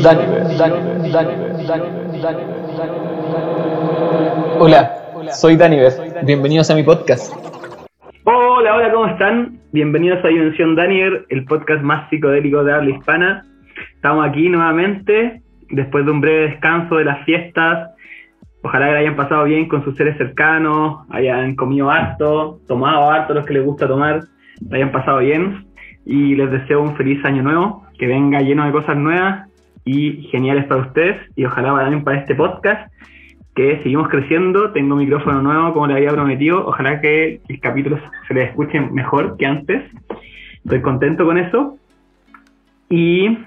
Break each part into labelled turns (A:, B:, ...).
A: Dimensión Daniver. Hola, soy Daniver. Bienvenidos a mi podcast.
B: Hola, hola, ¿cómo están? Bienvenidos a Dimensión Daniel, el podcast más psicodélico de habla hispana. Estamos aquí nuevamente, después de un breve descanso de las fiestas. Ojalá que la hayan pasado bien con sus seres cercanos, hayan comido harto, tomado harto los que les gusta tomar, la hayan pasado bien. Y les deseo un feliz año nuevo, que venga lleno de cosas nuevas y geniales para ustedes. Y ojalá también para este podcast, que seguimos creciendo. Tengo micrófono nuevo, como le había prometido. Ojalá que el capítulo se les escuche mejor que antes. Estoy contento con eso. Y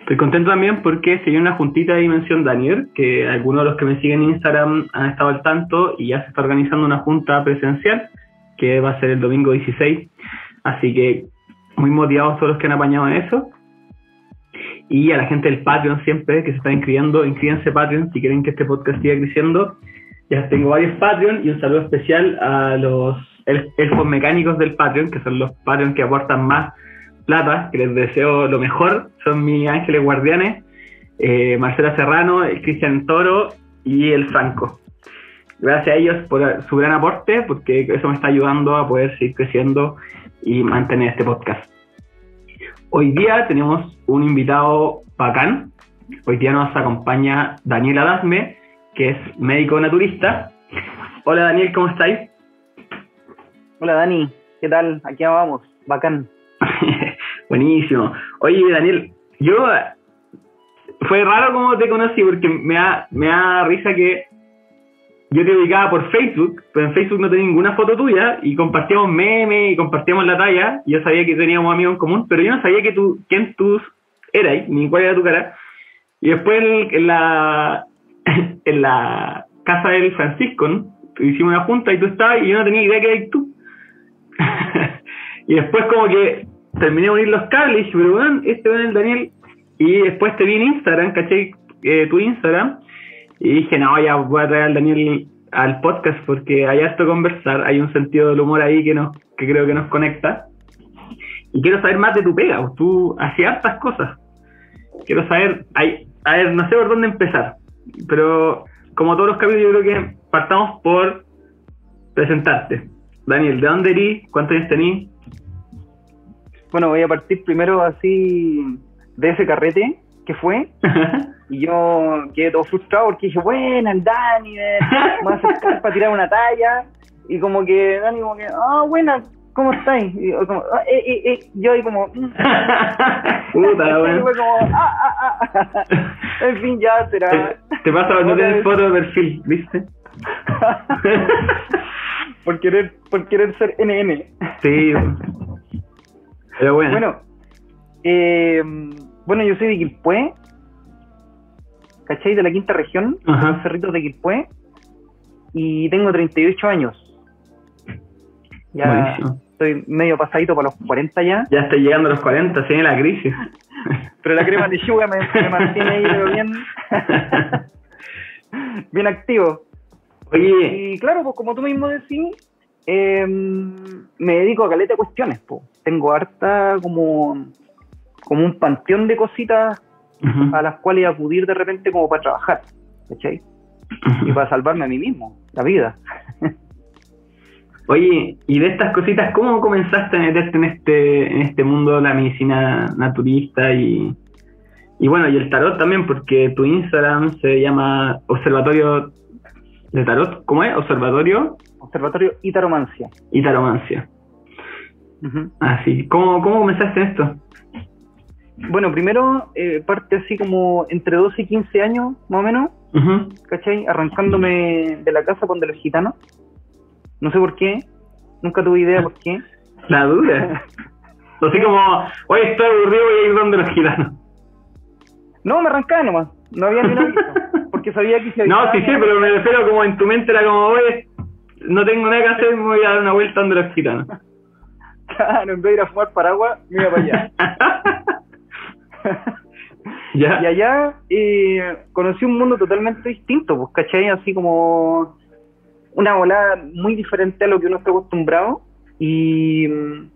B: estoy contento también porque se viene una juntita de Dimensión Daniel, que algunos de los que me siguen en Instagram han estado al tanto y ya se está organizando una junta presencial, que va a ser el domingo 16. Así que muy motivados todos los que han apañado en eso. Y a la gente del Patreon siempre que se está inscribiendo, inscríbanse Patreon si quieren que este podcast siga creciendo. Ya tengo varios Patreon y un saludo especial a los elfos mecánicos del Patreon, que son los Patreon que aportan más plata, que les deseo lo mejor. Son mis ángeles guardianes, eh, Marcela Serrano, el Cristian Toro y el Franco. Gracias a ellos por su gran aporte, porque eso me está ayudando a poder seguir creciendo y mantener este podcast. Hoy día tenemos un invitado bacán. Hoy día nos acompaña Daniel Adasme, que es médico naturista. Hola Daniel, ¿cómo estáis?
C: Hola Dani, ¿qué tal? Aquí vamos, bacán.
B: Buenísimo. Oye Daniel, yo fue raro como te conocí porque me da, me da risa que yo te ubicaba por Facebook, pero en Facebook no tenía ninguna foto tuya y compartíamos memes y compartíamos la talla. Y yo sabía que teníamos amigos en común, pero yo no sabía que tú, quién tú eras ni cuál era tu cara. Y después en la, en la casa del Francisco, hicimos una junta y tú estabas y yo no tenía idea que eras tú. y después como que terminé de unir los cables y dije, pero bueno, este es el Daniel. Y después te vi en Instagram, caché eh, tu Instagram y dije, no, ya voy a traer al Daniel al podcast porque hay harto conversar, hay un sentido del humor ahí que, nos, que creo que nos conecta. Y quiero saber más de tu pega, pues, tú hacías hartas cosas. Quiero saber, hay, a ver, no sé por dónde empezar, pero como todos los capítulos yo creo que partamos por presentarte. Daniel, ¿de dónde eres? ¿Cuántos años tenés?
C: Bueno, voy a partir primero así de ese carrete que fue. y yo quedé todo frustrado porque dije, bueno, el Dani, me voy a acercar para tirar una talla. Y como que Dani, como que, ah, buena, ¿cómo estáis? Y yo, como, ah, eh, eh, eh. yo ahí como, mm".
B: Puta, bueno.
C: fue como, ah, ah, ah. en fin, ya será.
B: Te, te pasa cuando tienes foto de perfil, ¿viste?
C: por querer, por querer ser NN.
B: Sí, pero bueno.
C: Bueno, eh, bueno, yo soy de Quilpué, ¿cachai? De la quinta región,
B: Ajá.
C: los cerritos de Quilpué, y tengo 38 años. Ya
B: Buenísimo.
C: estoy medio pasadito para los 40 ya,
B: Ya estoy llegando a los 40, se viene la crisis.
C: pero la crema de yuga me, me mantiene ahí pero bien, bien activo.
B: Oye,
C: Y claro, pues como tú mismo decís, eh, me dedico a caleta de cuestiones. Pues. Tengo harta como, como un panteón de cositas a las cuales acudir de repente como para trabajar, ¿cachai? Y para salvarme a mí mismo, la vida.
B: Oye, y de estas cositas, ¿cómo comenzaste a meterte en este, en este mundo de la medicina naturista y, y bueno, y el tarot también, porque tu Instagram se llama Observatorio de Tarot, ¿cómo es? Observatorio
C: Observatorio y Taromancia.
B: y Taromancia.
C: Ujú.
B: Así, ¿cómo, cómo comenzaste en esto?
C: Bueno, primero eh, parte así como entre 12 y 15 años, más o menos,
B: Ujú.
C: ¿cachai? Arrancándome de la casa con de los gitanos. No sé por qué, nunca tuve idea por qué.
B: La duda. Así como, hoy estoy aburrido, voy a ir donde los gitanos.
C: No, me arrancaba nomás, no había ni nada porque sabía que se
B: No, sí, sí, pero me refiero como en tu mente era como, oye, no tengo nada que hacer, me voy a dar una vuelta donde los gitanos.
C: Claro, en vez de ir a fumar paraguas, me iba para allá. Y allá conocí un mundo totalmente distinto, pues, ¿cachai? Así como una volada muy diferente a lo que uno está acostumbrado. Y mm,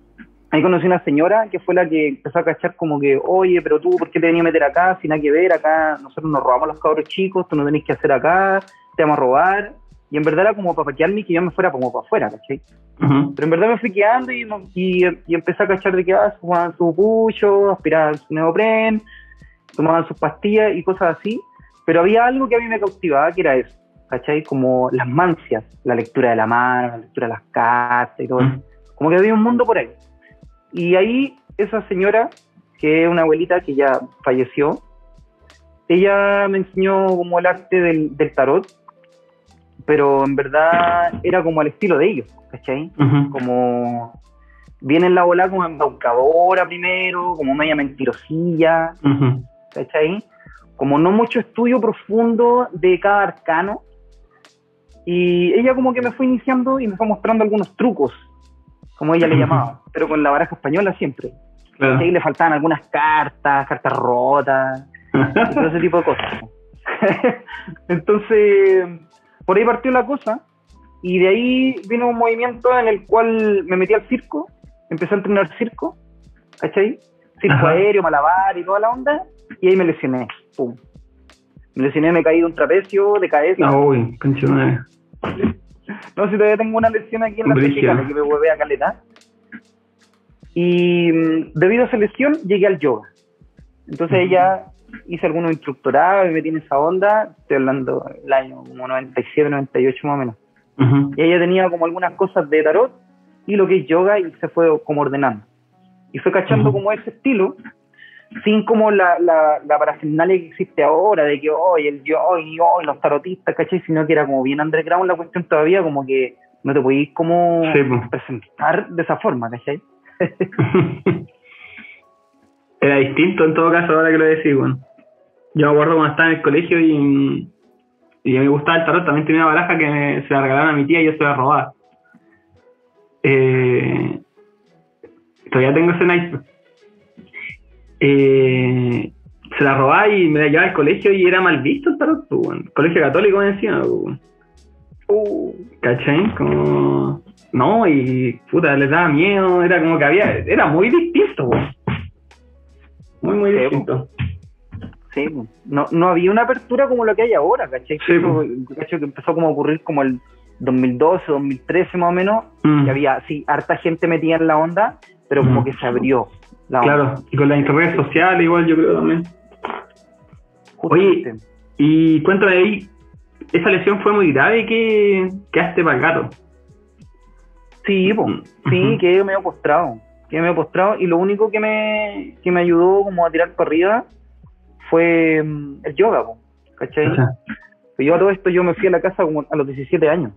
C: ahí conocí una señora que fue la que empezó a cachar como que, oye, pero tú, ¿por qué te venías a meter acá? Sin nada que ver, acá nosotros nos robamos los cabros chicos, tú no tenés que hacer acá, te vamos a robar. Y en verdad era como para paquearme y que yo me fuera como para afuera, ¿cachai?
B: Ujú.
C: Pero en verdad me fui quedando y, y, y empecé a cachar de que ah, fumaban su pucho, aspiraban su neopren, tomaban sus pastillas y cosas así. Pero había algo que a mí me cautivaba, que era eso, ¿cachai? Como las mancias, la lectura de la mano, la lectura de las cartas y todo. Como que había un mundo por ahí. Y ahí esa señora, que es una abuelita que ya falleció, ella me enseñó como el arte del, del tarot, pero en verdad era como al estilo de ellos, ¿cachai?
B: Ujú.
C: Como viene en la bola como embaucadora primero, como media mentirosilla,
B: Ujú.
C: ¿cachai? Como no mucho estudio profundo de cada arcano. Y ella como que me fue iniciando y me fue mostrando algunos trucos, como ella le llamaba, pero con la baraja española siempre.
B: Claro.
C: Le faltaban algunas cartas, cartas rotas, todo ese tipo de cosas. Entonces, por ahí partió la cosa, y de ahí vino un movimiento en el cual me metí al circo, empecé a entrenar circo, ¿cachai? Circo
B: Ajá.
C: aéreo, malabar y toda la onda, y ahí me lesioné, pum. Me lesioné, me caí de un trapecio, de cabeza.
B: Ah, Uy.
C: No, si todavía tengo una lesión aquí en la cervical, que me vuelve a caleta. Y mm, debido a esa lesión, llegué al yoga. Entonces
B: Ujú.
C: ella hice algunos instructorados, me metí en esa onda, estoy hablando del año como 97, 98 más o menos.
B: Ujú.
C: Y ella tenía como algunas cosas de tarot y lo que es yoga y se fue como ordenando. Y fue cachando
B: Ujú.
C: como ese estilo, sin como la, la, la parafernalia que existe ahora, de que hoy el yoga y hoy los tarotistas, ¿cachai? Sino que era como bien underground la cuestión todavía, como que no te podías como
B: Sí, pues.
C: presentar de esa forma, ¿cachai?
B: Era distinto en todo caso ahora que lo decís, bueno. Yo me acuerdo cuando estaba en el colegio y, y me gustaba el tarot, también tenía una baraja que me- se la regalaron a mi tía y yo se la robaba. Eh, todavía tengo ese naipe. Eh, se la robaba y me la llevaba al colegio y era mal visto el tarot, pues, bueno. Colegio católico encima, pues, bueno.
C: Uh,
B: ¿Cachai? Como. No, y puta, les daba miedo, era como que había. Era muy distinto, weón. Muy, muy
C: Sí,
B: distinto.
C: sí, pues. no, no había una apertura como lo que hay ahora, ¿cachai?
B: Sí,
C: Eso, cacho, que empezó como a ocurrir como el 2012, 2013 más o menos,
B: Mm,
C: que había, sí, harta gente metida en la onda, pero como
B: Mm.
C: que se abrió la onda.
B: Claro, y con las redes sociales igual yo creo también.
C: Justamente.
B: Y cuéntame ahí, esa lesión fue muy grave que quedaste para el gato.
C: Sí, po,
B: Mm,
C: sí,
B: ujú.
C: quedé medio postrado. Quedé medio postrado y lo único que me, que me ayudó como a tirar para arriba fue mm, el yoga, po, ¿cachai? Pero yo a todo esto yo me fui a la casa como a los 17 años.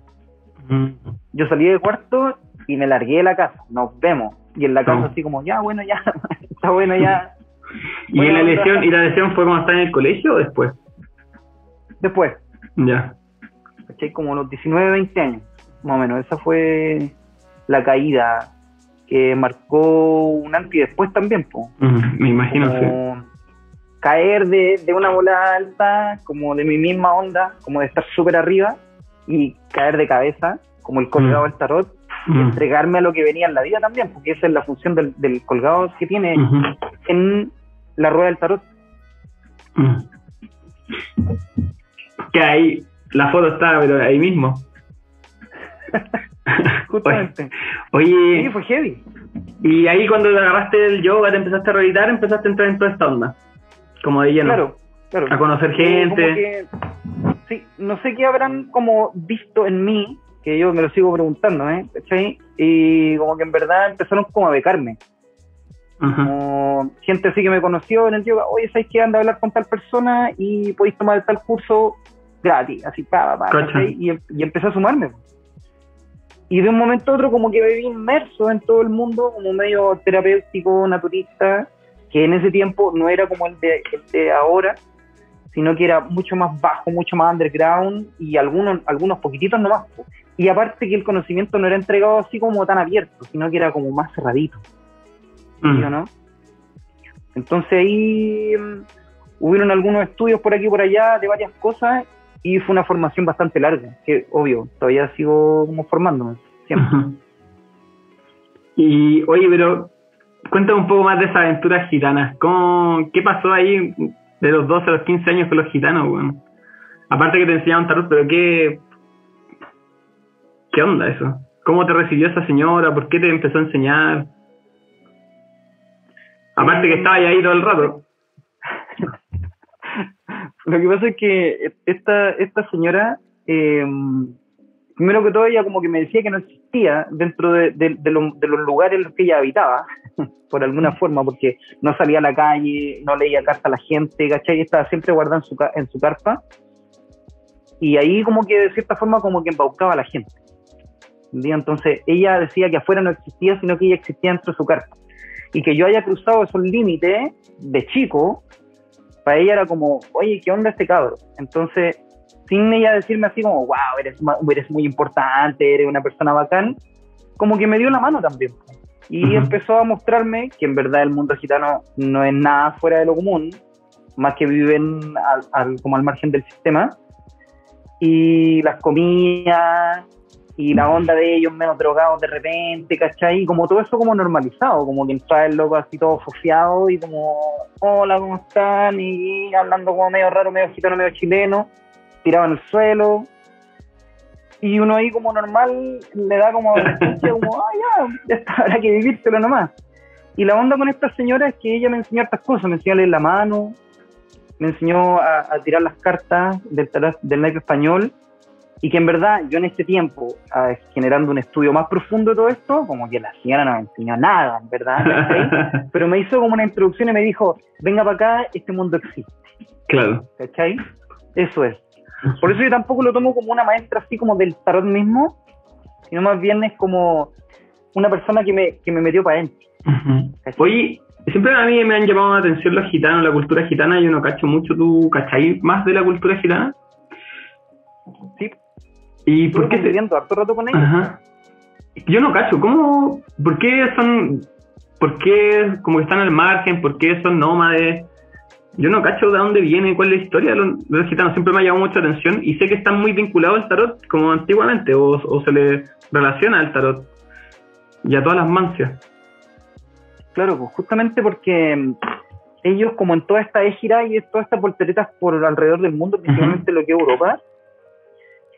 B: mm,
C: Yo salí de cuarto y me largué de la casa. Nos vemos. Y en la casa
B: No.
C: así como, ya, bueno, ya, está bueno, ya.
B: ¿Y
C: Bueno,
B: la lesión, y la lesión fue cuando estaba en el colegio o después?
C: Después,
B: Ya.
C: ¿cachai? Como a los 19, 20 años, más o menos. Esa fue la caída que marcó un antes y después también, po.
B: Me imagino, sí.
C: como caer de, de una bola alta, como de mi misma onda, como de estar súper arriba, y caer de cabeza, como el colgado del tarot, y entregarme a lo que venía en la vida también, porque esa es la función del, del colgado que tiene en la rueda del tarot.
B: Que ahí, la foto está, pero ahí mismo.
C: Justamente.
B: Oye,
C: Sí, fue heavy.
B: y ahí cuando te agarraste el yoga, te empezaste a reeditar, empezaste a entrar en toda esta onda. Como de lleno.
C: Claro, claro.
B: A conocer
C: Eh,
B: gente.
C: como que- sí, no sé qué habrán como visto en mí, que yo me lo sigo preguntando, ¿eh? ¿Cachai? Y como que en verdad empezaron como a becarme.
B: Ajá.
C: Como gente así que me conoció en el yoga, oye, ¿sabes qué? Anda a hablar con tal persona y podéis tomar tal curso gratis, así, pa, pa, pa, y, y empecé a sumarme. Y de un momento a otro como que me vi inmerso en todo el mundo, como medio terapéutico, naturista, que en ese tiempo no era como el de, el de ahora, sino que era mucho más bajo, mucho más underground y algunos, algunos poquititos nomás. Y aparte que el conocimiento no era entregado así como tan abierto, sino que era como más cerradito. ¿sí
B: Mm.
C: o no? Entonces ahí mm, hubieron algunos estudios por aquí y por allá de varias cosas y fue una formación bastante larga, que obvio, todavía sigo como formándome, siempre.
B: Y, oye, pero cuéntame un poco más de esas aventuras gitanas. ¿Cómo, ¿Qué pasó ahí de los 12 a los 15 años con los gitanos, weón? Aparte que te enseñaban tarot, pero ¿qué, ¿qué onda eso? ¿Cómo te recibió esa señora? ¿Por qué te empezó a enseñar? Aparte que estaba ahí todo el rato.
C: Lo que pasa es que esta, esta señora, eh, primero que todo, ella como que me decía que no existía dentro de, de, de, de los lugares en los que ella habitaba, por alguna forma, porque no salía a la calle, no leía cartas a la gente, ¿cachai? Estaba siempre guardada en su, en su carpa. Y ahí como que de cierta forma como que embaucaba a la gente. Entonces ella decía que afuera no existía, sino que ella existía dentro de su carpa. Y que yo haya cruzado esos límites de chico, para ella era como, oye, ¿qué onda este cabro? Entonces, sin ella decirme así como, wow, eres, eres muy importante, eres una persona bacán, como que me dio la mano también. Y
B: Ujú.
C: empezó a mostrarme que en verdad el mundo gitano no es nada fuera de lo común, más que viven al, al- como al margen del sistema. Y las comidas y la onda de ellos menos drogados de repente, ¿cachai? Y como todo eso como normalizado, como que entraba el loco así todo fofiado y como, hola, ¿cómo están? Y hablando como medio raro, medio gitano, medio chileno, tirado en el suelo. Y uno ahí como normal le da como, como ah, ya, habrá que vivírselo nomás. Y la onda con esta señora es que ella me enseñó estas cosas, me enseñó a leer la mano, me enseñó a, a tirar las cartas del, del naipe español y que en verdad yo en este tiempo, ah, generando un estudio más profundo de todo esto, como que la señora no me enseñó nada, en verdad, pero me hizo como una introducción y me dijo, venga para acá, este mundo existe,
B: claro.
C: ¿cachai? Eso es. Por eso yo tampoco lo tomo como una maestra así como del tarot mismo, sino más bien es como una persona que me, que me metió para adentro.
B: Ujú. Oye, siempre a mí me han llamado la atención los gitanos, la cultura gitana, yo no cacho mucho, ¿tú cachai más de la cultura gitana? ¿Y por qué
C: conviviendo harto rato con.
B: Ajá. Yo no cacho, ¿cómo, por qué son, por qué como que están al margen, por qué son nómades? Yo no cacho de dónde viene, cuál es la historia de los, de los gitanos, siempre me ha llamado mucha atención y sé que están muy vinculados al tarot como antiguamente, o, o se le relaciona al tarot y a todas las mancias.
C: Claro, pues justamente porque mm, ellos, como en toda esta égira y todas estas volteretas por alrededor del mundo, principalmente lo que es Europa,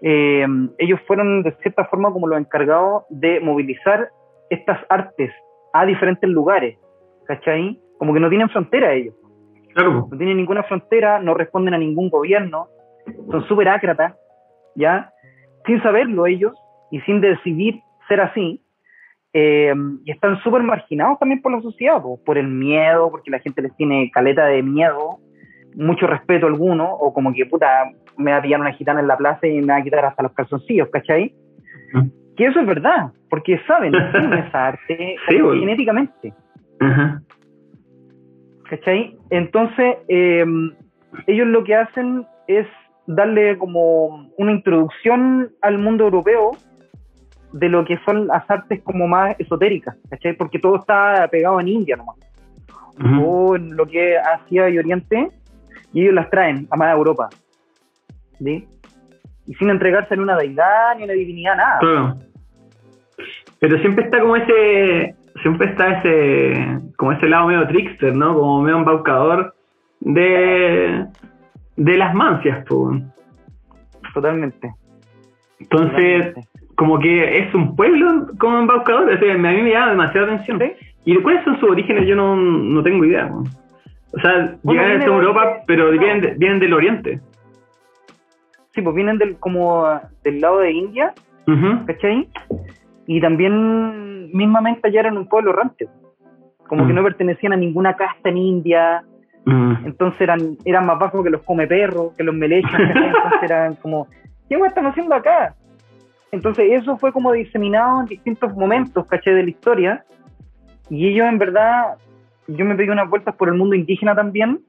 C: eh, ellos fueron de cierta forma como los encargados de movilizar estas artes a diferentes lugares, ¿cachai? Como que no tienen frontera ellos,
B: Claro,
C: no tienen ninguna frontera, no responden a ningún gobierno, son súper ácratas, ¿ya? Sin saberlo ellos y sin decidir ser así, eh, y están súper marginados también por la sociedad, po, por el miedo, porque la gente les tiene caleta de miedo, mucho respeto alguno, o como que puta, me va a pillar una gitana en la plaza y me va a quitar hasta los calzoncillos, ¿cachai? Que eso es verdad, porque saben, tienen esa arte
B: Sí, bueno.
C: genéticamente. ¿Cachai? Entonces, eh, ellos lo que hacen es darle como una introducción al mundo europeo de lo que son las artes como más esotéricas, ¿cachai? Porque todo está pegado en India nomás, o en lo que es Asia y Oriente, y ellos las traen a más Europa, ¿sí? Y sin entregarse en una deidad ni una divinidad, nada.
B: Claro. Pero siempre está como ese, siempre está ese, como ese lado medio trickster, ¿no? Como medio embaucador de, de las mancias, pues.
C: Totalmente.
B: Entonces,
C: totalmente.
B: como que es un pueblo como embaucador, o sea, a mí me llama demasiada atención.
C: ¿Sí?
B: ¿Y cuáles son sus orígenes? Yo no, no tengo idea. po. O sea,
C: Bueno,
B: llegan a
C: de-
B: Europa, pero
C: no.
B: vienen, de- vienen del oriente.
C: Sí, pues vienen del, como del lado de India,
B: Ujú.
C: ¿cachai? Y también mismamente allá eran un pueblo errante, como que
B: Mm.
C: no pertenecían a ninguna casta en India,
B: Mm.
C: entonces eran, eran más bajos que los come perros, que los melechas, entonces eran como, ¿qué me están haciendo acá? Entonces eso fue como diseminado en distintos momentos, ¿cachai? De la historia, y ellos en verdad, yo me pegué unas vueltas por el mundo indígena también,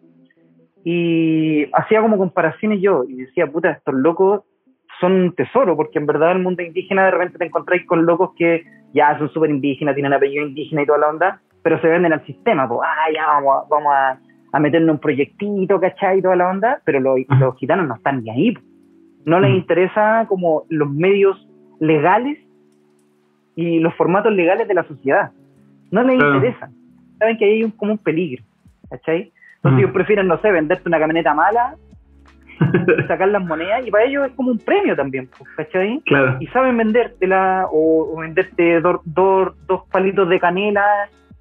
C: y hacía como comparaciones yo, y decía, puta, estos locos son un tesoro, porque en verdad el mundo indígena de repente te encontráis con locos que ya son súper indígenas, tienen apellido indígena y toda la onda, pero se venden al sistema, pues, ah, ya vamos, a- vamos a, a meterle un proyectito, ¿cachai? Y toda la onda, pero los, gitanos no están ni ahí, po. no les interesa como los medios legales y los formatos legales de la sociedad, no les
B: Claro.
C: interesa. saben que ahí hay un, como un peligro, ¿cachai? Entonces
B: Mm.
C: ellos prefieren, no sé, venderte una camioneta mala, sacar las monedas, y para ellos es como un premio también, pues, ¿cachai?
B: Claro.
C: y saben vendértela o, o venderte do- do- dos palitos de canela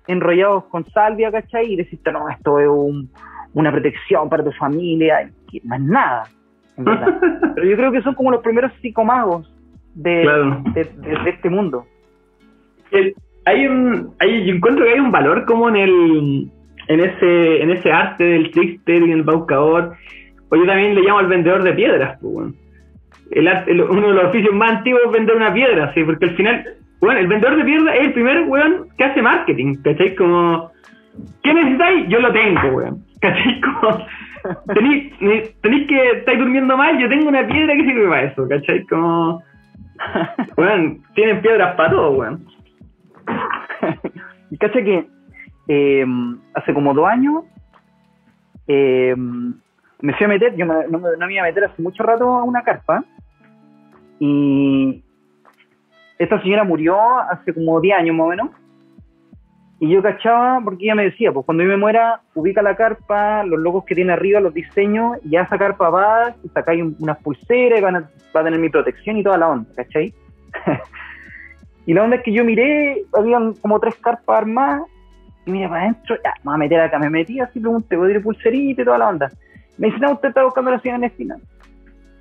C: enrollados con salvia, ¿cachai? Y decirte, no, esto es un- una protección para tu familia, y más nada. Pero yo creo que son como los primeros psicomagos de,
B: Claro.
C: de, de- de este mundo.
B: El- hay un hay, yo encuentro que hay un valor como en el en ese en ese arte del trickster y el buscador o yo también le llamo al vendedor de piedras pues, weón. el arte- el- uno de los oficios más antiguos es vender una piedra sí porque al final bueno el vendedor de piedras es el primer weón que hace marketing ¿cachai? como ¿qué necesitáis? yo lo tengo weón ¿cachai? como tenéis tenéis que estáis durmiendo mal yo tengo una piedra que sirve para eso ¿cachai? como weón tienen piedras para todo weón
C: Y cacha que eh, hace como dos años eh, me fui a meter, yo me- no, no me iba a meter hace mucho rato a una carpa y esta señora murió hace como 10 años más o menos y yo cachaba porque ella me decía, pues cuando yo me muera, ubica la carpa, los logos que tiene arriba, los diseños, y a esa carpa vas y sacáis un- unas pulseras, y a, va a tener mi protección y toda la onda, ¿cachai? Y la onda es que yo miré, habían como tres carpas armadas, y miré para adentro, ya, me voy a meter acá, me metí así, pregunté, ¿puedo ir pulserita y toda la onda? Me dice, no, usted está buscando a la señora Nestina.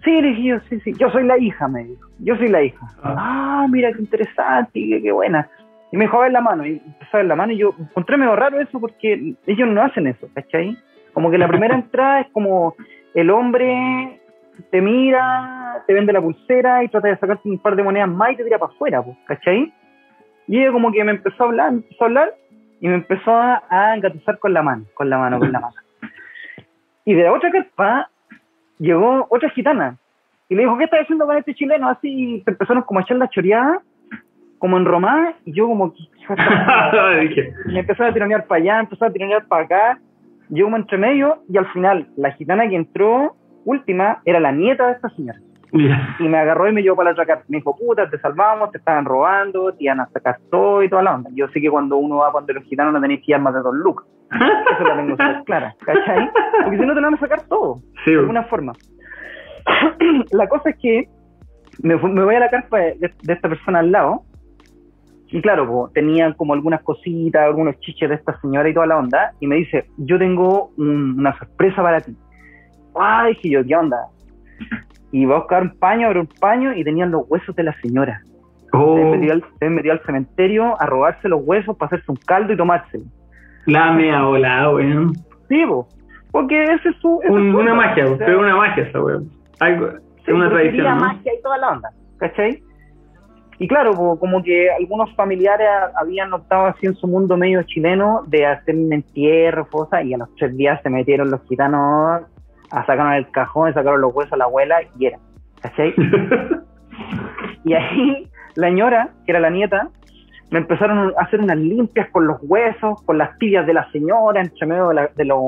C: Sí, le dije yo, sí, sí, yo soy la hija, me dijo, yo soy la hija. Ah, mira, qué interesante, qué, qué buena. Y me dijo, a ver la mano, y empezó a ver la mano, y yo encontré medio raro eso, porque ellos no hacen eso, ¿cachai? Como que la primera entrada es como el hombre te mira, te vende la pulsera y trata de sacarte un par de monedas más y te tira para afuera, pues, ¿cachai? Y ella como que me empezó a hablar, me empezó a hablar y me empezó a, a engatusar con la mano, con la mano, con la mano. Y de la otra carpa llegó otra gitana y le dijo, ¿qué estás haciendo con este chileno? Así y te empezaron como a echar la choreada, como en Romá, y yo como me empezaron a tironear para allá, empezaron a tironear para acá, yo como entre medio, y al final la gitana que entró última era la nieta de esta señora. Y me agarró y me llevó para la otra carpa. Me dijo, puta, te salvamos, te estaban robando, te iban a sacar todo y toda la onda. Yo sé que cuando uno va cuando los gitanos no tenéis que ir más de dos lucas. Eso la tengo súper clara, ¿cachai? Porque si no te lo van a sacar todo,
B: Sí,
C: de alguna forma. la cosa es que me voy a la carpa de, de esta persona al lado. Y claro, po, tenían como algunas cositas, algunos chiches de esta señora y toda la onda. Y me dice, yo tengo un- una sorpresa para ti. Ay, dije yo, ¿qué onda? Y va a buscar un paño, abre un paño y tenían los huesos de la señora. Se
B: Oh,
C: habían metido al, se metido al cementerio a robarse los huesos para hacerse un caldo y tomárselo.
B: la mea volada, weón.
C: Sí, po, porque ese es su... ese
B: Un- una magia,
C: o sea,
B: pero una magia esa, weón. Algo, es
C: Sí,
B: una tradición, ¿no?
C: magia y toda la onda, ¿cachai? Y claro, po, como que algunos familiares a- habían optado así en su mundo medio chileno de hacer un entierro, cosas, y a los tres días se metieron los gitanos sacaron el cajón, sacaron los huesos a la abuela y era, ¿cachai? Y ahí la señora, que era la nieta, me empezaron a hacer unas limpias con los huesos, con las tibias de la señora, entre medio de, la, de los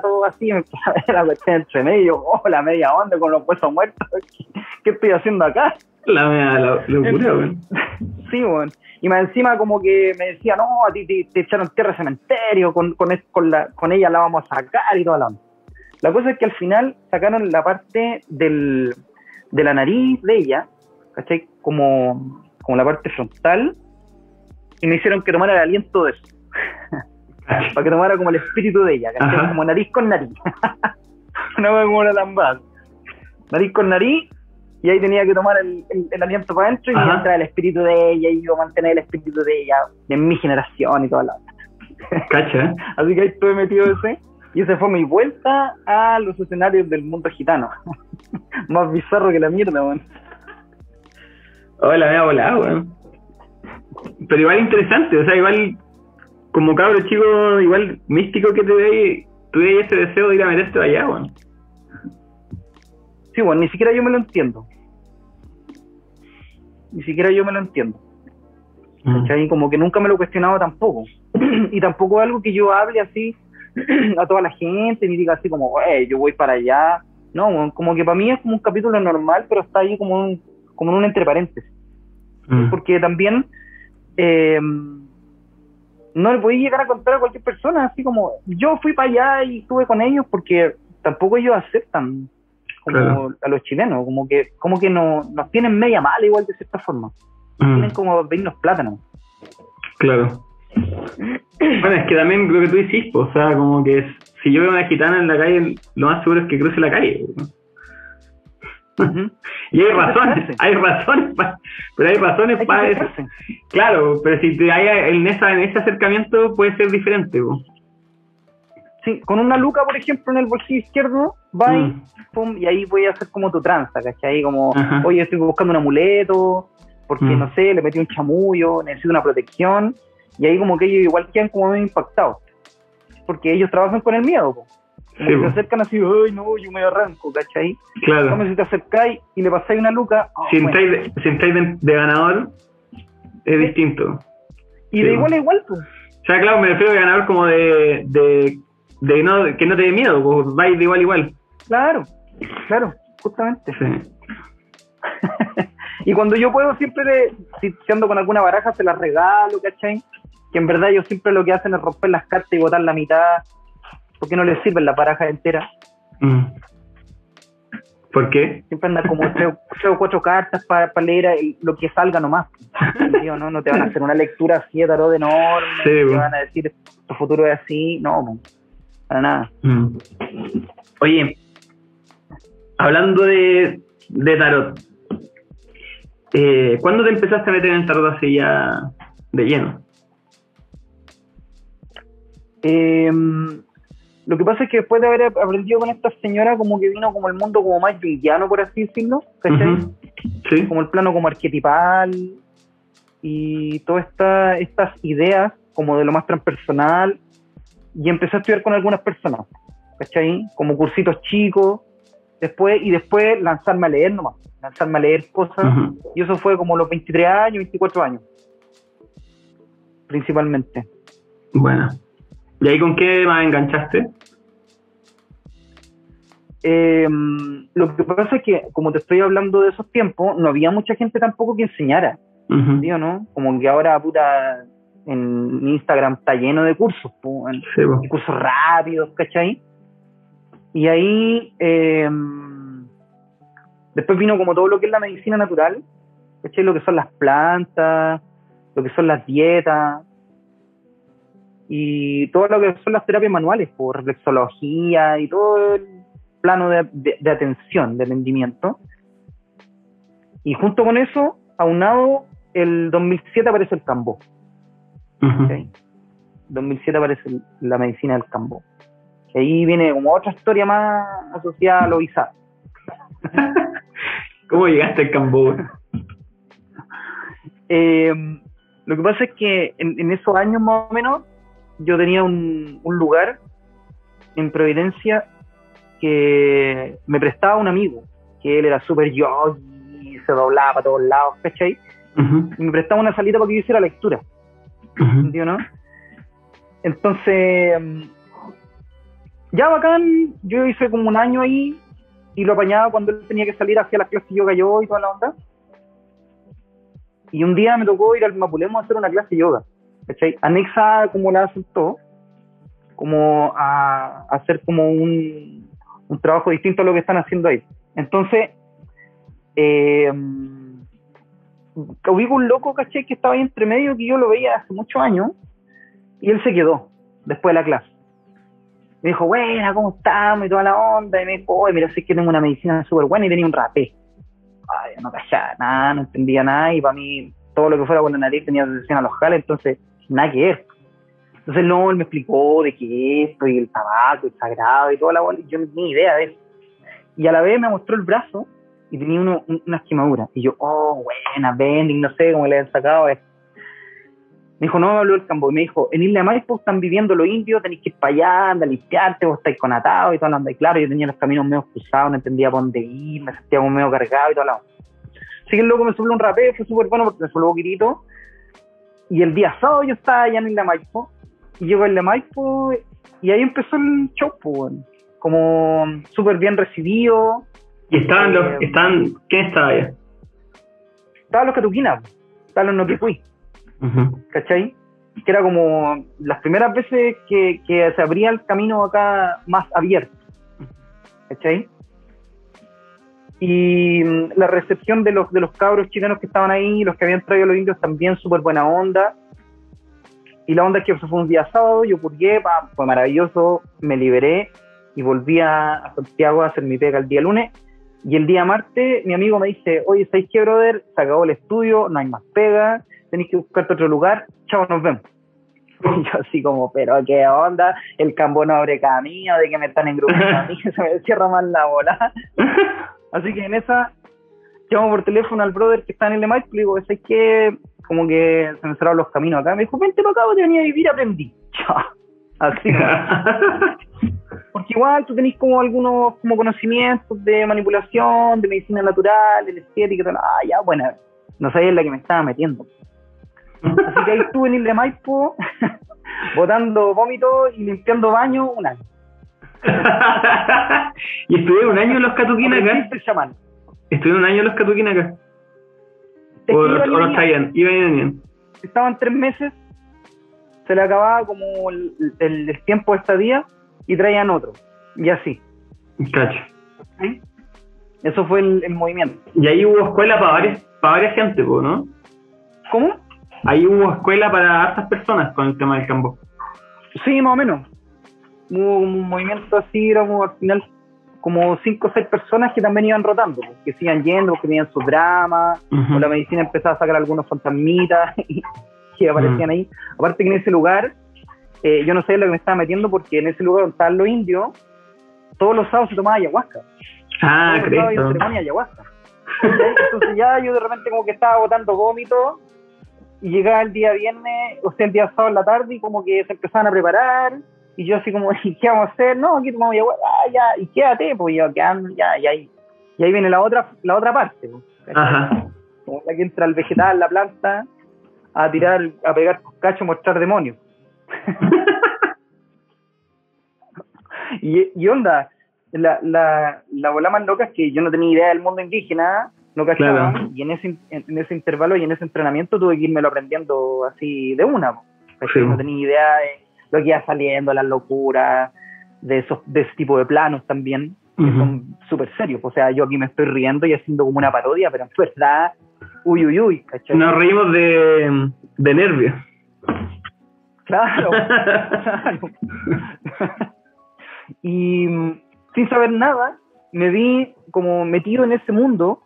C: todo así, me empezó a ver la cuestión entre medio, oh, la media onda con los huesos muertos, ¿qué, qué estoy haciendo acá?
B: la mea la- locura, weón.
C: Sí, bueno. Y más encima como que me decía, no, a ti te, te echaron tierra de cementerio, con, con, es- con, la, con ella la vamos a sacar y toda la onda. La cosa es que al final sacaron la parte del, de la nariz de ella, ¿cachai? Como, como la parte frontal, y me hicieron que tomara el aliento de eso, para que tomara como el espíritu de ella, ¿cachai?
B: Ajá.
C: Como nariz con nariz. Una vez como una lambada. Nariz con nariz, y ahí tenía que tomar el, el- el aliento para adentro y me entrar el espíritu de ella y yo mantener el espíritu de ella en mi generación y toda la onda.
B: Cacha.
C: Así que ahí estuve metido ese. Y esa fue mi vuelta a los escenarios del mundo gitano. Más bizarro que la mierda, weón.
B: Oh, la mea volada, weón. Pero igual interesante, o sea, igual como cabro chico, igual místico que te veis, tuve ese deseo de ir a meterte allá, weón.
C: Sí, bueno, ni siquiera yo me lo entiendo. Ni siquiera yo me lo entiendo. ¿cachai? Como que nunca me lo he cuestionado tampoco. y tampoco es algo que yo hable así a toda la gente, ni diga así como, "Güey, yo voy para allá. No, como que para mí es como un capítulo normal, pero está ahí como un, como en un entre paréntesis.
B: Mm.
C: porque también eh, no le podía llegar a contar a cualquier persona, así como yo fui para allá y estuve con ellos porque tampoco ellos aceptan como
B: Claro.
C: a los chilenos, como que como que no, nos tienen media mala igual de cierta forma.
B: Mm,
C: Tienen como pedirnos plátano.
B: claro. Bueno, es que también lo que tú hiciste, o sea, como que si yo veo a una gitana en la calle, lo más seguro es que cruce la calle. Y hay razones, hay razones, pa- pero hay razones para eso. Claro, pero si te hay en, esa, en ese acercamiento puede ser diferente. po.
C: Sí, con una luca, por ejemplo, en el bolsillo izquierdo, va y,
B: Mm.
C: y ahí voy a hacer como tu tranza, ¿cachai? Como,
B: Ajá.
C: oye, estoy buscando un amuleto, porque
B: Mm.
C: no sé, le metí un chamullo, necesito una protección, y ahí como que ellos igual quedan como medio impactados, porque ellos trabajan con el miedo, po. como
B: Sí,
C: que se acercan así, ay, no, yo me arranco, ¿cachai?
B: Claro.
C: Como si te acercáis y le pasáis una luca, oh,
B: Si
C: bueno.
B: de, si entráis de, de ganador, es distinto.
C: y de igual a igual, pues.
B: O sea, claro, me refiero a ganador como de, de, de no, que no te dé miedo, pues vais de igual a igual.
C: Claro, claro, justamente.
B: Sí.
C: y cuando yo puedo, siempre, le- si, ando con alguna baraja, se las regalo, ¿cachai? Que en verdad ellos siempre lo que hacen es romper las cartas y botar la mitad, porque no les sirven las barajas enteras.
B: Mm. ¿Por qué?
C: Siempre andan como tres, tres o cuatro cartas para leer el- lo que salga nomás. Tío, ¿no? no te van a hacer una lectura así de tarot enorme,
B: Sí,
C: te van a decir tu futuro es así, no, para nada.
B: Mm. Oye, hablando de, de tarot, eh, ¿cuándo te empezaste a meter en el tarot así ya de lleno?
C: Eh, lo que pasa es que después de haber aprendido con esta señora, como que vino como el mundo como más junguiano, por así decirlo, ¿cachai?
B: Sí.
C: Como el plano como arquetipal y todas esta, estas ideas como de lo más transpersonal y empecé a estudiar con algunas personas, ¿cachai? Como cursitos chicos, después y después lanzarme a leer nomás, lanzarme a leer cosas y eso fue como los 23 años, 24 años, principalmente.
B: Bueno. ¿Y ahí con qué más enganchaste?
C: Eh, lo que pasa es que, como te estoy hablando de esos tiempos, no había mucha gente tampoco que enseñara,
B: Ujú.
C: ¿sí o no? Como que ahora, puta, en Instagram está lleno de cursos,
B: Sí,
C: cursos rápidos, ¿cachai? Y ahí, eh, después vino como todo lo que es la medicina natural, ¿cachai? Lo que son las plantas, lo que son las dietas, y todo lo que son las terapias manuales, por reflexología y todo el plano de, de- de atención, de rendimiento. Y junto con eso, aunado, el 2007 aparece el Cambó.
B: Ujú.
C: ¿ok? 2007 aparece la medicina del Cambó. Y ahí viene como otra historia más asociada a lo bizarro.
B: ¿Cómo llegaste al Cambó?
C: Eh, lo que pasa es que en, en esos años más o menos yo tenía un, un lugar en Providencia que me prestaba un amigo, que él era súper yogi, se doblaba para todos lados, ¿cachai?
B: Ujú.
C: Y me prestaba una salita para que yo hiciera lectura. ¿entiendes? no? Entonces, mm, ya bacán, yo hice como un año ahí y lo apañaba cuando él tenía que salir hacia las clases yoga yo y toda la onda. Y un día me tocó ir al Mapulemo a hacer una clase de yoga, Anexa como la todos, como a, hacer como un, trabajo distinto a lo que están haciendo ahí. Entonces, eh, ubico un loco, ¿cachai? Que estaba ahí entre medio, que yo lo veía hace muchos años, y él se quedó después de la clase. Me dijo, buena, ¿cómo estamos? Y toda la onda. Y me dijo, oye, mira, sé que tengo una medicina súper buena y tenía un rapé. Ay, no callaba nada, no entendía nada. Y para mí, todo lo que fuera con la nariz tenía asociación a los jales, entonces, nada que ver. Entonces, no, él me explicó de qué esto, y el tabaco, el sagrado, y toda la bola. Yo no tenía idea de eso. Y a la vez me mostró el brazo y tenía uno, un- unas quemaduras. Y yo, oh, buena, bending, no sé cómo le han sacado esto. Me dijo, no, me habló el campo. Y me dijo, en Isla Maipo están viviendo los indios, tenéis que ir para allá, anda a limpiarte, vos estáis con atado y toda la. Y claro, yo tenía los caminos medio cruzados, no entendía por dónde ir, me sentía como medio cargado y toda la. Así que el loco me subió un rapé, fue súper bueno porque me subió poquitito. Y el día sábado yo estaba allá en Isla Maipo. Y llego a Isla Maipo y ahí empezó el show, pues, como súper bien recibido.
B: ¿Y estaban los,
C: Eh,
B: estaban, quién estaba allá?
C: Estaban los catuquinas, estaban los noquicuí.
B: Ujú.
C: ¿cachai? que era como las primeras veces que, que se abría el camino acá más abierto. ¿Cachai? Y mm, la recepción de los, de los cabros chilenos que estaban ahí, los que habían traído los indios, también súper buena onda. Y la onda es que fue un día sábado, yo purgué, fue maravilloso, me liberé y volví a, Santiago a hacer mi pega el día lunes. Y el día martes mi amigo me dice, oye, ¿sabes qué, brother? Se acabó el estudio, no hay más pega, tenéis que buscarte otro lugar, chao, nos vemos. Y yo así como, pero qué onda, el campo no abre camino, de que me están engrupando a mí, se me cierra más la bola. Así que en esa, llamo por teléfono al brother que está en el EMAIC y le digo, ¿sabes qué? Como que se me cerraron los caminos acá. Me dijo, vente para acá, te venía a vivir, aprendí. Así. Porque igual tú tenés como algunos como conocimientos de manipulación, de medicina natural, de estética, y todo. ah, ya, bueno, no sabía en la que me estaba metiendo. Así que ahí estuve en Isla de Maipo, botando vómito y limpiando baño un año.
B: y estuve un año en los Catuquín acá.
C: Chamán.
B: Estuve un año en los Catuquín acá.
C: Es
B: O,
C: iba
B: o iba y venía.
C: estaban tres meses, se le acababa como el, el- el tiempo de estadía y traían otro. Y así.
B: Cacho.
C: ¿sí? Eso fue el, el movimiento.
B: Y ahí hubo escuela para varias, para varias gente, ¿no?
C: ¿Cómo?
B: Ahí hubo escuela para hartas personas con el tema del campo.
C: Sí, más o menos. Hubo un movimiento así, éramos al final como cinco o seis personas que también iban rotando, pues, que se iban yendo, que tenían su drama,
B: Ujú.
C: o la medicina empezaba a sacar algunos fantasmitas que aparecían ahí. Aparte que en ese lugar, eh, yo no sé lo que me estaba metiendo porque en ese lugar donde estaban los indios, todos los sábados se tomaba ayahuasca.
B: Ah,
C: todos los sábados ceremonia ayahuasca. Entonces ya yo de repente como que estaba botando vómito y llegaba el día viernes, o sea, el día sábado en la tarde y como que se empezaban a preparar y yo así como, ¿y qué vamos a hacer? No, aquí tomamos ayahuasca, ah, ya, y quédate, pues yo quedando, ya, y ahí, y ahí viene la otra, la otra parte, pues.
B: Ajá.
C: como la que entra el vegetal, la planta, a tirar, a pegar cacho, mostrar demonios. y, y onda, la, la, la bola más loca es que yo no tenía idea del mundo indígena, no cachaba,
B: Claro.
C: y en ese, en, en ese intervalo y en ese entrenamiento tuve que irme lo aprendiendo así de una, po, ¿cachai?
B: Sí.
C: no tenía idea de lo que iba saliendo, las locuras, de esos de ese tipo de planos también, que son súper serios, o sea, yo aquí me estoy riendo y haciendo como una parodia, pero en verdad, uy, uy, uy, ¿cachai?
B: Nos reímos de, de nervios.
C: Claro. claro. y sin saber nada, me vi como metido en ese mundo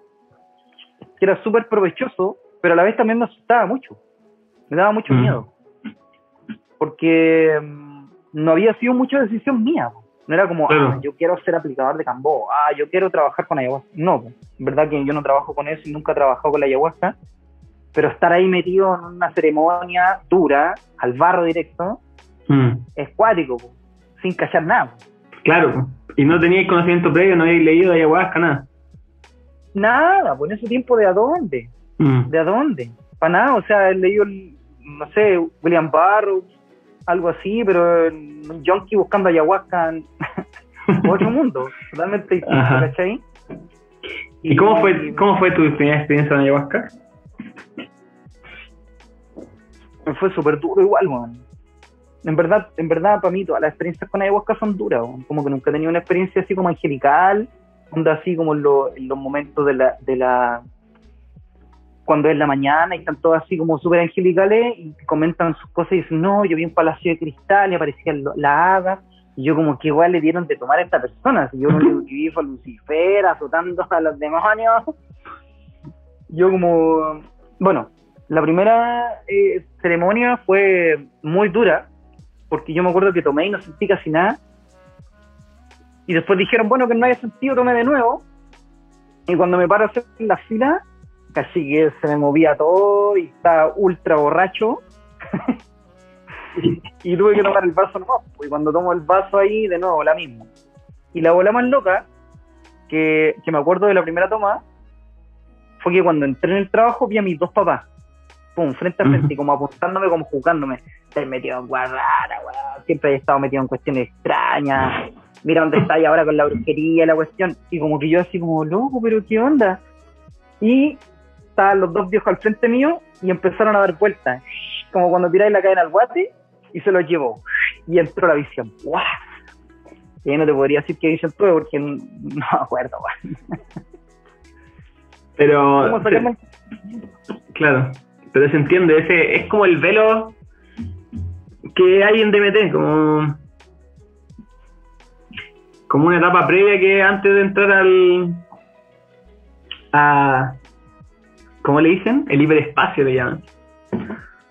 C: que era súper provechoso, pero a la vez también me asustaba mucho. Me daba mucho miedo. Porque mm, no había sido mucha decisión mía. po. No era como,
B: Claro.
C: ah, yo quiero ser aplicador de Cambó, ah, yo quiero trabajar con ayahuasca. No, po. verdad que yo no trabajo con eso y nunca he trabajado con la ayahuasca. Pero estar ahí metido en una ceremonia dura, al barro directo,
B: Mm.
C: es cuático, po, sin callar nada.
B: Claro. Y no teníais conocimiento previo, no habíais leído de ayahuasca, nada.
C: Nada, pues en ese tiempo de a dónde,
B: Mm.
C: de a dónde, para nada, o sea, he leído, no sé, William Barrow, algo así, pero un junkie buscando ayahuasca en otro mundo, totalmente distinto. ¿cachai?
B: ¿Y cómo fue, cómo fue tu primera experiencia en ayahuasca?
C: Fue súper duro igual, weón. En verdad, en verdad, para mí todas las experiencias con ayahuasca son duras, como que nunca he tenido una experiencia así como angelical, onda así como en, lo- en los momentos de la, de la cuando es la mañana y están todos así como súper angelicales y comentan sus cosas y dicen, no, yo vi un palacio de cristal y aparecían lo- las hadas, y yo como que igual le dieron de tomar a esta persona, si yo lo único que vi fue a Lucifer azotando a los demonios, yo como, bueno, la primera eh, ceremonia fue muy dura, porque yo me acuerdo que tomé y no sentí casi nada. Y después dijeron, bueno, que no haya sentido, tomé de nuevo. Y cuando me paro a hacer la fila, casi que se me movía todo y estaba ultra borracho. y, y tuve que tomar el vaso nomás. pues, Y cuando tomo el vaso ahí, de nuevo, la misma. Y la bola más loca, que, que me acuerdo de la primera toma, fue que cuando entré en el trabajo vi a mis dos papás, pum, frente a frente, y como apuntándome, como juzgándome. Estás metido en guarrara, weón. Siempre he estado metido en cuestiones extrañas. Mira dónde estáis ahora con la brujería, la cuestión. Y como que yo así como, loco, pero qué onda. Y estaban los dos viejos al frente mío y empezaron a dar vueltas. como cuando tiráis la cadena al guate, y se lo llevó. Y entró la visión. ¡Guau! Y ahí no te podría decir qué visión tuve porque no me acuerdo.
B: Pero. Claro, pero se entiende, ese es como el velo que hay en DMT, como como una etapa previa que antes de entrar al a ¿cómo le dicen? El hiperespacio le llaman.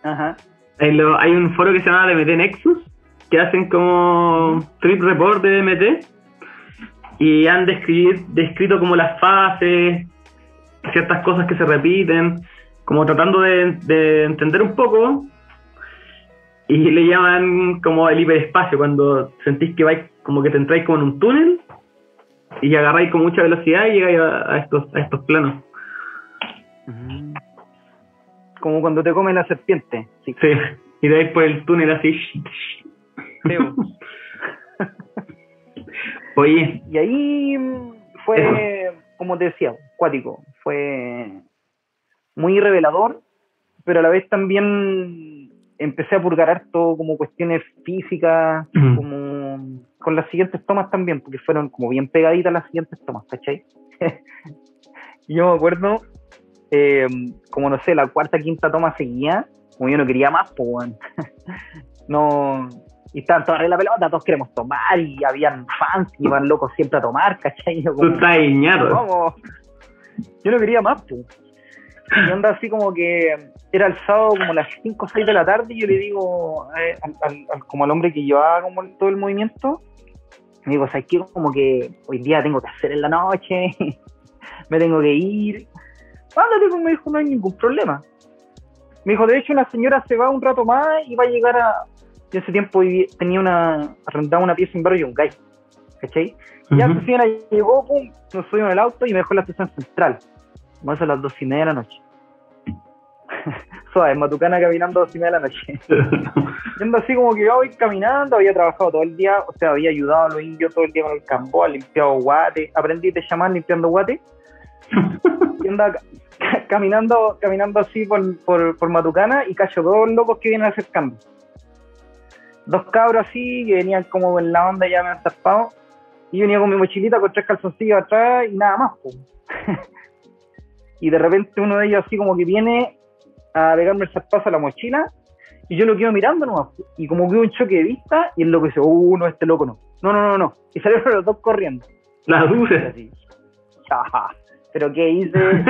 C: Ajá.
B: Hay, lo- hay un foro que se llama DMT Nexus que hacen como trip report de DMT y han describir- descrito como las fases, ciertas cosas que se repiten, como tratando de, de entender un poco y le llaman como el hiperespacio cuando sentís que vais como que te entráis como en un túnel y agarráis con mucha velocidad y llegáis a, a estos a estos planos.
C: Como cuando te come la serpiente. Sí.
B: Sí, y de ahí por el túnel así. Oye,
C: Y ahí mm, fue, como te decía, cuático. Fue muy revelador, pero a la vez también empecé a purgar harto como cuestiones físicas,
B: Ujú.
C: como con las siguientes tomas también, porque fueron como bien pegaditas las siguientes tomas, ¿cachai? yo me acuerdo, eh, como no sé, la cuarta, quinta toma seguía, como yo no quería más, pues, weón. no, y estaban todos en la pelota, todos queremos tomar, y habían fans que iban locos siempre a tomar, ¿cachai? Yo
B: tú
C: como,
B: estás ñato.
C: ¿Cómo? Yo no quería más, pues. Y onda así como que era el sábado como las 5 o 6 de la tarde y yo le digo eh, al, al- al- como al hombre que llevaba como todo el movimiento, me digo, ¿sabes qué? Como que hoy día tengo que hacer en la noche, me tengo que ir. Ándate, pues me dijo, no hay ningún problema. Me dijo, de hecho, una señora se va un rato más y va a llegar a... Yo ese tiempo tenía una... arrendaba una pieza en Barrio Yungay, ¿cachai? Ya
B: Ujú.
C: esa señora llegó, pum, nos subimos en el auto y me dejó en la estación central. Vamos a las dos y media de la noche. Suave, Matucana caminando a dos y media de la noche. Yendo así como que yo voy caminando, había trabajado todo el día, o sea, había ayudado a los indios todo el día con el campo, limpiado guate, aprendí a llamar limpiando guate. Y andaba ca- caminando, caminando así por, por, por Matucana y cacho dos locos que vienen a hacer cambio. Dos cabros así que venían como en la onda ya me han zarpado. Y yo venía con mi mochilita con tres calzoncillos atrás y nada más. y de repente uno de ellos así como que viene a pegarme el zarpazo a la mochila y yo lo quedo mirando nomás. Y como que hubo un choque de vista y el loco dice, uh, no, este loco no. No, no, no, no. Y salieron los dos corriendo.
B: Las
C: Y
B: luces.
C: así, "Jaja, Pero qué hice,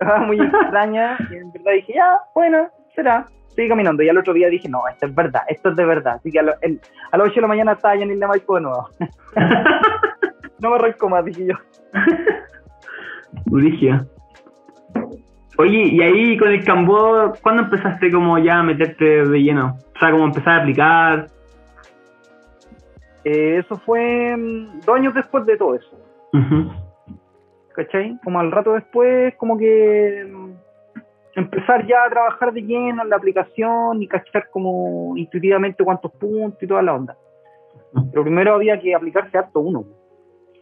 C: estaba muy extraña y en verdad dije, ya, bueno, será. Seguí caminando y al otro día dije, no, esto es verdad, esto es de verdad. Así que a, lo- el- a las 8 de la mañana estaba ya en Isla Maipo de nuevo. no me arranco más, dije yo.
B: Brígida. Oye, y ahí con el Cambó, ¿cuándo empezaste como ya a meterte de lleno? O sea, como empezar a aplicar.
C: Eh, eso fue mm, dos años después de todo eso, ¿cachai? Como al rato después, como que mm, empezar ya a trabajar de lleno en la aplicación y cachar como intuitivamente cuántos puntos y toda la onda. Pero primero había que aplicarse harto uno.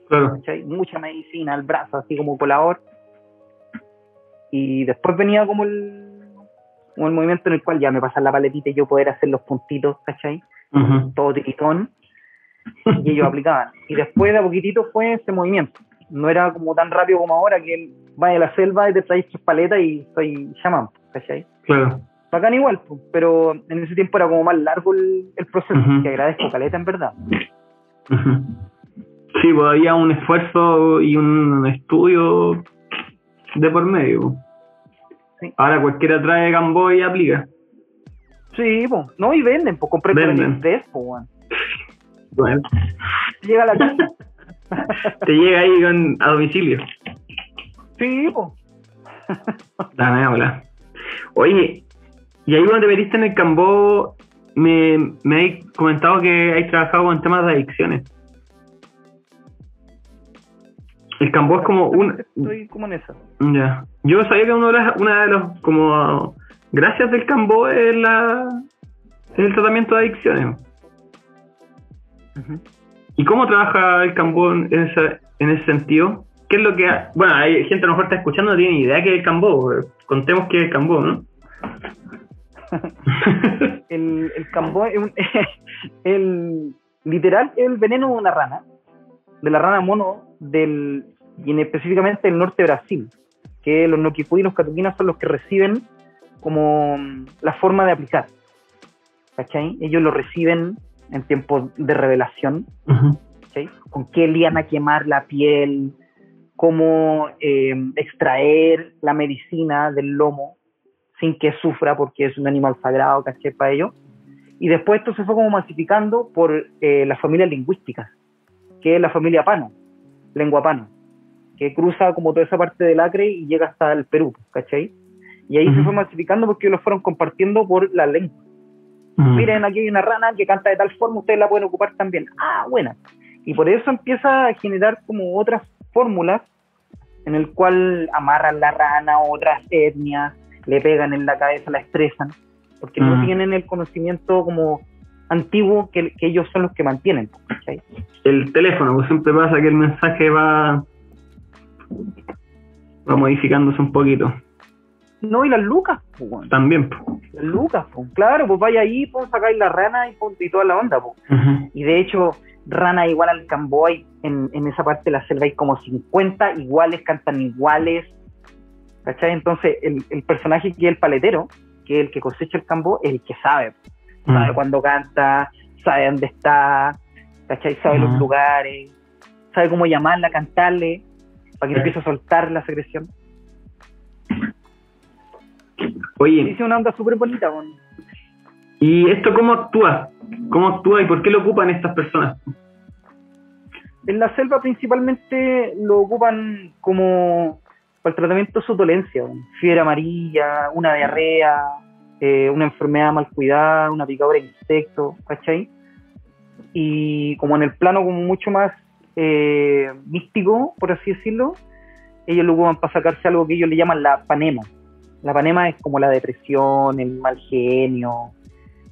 B: Claro.
C: ¿cachai? Mucha medicina al brazo, así como colador. Y después venía como el, como el movimiento en el cual ya me pasan la paletita y yo poder hacer los puntitos, ¿cachai? Todo tiritón. Y ellos aplicaban. Y después de a poquitito fue ese movimiento. No era como tan rápido como ahora que vaya a la selva y te traes tus paletas y soy chamán, ¿cachai?
B: Claro.
C: Bacán igual, pero en ese tiempo era como más largo el, el proceso, que agradezco caleta en verdad.
B: Sí, pues había un esfuerzo y un estudio de por medio.
C: Sí.
B: Ahora cualquiera trae Gamboy y aplica.
C: Sí, pues, no, y venden, pues compré por
B: Venden.
C: el estrés, pues, weón.
B: Bueno,
C: Llega a la casa.
B: te llega ahí con, a domicilio.
C: Sí, pues.
B: Dame, hola. Oye, y ahí cuando te metiste en el Cambó, me, me hay comentado que hay trabajado con temas de adicciones. El Cambó es como un...
C: Estoy como en esa.
B: Ya. Yo sabía que uno de las- una de los como gracias del Cambó es la es el tratamiento de adicciones. ¿Y cómo trabaja el Cambó en ese, en ese sentido? ¿qué es lo que... ha- Bueno, hay gente a lo mejor está escuchando, no tiene ni idea qué es el cambó. Contemos qué es el cambó, ¿no?
C: El, el cambó es un, el, literal es el veneno de una rana, de la rana mono del, y en específicamente del norte de Brasil, que los noquipú y los catuquinas son los que reciben como la forma de aplicar. ¿Cachai? Ellos lo reciben en tiempos de revelación,
B: Ujú.
C: ¿cachai? Con qué liana quemar la piel, cómo eh, extraer la medicina del lomo sin que sufra porque es un animal sagrado, ¿cachai? Para ellos. Y después esto se fue como masificando por eh, las familias lingüísticas, que es la familia Pano, lengua Pano, que cruza como toda esa parte del Acre y llega hasta el Perú, ¿cachai? Y ahí se
B: Ujú.
C: fue masificando porque ellos lo fueron compartiendo por la lengua.
B: Ujú.
C: Miren, aquí hay una rana que canta de tal forma, ustedes la pueden ocupar también. Ah, buena. Y por eso empieza a generar como otras fórmulas en el cual amarran la rana a otras etnias, le pegan en la cabeza, la estresan, porque no
B: Mm.
C: tienen el conocimiento como antiguo que, que ellos son los que mantienen.
B: El teléfono, pues siempre pasa que el mensaje va... Va modificándose un poquito.
C: No, y las lucas, pues.
B: También. pues.
C: las lucas, pues. claro, pues vaya ahí, pues sacáis la rana y, pues, y toda la onda, pues. Y de hecho, rana igual al camboy, en, en esa parte de la selva hay como 50 iguales, cantan iguales. ¿Cachai? Entonces, el, el personaje que es el paletero, que es el que cosecha el cambo, es el que sabe. Sabe
B: Mm.
C: cuándo canta, sabe dónde está, ¿cachai? Sabe los lugares, sabe cómo llamarla, cantarle, para que
B: Sí.
C: empiece a soltar la secreción.
B: Oye,
C: Dice una onda súper bonita.
B: ¿y esto cómo actúa? ¿Cómo actúa y por qué lo ocupan estas personas?
C: En la selva principalmente lo ocupan como para el tratamiento de su dolencia, fiebre amarilla, una diarrea, eh, una enfermedad mal cuidada, una picadura de insecto, ¿cachai? Y como en el plano como mucho más eh, místico, por así decirlo, ellos lo ocupan para sacarse algo que ellos le llaman la panema. La panema es como la depresión, el mal genio,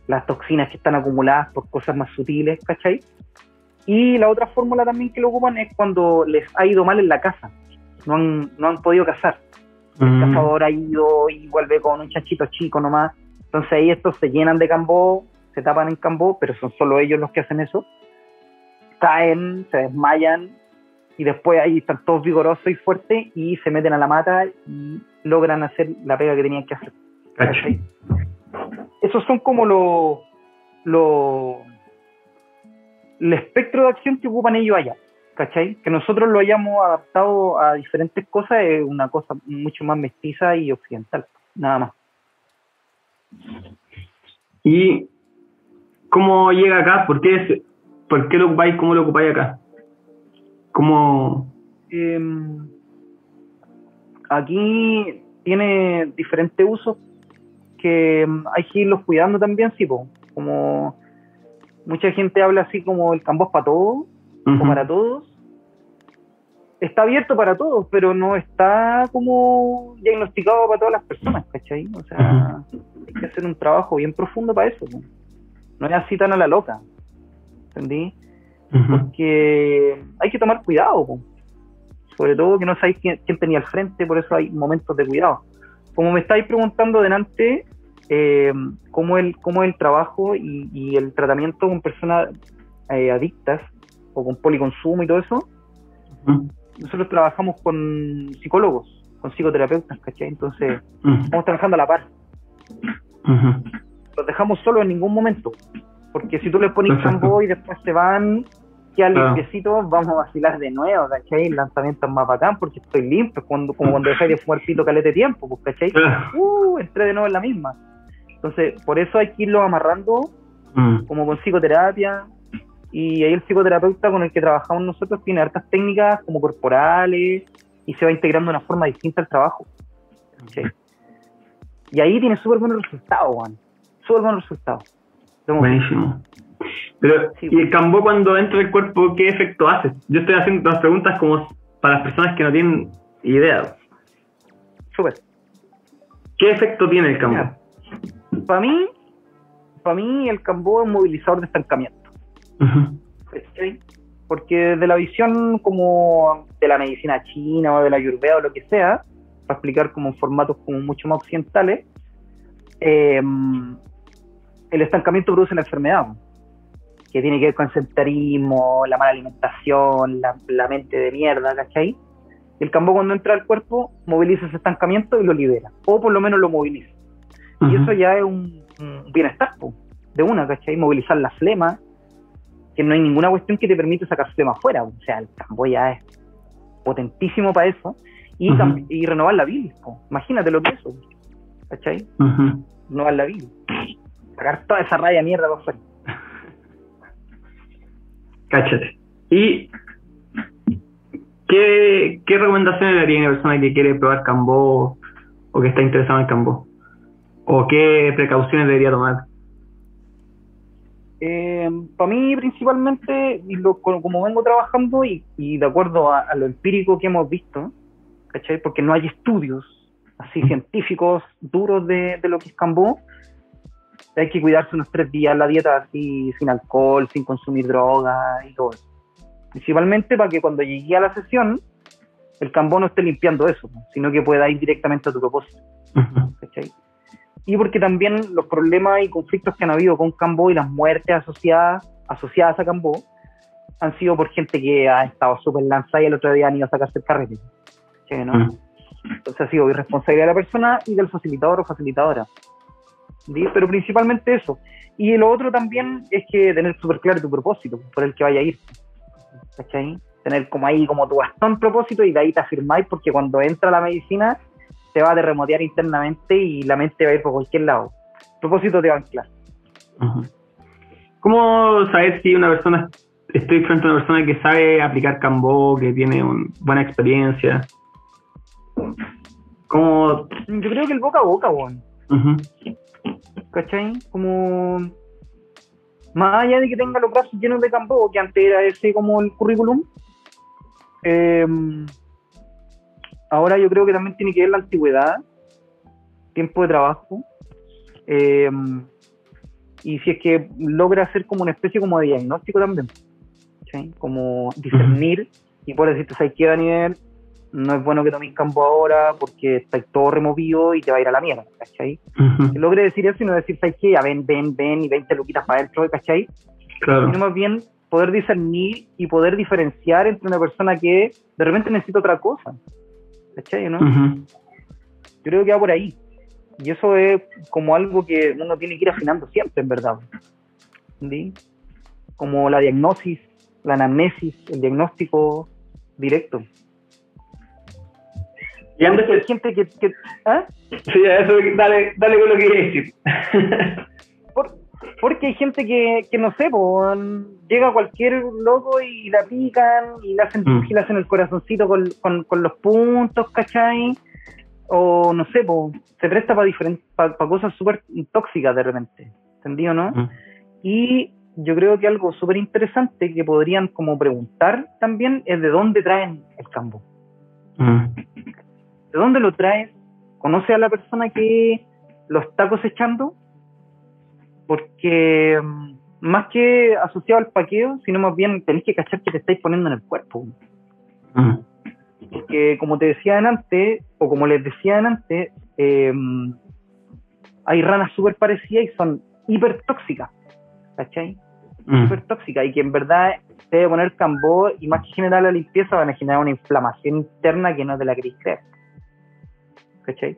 C: las toxinas que están acumuladas por cosas más sutiles, ¿cachai? Y la otra fórmula también que lo ocupan es cuando les ha ido mal en la casa, no han, no han podido cazar. El
B: Mm.
C: cazador ha ido y vuelve con un chanchito chico nomás. Entonces ahí estos se llenan de cambó, se tapan en cambó, pero son solo ellos los que hacen eso. Caen, se desmayan y después ahí están todos vigorosos y fuertes y se meten a la mata y logran hacer la pega que tenían que hacer. ¿cachai? Esos son como los lo, el espectro de acción que ocupan ellos allá, ¿cachai? Que nosotros lo hayamos adaptado a diferentes cosas es una cosa mucho más mestiza y occidental, nada más.
B: ¿Y cómo llega acá? ¿Por qué, es- por qué lo ocupáis? ¿Cómo lo ocupáis acá? ¿Cómo...?
C: Em, aquí tiene diferentes usos que em, hay que irlos cuidando también, sí, po. como mucha gente habla así como el campo es para todos, o para todos. Está abierto para todos, pero no está como diagnosticado para todas las personas, ¿cachai? O sea, hay que hacer un trabajo bien profundo para eso. po. No es así tan a la loca, ¿entendí? Porque hay que tomar cuidado, po. Sobre todo que no sabéis quién, quién tenía al frente, por eso hay momentos de cuidado. Como me estáis preguntando delante, eh, cómo, el, cómo es el trabajo y, y el tratamiento con personas eh, adictas o con policonsumo y todo eso,
B: Ujú.
C: nosotros trabajamos con psicólogos, con psicoterapeutas, ¿cachai? Entonces,
B: Ujú.
C: estamos trabajando a la par.
B: Ujú.
C: Los dejamos solos en ningún momento. Porque si tú les pones campo y después se van, ya
B: Claro.
C: limpiecitos, vamos a vacilar de nuevo, ¿cachai? El lanzamiento es más bacán porque estoy limpio, cuando, como cuando dejáis de fumar pito calete tiempo, pues, ¿cachai?
B: Ah.
C: Uh, entré de nuevo en la misma. Entonces, por eso hay que irlo amarrando
B: Mm.
C: como con psicoterapia. Y ahí el psicoterapeuta con el que trabajamos nosotros tiene hartas técnicas como corporales y se va integrando de una forma distinta al trabajo. ¿cachai? Y ahí tiene súper buenos resultados, Juan. Súper buenos resultados.
B: Buenísimo. Pero,
C: Sí,
B: ¿y el cambó cuando entra el cuerpo, qué efecto hace? Yo estoy haciendo las preguntas como para las personas que no tienen idea.
C: Súper.
B: ¿Qué efecto tiene el cambó?
C: Para mí, para mí el cambó es un movilizador de estancamiento.
B: Ujú.
C: ¿cachai? porque desde la visión como de la medicina china o de la ayurveda o lo que sea, para explicar como en formatos como mucho más occidentales, eh, el estancamiento produce la enfermedad, que tiene que ver con el sedentarismo, la mala alimentación, la, la mente de mierda, ¿cachai? El cambo cuando entra al cuerpo moviliza ese estancamiento y lo libera, o por lo menos lo moviliza. Y eso ya es un, un bienestar, po, de una, ¿cachai? Movilizar la flema, que no hay ninguna cuestión que te permite sacar flema afuera, o sea, el cambo ya es potentísimo para eso, y, y renovar la bilis, po. imagínate lo que es eso, ¿cachai?
B: Ujú.
C: Renovar la bilis, sacar toda esa raya mierda para afuera.
B: Cáchate. ¿Y qué, recomendaciones le haría a una persona que quiere probar Cambó o que está interesado en Cambó? ¿O qué precauciones debería tomar?
C: para mí principalmente, lo- como, vengo trabajando y, y de acuerdo a, a lo empírico que hemos visto, ¿cachai? Porque no hay estudios así científicos duros de lo que es Cambó, hay que cuidarse unos tres días la dieta así, sin alcohol, sin consumir drogas y todo eso. Principalmente para que cuando llegue a la sesión, el Cambó no esté limpiando eso, sino que pueda ir directamente a tu propósito. ¿cachai? Y porque también los problemas y conflictos que han habido con Cambó y las muertes asociadas, asociadas a Cambó han sido por gente que ha estado súper lanzada y el otro día han ido a sacarse el carrete. ¿cachai, no? Entonces ha sido irresponsabilidad de la persona y del facilitador o facilitadora. ¿Sí? Pero principalmente eso. Y lo otro también es que tener súper claro tu propósito por el que vaya a ir. ¿Cachai? Tener como ahí como tu bastón propósito y de ahí te afirmáis porque cuando entra la medicina te va a remotear internamente y la mente va a ir por cualquier lado. propósito te va a anclar.
B: ¿Cómo saber si una persona, estoy frente a una persona que sabe aplicar Cambó, que tiene una buena experiencia? ¿Cómo?
C: Yo creo que el boca a boca, weón.
B: Ujú.
C: ¿Cachai? Como más allá de que tenga los brazos llenos de campo, que antes era ese como el currículum, eh, ahora yo creo que también tiene que ver la antigüedad, tiempo de trabajo, eh, y si es que logra hacer como una especie como de diagnóstico también, ¿cachai? Como discernir y por decirte, ¿sabes qué, Daniel? No es bueno que tomes campo ahora porque está todo removido y te va a ir a la mierda, ¿cachai?
B: Ujú.
C: que logre decir eso y no decir, ¿sabes qué? Ya ven, ven, ven y 20 luquitas para adentro, ¿cachai?
B: Claro.
C: Sino más bien poder discernir y poder diferenciar entre una persona que de repente necesita otra cosa, ¿cachai? ¿no?
B: Ujú.
C: Yo creo que va por ahí. Y eso es como algo que uno tiene que ir afinando siempre, en verdad. ¿entendí? Como la diagnosis, la anamnesis, el diagnóstico directo.
B: Y antes
C: Hay gente que... que ¿ah?
B: Sí, eso, dale, dale con lo que quería decir.
C: Por- porque hay gente que, que no sé, po, llega cualquier loco y la pican y le hacen,
B: Mm.
C: y le hacen el corazoncito con, con, con los puntos, ¿cachai? O no sé, po, se presta para para cosas súper tóxicas de repente, ¿entendido, no?
B: Mm.
C: Y yo creo que algo súper interesante que podrían como preguntar también es de dónde traen el campo.
B: Mm.
C: ¿De dónde lo traes? ¿Conoce a la persona que lo está cosechando? Porque mm, más que asociado al paqueo, sino más bien tenéis que cachar que te estáis poniendo en el cuerpo.
B: Mm.
C: Porque como te decía antes, o como les decía antes, eh, hay ranas súper parecidas y son hiper tóxicas. ¿Cachai?
B: Mm.
C: Súper tóxicas y que en verdad te debe poner cambó y más que generar la limpieza van a generar una inflamación interna que no te la queréis creer. ¿Cachai?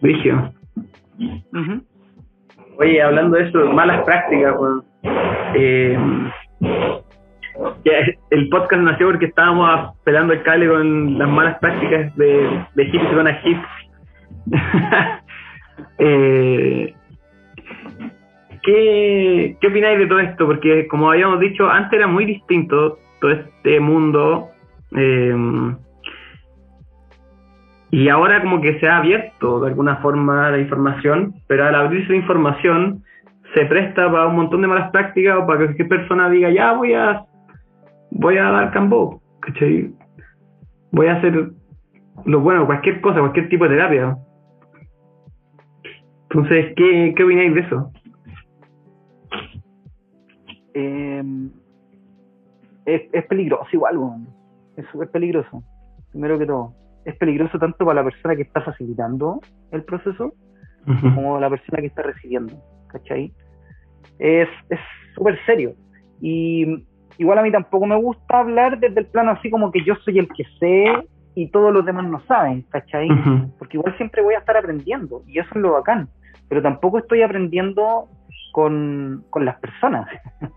B: Brigio.
C: Ujú.
B: Oye, hablando de eso, malas prácticas. Eh, el podcast nació porque estábamos pelando el cable con las malas prácticas de, de hippies con a hip. eh, ¿qué, ¿Qué opináis de todo esto? Porque como habíamos dicho, antes era muy distinto todo este mundo. eh, y ahora como que se ha abierto de alguna forma la información, pero al abrirse la información se presta para un montón de malas prácticas o para que cualquier persona diga, ya voy a voy a dar cambo, ¿cachai? Voy a hacer lo bueno, cualquier cosa, cualquier tipo de terapia. Entonces, ¿qué, qué opináis de eso?
C: Eh, es, es peligroso igual. Es súper peligroso, primero que todo. Es peligroso tanto para la persona que está facilitando el proceso
B: Ujú.
C: como la persona que está recibiendo, ¿cachai? Es es súper serio. Y igual a mí tampoco me gusta hablar desde el plano así como que yo soy el que sé y todos los demás no saben, ¿cachai? Porque igual siempre voy a estar aprendiendo y eso es lo bacán. Pero tampoco estoy aprendiendo con, con las personas,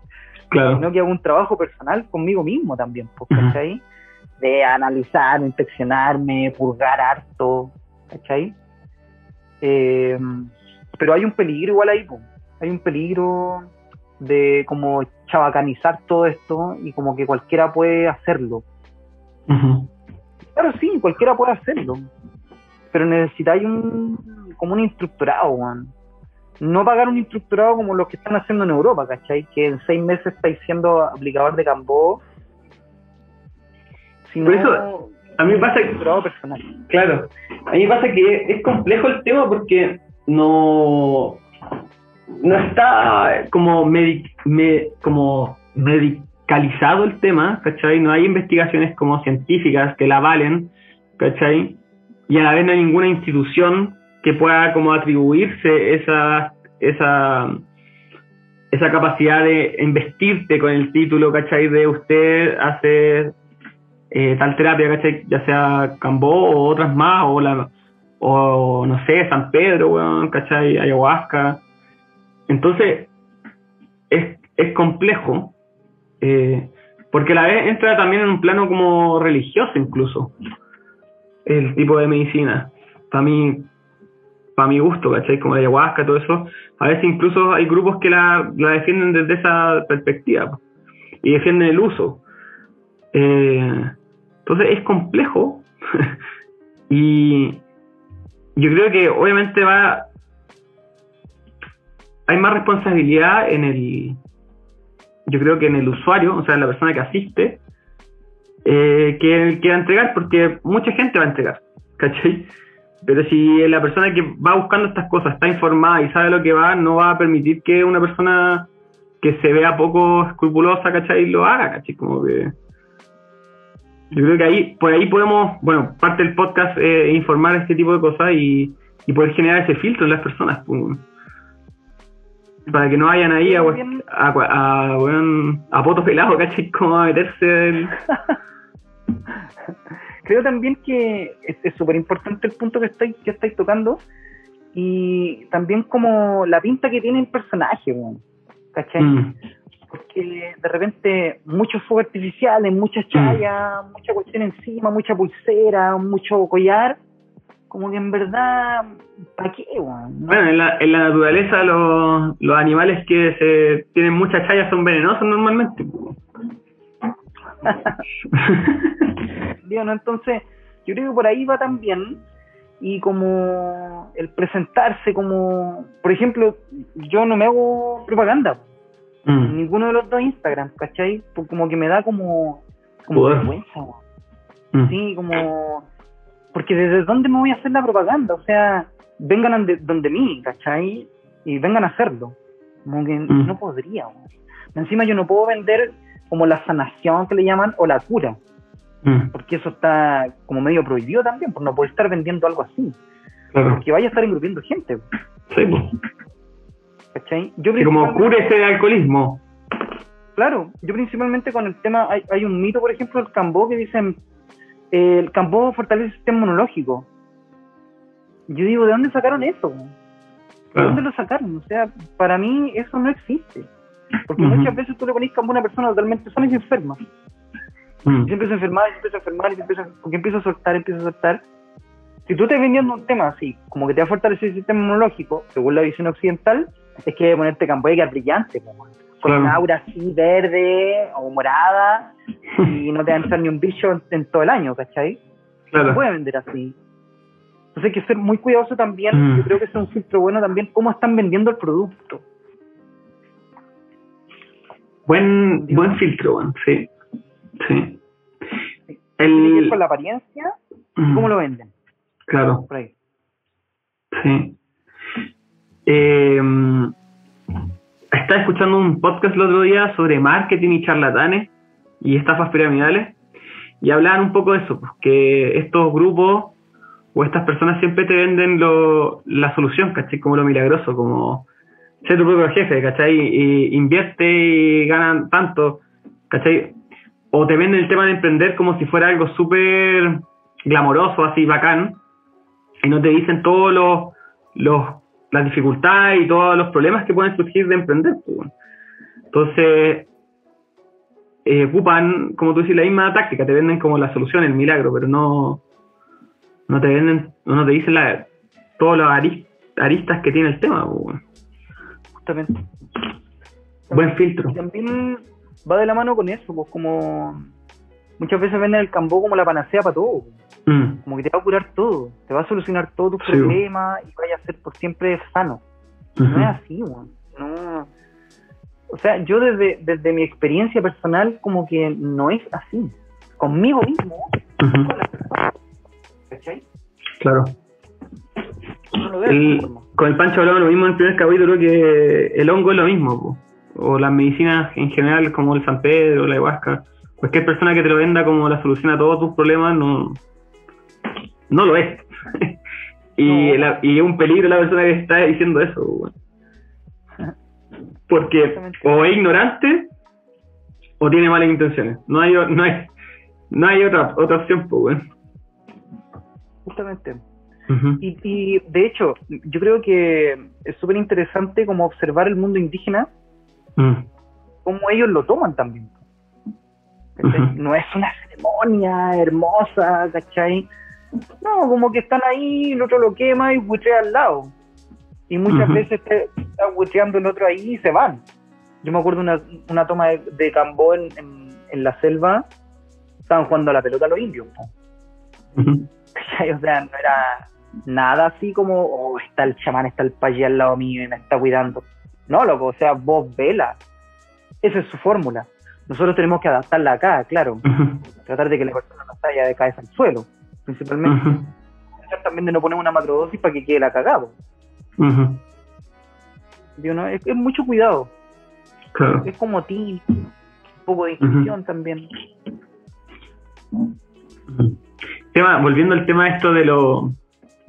B: Claro.
C: sino que hago un trabajo personal conmigo mismo también, pues. ¿cachai? De analizar, inspeccionarme, purgar harto, ¿cachai? Eh, pero hay un peligro igual ahí, hay un peligro de como chabacanizar todo esto y como que cualquiera puede hacerlo. Claro, sí, cualquiera puede hacerlo. Pero necesitáis un, como un instructorado, weón. No pagar un instructorado como los que están haciendo en Europa, ¿cachai? Que en seis meses estáis siendo aplicador de Cambó.
B: Por eso, a mí me pasa que-
C: personal.
B: Claro, a mí pasa que es complejo el tema porque no, no está como, medi- me- como medicalizado el tema, ¿cachai? No hay investigaciones como científicas que la avalen, ¿cachai? Y a la vez no hay ninguna institución que pueda como atribuirse esa, esa, esa capacidad de investirte con el título, ¿cachai? De usted hace eh, tal terapia, ¿cachai? Ya sea Cambó o otras más, o la o no sé, San Pedro, weón, ¿cachai? Ayahuasca. Entonces, es, es complejo, eh, porque a la vez entra también en un plano como religioso incluso, el tipo de medicina. Para mí, para mi gusto, ¿cachai? Como la ayahuasca, todo eso. A veces incluso hay grupos que la, la defienden desde esa perspectiva y defienden el uso. Eh, entonces es complejo y yo creo que obviamente va hay más responsabilidad en el yo creo que en el usuario, o sea, en la persona que asiste, eh, que el que va a entregar, porque mucha gente va a entregar, ¿cachai? Pero si la persona que va buscando estas cosas está informada y sabe lo que va, no va a permitir que una persona que se vea poco escrupulosa, ¿cachai? Lo haga, ¿cachai? Como que... Yo creo que ahí, por ahí podemos, bueno, parte del podcast eh, informar este tipo de cosas y, y poder generar ese filtro en las personas. pues, para que no vayan ahí a, a, a, a, weón, a poto pelado, ¿cachai? Como a meterse.
C: Creo también que es súper importante el punto que estáis, que estáis tocando y también como la pinta que tiene el personaje, ¿cachai?
B: Mm.
C: Porque de repente muchos fuegos artificiales, muchas chayas,
B: Mm.
C: mucha cuestión encima, mucha pulsera, mucho collar, como que en verdad, ¿para qué?
B: Bueno, en la, en la naturaleza los, los animales que se tienen muchas chayas son venenosos normalmente.
C: Digo, ¿no? Entonces, yo creo que por ahí va también. Y como el presentarse como, por ejemplo, yo no me hago propaganda.
B: Mm.
C: Ninguno de los dos Instagram, ¿cachai? Pues como que me da como, como vergüenza.
B: Mm.
C: Sí, como... Porque desde dónde me voy a hacer la propaganda, o sea, vengan ande- donde mí, ¿cachai? Y vengan a hacerlo. Como que
B: Mm.
C: no podría. Encima yo no puedo vender como la sanación que le llaman o la cura,
B: Mm.
C: porque eso está como medio prohibido también, por no poder estar vendiendo algo así,
B: Claro.
C: porque vaya a estar engrupiendo gente,
B: Sí, pues.
C: ¿cachai? Yo
B: como cure ese alcoholismo.
C: Claro, yo principalmente con el tema, hay, hay un mito, por ejemplo, del Cambó que dicen, eh, el Cambó fortalece el sistema inmunológico. Yo digo, ¿de dónde sacaron eso? ¿De dónde lo sacaron? O sea, para mí eso no existe. Porque
B: Ujú.
C: muchas veces tú le pones Cambó a una persona totalmente sana y se enferma.
B: Mm.
C: Y se empieza a enfermar, y se empieza a enfermar, y se empieza, porque empieza a soltar, empieza a soltar. Si tú estás vendiendo un tema así, como que te va a fortalecer el sistema inmunológico, según la visión occidental, es que ponerte Cambó y quedar brillante, po, con
B: Claro.
C: una aura así verde o morada, y no te va a entrar ni un bicho en, en todo el año, ¿cachai? No
B: Claro.
C: puede vender así. Entonces hay que ser muy cuidadoso también,
B: Mm.
C: yo creo que es un filtro bueno también, cómo están vendiendo el producto.
B: Buen, buen filtro, bueno, sí. Sí. El,
C: con la apariencia,
B: Mm,
C: cómo lo venden,
B: Claro.
C: por ahí.
B: Sí. Eh, estaba escuchando un podcast el otro día sobre marketing y charlatanes y estafas piramidales. Y hablaban un poco de eso, pues, que estos grupos o estas personas siempre te venden lo, la solución, ¿cachai? Como lo milagroso, como ser tu propio jefe, ¿cachai? Y invierte y ganan tanto, ¿cachai? O te venden el tema de emprender como si fuera algo súper glamoroso, así bacán, y no te dicen todos los, los las dificultades y todos los problemas que pueden surgir de emprender. Pues, Entonces, eh, ocupan, como tú dices, la misma táctica, te venden como la solución, el milagro, pero no, no te venden, no te dicen la, todas las aristas que tiene el tema. Pues,
C: Justamente.
B: Buen filtro.
C: Y también va de la mano con eso, pues como muchas veces venden el cambó como la panacea para todo.
B: Mm,
C: Como que te va a curar todo, te va a solucionar todos tus
B: Sí.
C: problemas y vaya a ser por siempre sano. No es así, weón. No. O sea, yo desde, desde mi experiencia personal, como que no es así. Conmigo mismo,
B: ujú,
C: con las personas. ¿Cachai?
B: Claro.
C: No lo veo
B: El- con el Pancho hablamos lo mismo en el primer capítulo que el hongo es lo mismo, po. o las medicinas en general como el San Pedro, la ayahuasca. Cualquier persona que te lo venda como la solución a todos tus problemas no, no lo es. y,
C: No.
B: la- y es un peligro la persona que está diciendo eso. Porque o es ignorante o tiene malas intenciones. No hay, no hay, no hay otra, otra opción, pues, weón.
C: Justamente. Y, y de hecho, yo creo que es súper interesante como observar el mundo indígena,
B: Mm.
C: cómo ellos lo toman también. No es una ceremonia hermosa, ¿cachai? No, como que están ahí, el otro lo quema y buchea al lado. Y muchas
B: Ujú.
C: veces te, está bucheando el otro ahí y se van. Yo me acuerdo una, una toma de, de Cambó en, en, en la selva, estaban jugando a la pelota los indios. po.
B: Ujú.
C: ¿Cachai? O sea, no era nada así como, oh, está el chamán, está el payé al lado mío y me está cuidando. No, loco, o sea, vos vela. Esa es su fórmula. Nosotros tenemos que adaptarla acá, claro. Tratar de que la persona no se haya de cabeza al suelo, principalmente. Tratar también de no poner una macrodosis para que quede la. Digo, ¿no? Es, es mucho cuidado.
B: Claro.
C: Es como ti, un poco de intuición también.
B: Tema, volviendo al tema esto de lo,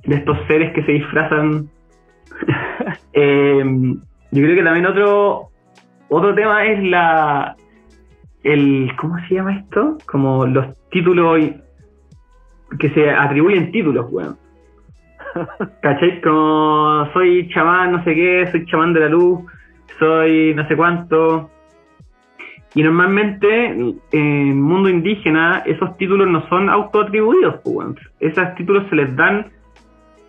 B: de estos seres que se disfrazan, eh, yo creo que también otro otro tema es la el ¿cómo se llama esto? Como los títulos que se atribuyen títulos, weón. ¿Cachai? Como soy chamán, no sé qué, soy chamán de la luz, soy no sé cuánto. Y normalmente en el mundo indígena esos títulos no son autoatribuidos, pues, weón. Esos títulos se les dan,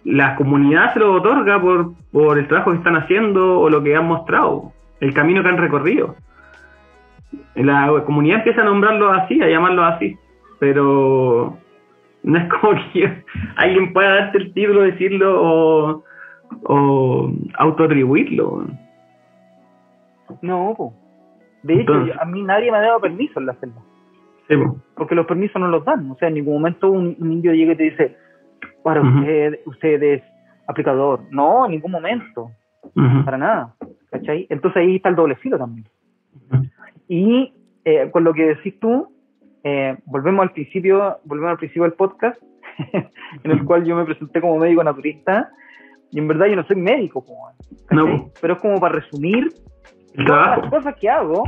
B: la comunidad se los otorga por, por el trabajo que están haciendo o lo que han mostrado, el camino que han recorrido. La comunidad empieza a nombrarlos así, a llamarlos así, pero no es como que alguien pueda darte el título, decirlo o, o autoatribuirlo.
C: No, po. De hecho,
B: Entonces-
C: a mí nadie me ha dado permiso en la.
B: Sí, po.
C: porque los permisos no los dan. O sea, en ningún momento un, un indio llega y te dice, para
B: Ujú.
C: usted, usted es aplicador. No, en ningún momento, para nada. ¿Cachai? Entonces ahí está el doble filo también. Y eh, con lo que decís tú, eh, volvemos al principio, volvemos al principio del podcast, en el cual yo me presenté como médico naturista, y en verdad yo no soy médico.
B: No.
C: pero es como para resumir todas las cosas que hago,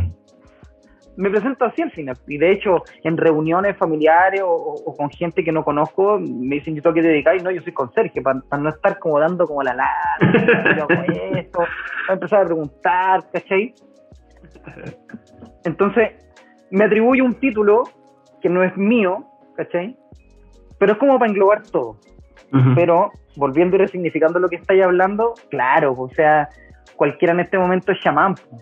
C: me presento así al final. Y de hecho, en reuniones familiares o, o- o con gente que no conozco, me dicen, ¿yo tengo que dedicar? Y no, yo soy conserje, para, no estar como dando como la larga, yo hago esto, para empezar a preguntar, ¿cachai? Entonces, me atribuyo un título que no es mío, ¿cachai? Pero es como para englobar todo. Pero, volviendo y resignificando lo que estáis hablando, claro, o sea, cualquiera en este momento es chamán. po.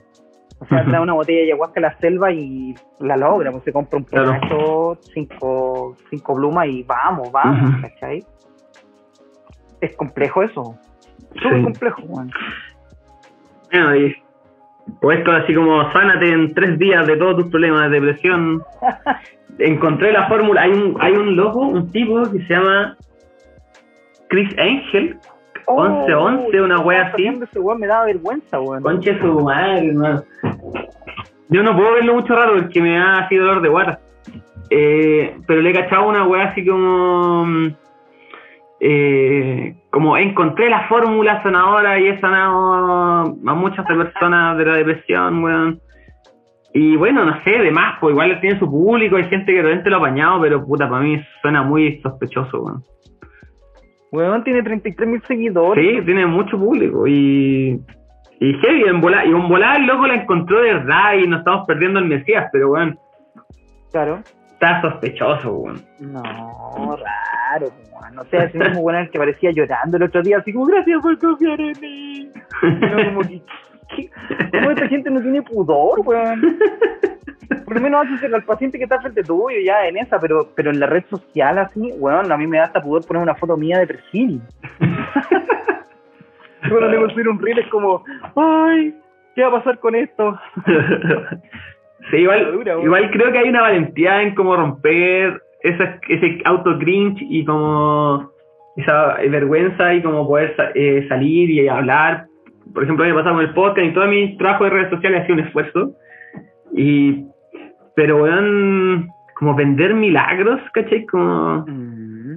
C: O sea,
B: Ujú.
C: trae una botella de ayahuasca a la selva y la logra, pues se compra un
B: Claro.
C: pedazo, cinco, cinco plumas y vamos, vamos,
B: Ujú.
C: ¿cachai? Es complejo eso. Súper
B: Sí.
C: complejo, weón.
B: Bueno, y- o esto así como sánate en tres días de todos tus problemas de depresión. Encontré la fórmula. Hay un, hay un loco, un tipo que se llama Chris Angel. 11, 11, una wea así.
C: Ese me daba vergüenza, weón.
B: Conche su madre, hermano. Yo no puedo verlo mucho rato porque me da así dolor de guata. Eh, pero le he cachado una weá así como. Eh, como encontré la fórmula sanadora y he sanado a muchas personas de la depresión, weón. Y bueno, no sé, de más, pues igual tiene su público, hay gente que realmente lo ha apañado, pero puta, para mí suena muy sospechoso, weón.
C: Weón tiene 33 mil seguidores.
B: Sí, tiene mucho público y. Y heavy, en volar, y en volar el loco la encontró de verdad y nos estamos perdiendo el Mesías, pero weón,
C: Claro.
B: Está sospechoso, weón.
C: No, raro, weón. No sé, así mismo weón el que parecía llorando el otro día, así como, gracias por confiar en mí. Como que, ¿qué? ¿Cómo esta gente no tiene pudor, weón? Por lo menos haces al paciente que está frente tuyo ya en esa, pero, pero en la red social así, weón, a mí me da hasta pudor poner una foto mía de perfil. Cuando le voy a subir un reel es como, ay, ¿qué va a pasar con esto?
B: sí, igual,
C: Dura, weón.
B: igual creo que hay una valentía en como romper esa, ese auto cringe y como esa vergüenza y como poder eh, salir y hablar. Por ejemplo, me pasa con el podcast y todo mi trabajo de redes sociales ha sido un esfuerzo. Y, pero weón, como vender milagros, ¿cachai? Como,
C: Mm,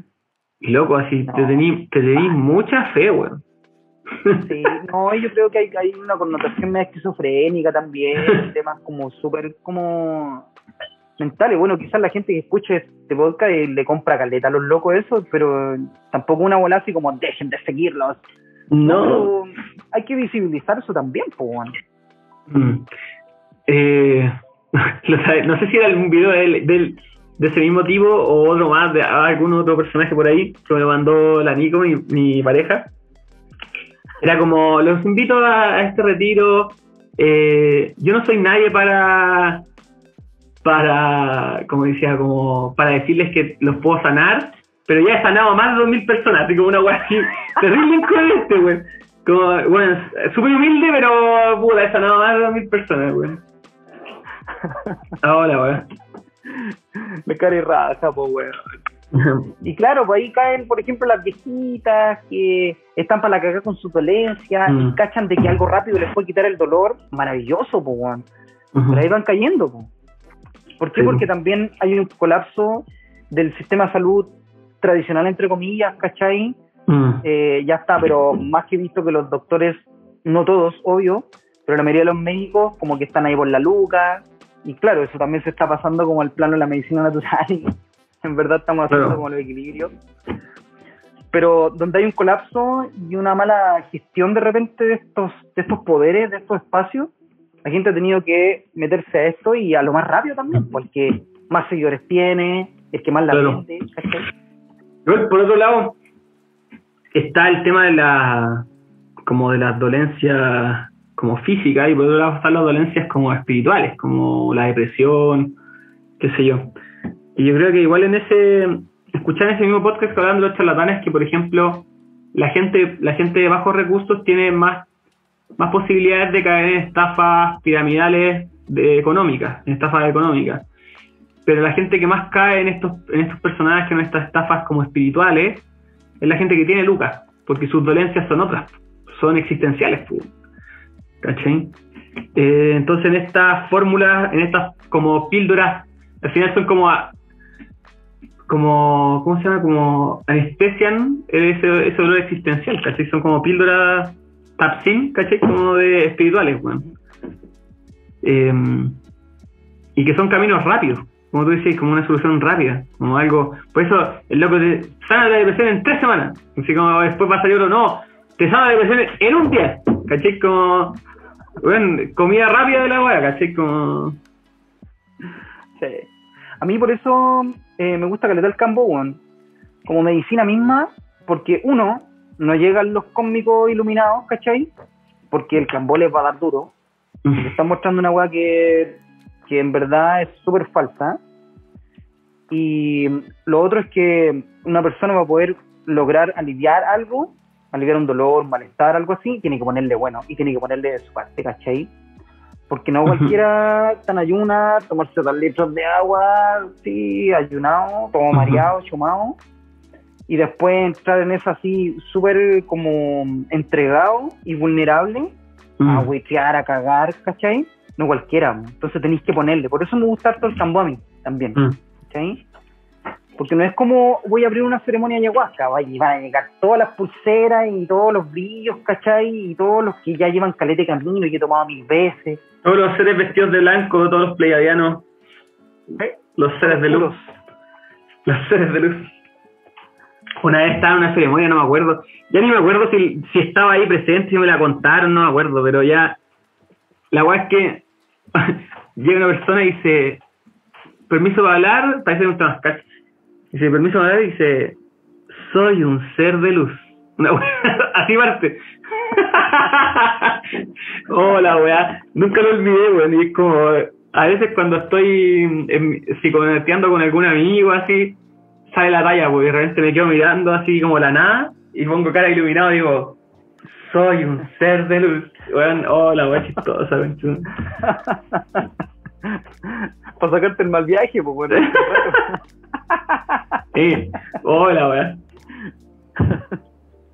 B: y loco, así, te te tení mucha fe, weón.
C: Sí, no, yo creo que hay, hay una connotación medio esquizofrénica también, temas como súper como mentales. Bueno, quizás la gente que escuche este podcast y le compra caleta a los locos eso, pero tampoco una bola así como dejen de seguirlos.
B: No.
C: Hay que visibilizar eso también, pues, bueno.
B: Mm. Eh, no sé si era algún video de, de, de ese mismo tipo o otro más, de algún otro personaje por ahí que me lo mandó la Nico, mi, mi pareja. Era como, los invito a, a este retiro. eh, yo no soy nadie para, para, como decía, como para decirles que los puedo sanar, pero ya he sanado a más de 2.000 personas, así como una weá así, terrible incoherente, güey. Como, bueno, súper humilde, pero puta, he sanado a más de 2.000 personas, güey. Ahora, weón.
C: Me cae raja, pues, weón. Y claro, pues ahí caen, por ejemplo, las viejitas que están para la cagada con su dolencia
B: Mm.
C: y cachan de que algo rápido les puede quitar el dolor. Maravilloso, pues, weón. Pero ahí van cayendo. po. ¿Por qué?
B: Sí.
C: Porque también hay un colapso del sistema de salud tradicional, entre comillas, ¿cachai?
B: Mm.
C: Eh, ya está, pero más que visto que los doctores, no todos, obvio, pero la mayoría de los médicos como que están ahí por la luca. Y claro, eso también se está pasando como al plano de la medicina natural. en verdad estamos haciendo
B: Claro.
C: como los equilibrios. Pero donde hay un colapso y una mala gestión de repente de estos, de estos poderes, de estos espacios, la gente ha tenido que meterse a esto y a lo más rápido también, porque más seguidores tiene, el que más la
B: Claro. Pero, por otro lado, está el tema de la como de las dolencias como físicas y por otro lado están las dolencias como espirituales, como la depresión, qué sé yo. Y yo creo que igual en ese, escuchar ese mismo podcast que hablan de los charlatanes, que por ejemplo, la gente, la gente de bajos recursos tiene más, más posibilidades de caer en estafas piramidales económicas, en estafas económicas. Pero la gente que más cae en estos, en estos personajes, en estas estafas como espirituales, es la gente que tiene lucas, porque sus dolencias son otras, son existenciales. ¿cachai? Eh, entonces en estas fórmulas, en estas como píldoras, al final son como, como ¿cómo se llama? Como anestesian ese, ese dolor existencial, ¿cachai? Son como píldoras tapsin, ¿cachai? Como de espirituales, weón. Eh, y que son caminos rápidos, como tú decías, como una solución rápida, como algo. Por eso el loco te sana la depresión en tres semanas, así como después va a salir otro, no, te sana la depresión en un día, ¿cachai? Como, bueno, comida rápida de la weá, ¿cachai? Como,
C: Sí. A mí por eso eh, me gusta Caleta el Campo. Como medicina misma, porque uno, no llegan los cósmicos iluminados, ¿cachai? Porque el Cambo les va a dar duro. Le están mostrando una weá que, que en verdad es súper falsa. Y lo otro es que una persona va a poder lograr aliviar algo, aliviar un dolor, un malestar, algo así, tiene que ponerle bueno y tiene que ponerle de su parte, ¿cachai? Porque no cualquiera en ayuna, tomarse dos litros de agua, sí, ayunado, todo mareado, chumado, y después entrar en eso así súper como entregado y vulnerable, a huitear, a cagar, ¿cachai? no cualquiera. Entonces tenéis que ponerle. Por eso me gusta harto el cambo a mí también. ¿cachai? Porque no es como voy a abrir una ceremonia de ayahuasca, vaya, y van a llegar todas las pulseras y todos los brillos, ¿cachai? Y todos los que ya llevan calete de camino y que he tomado mil veces.
B: Todos los seres vestidos de blanco, todos los pleiadianos, los seres de luz. Los seres de luz. Una vez estaba en una ceremonia, no me acuerdo. Ya ni me acuerdo si, si estaba ahí presente, si me la contaron, no me acuerdo, pero ya. La weá es que llega una persona y dice: Permiso para hablar, parece que gusta más Dice: Permiso y dice: Soy un ser de luz. Una así parte. Hola, weá. Nunca lo olvidé, weón. Y es como. A veces cuando estoy en- con algún amigo, así, sale la talla, porque de repente me quedo mirando así como la nada y pongo cara iluminado y digo, soy un ser de luz. Weón, hola, weá chistosa, conchudo.
C: Para sacarte el mal viaje, pues bueno.
B: Sí, hola, weá.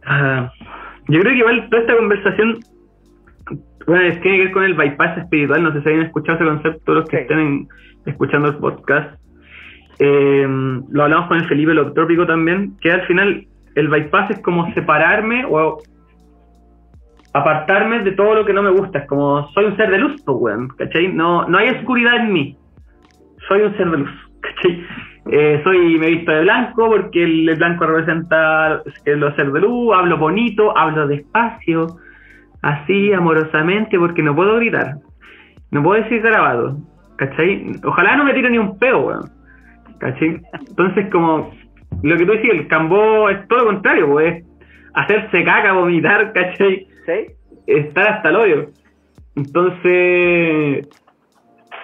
B: Ah, yo creo que igual toda esta conversación bueno, es- tiene que ver con el bypass espiritual. No sé si habían escuchado ese concepto los que
C: Sí.
B: estén en- escuchando el podcast. Eh, lo hablamos con el Felipe Loctrópico también, que al final el bypass es como separarme o apartarme de todo lo que no me gusta. Es como soy un ser de luz, pues, weón, ¿cachai? No, no hay oscuridad en mí. Soy un ser de luz, ¿cachai? Eh, soy, me visto de blanco porque el, el blanco representa los ser de luz, hablo bonito, hablo despacio, así, amorosamente, porque no puedo gritar. No puedo decir grabado, ¿cachai? Ojalá no me tire ni un peo, weón. ¿Cachai? Entonces, como lo que tú decías, el cambó es todo lo contrario, pues, es hacerse caca, vomitar, ¿cachai?
C: ¿Sí?
B: Estar hasta el hoyo. Entonces,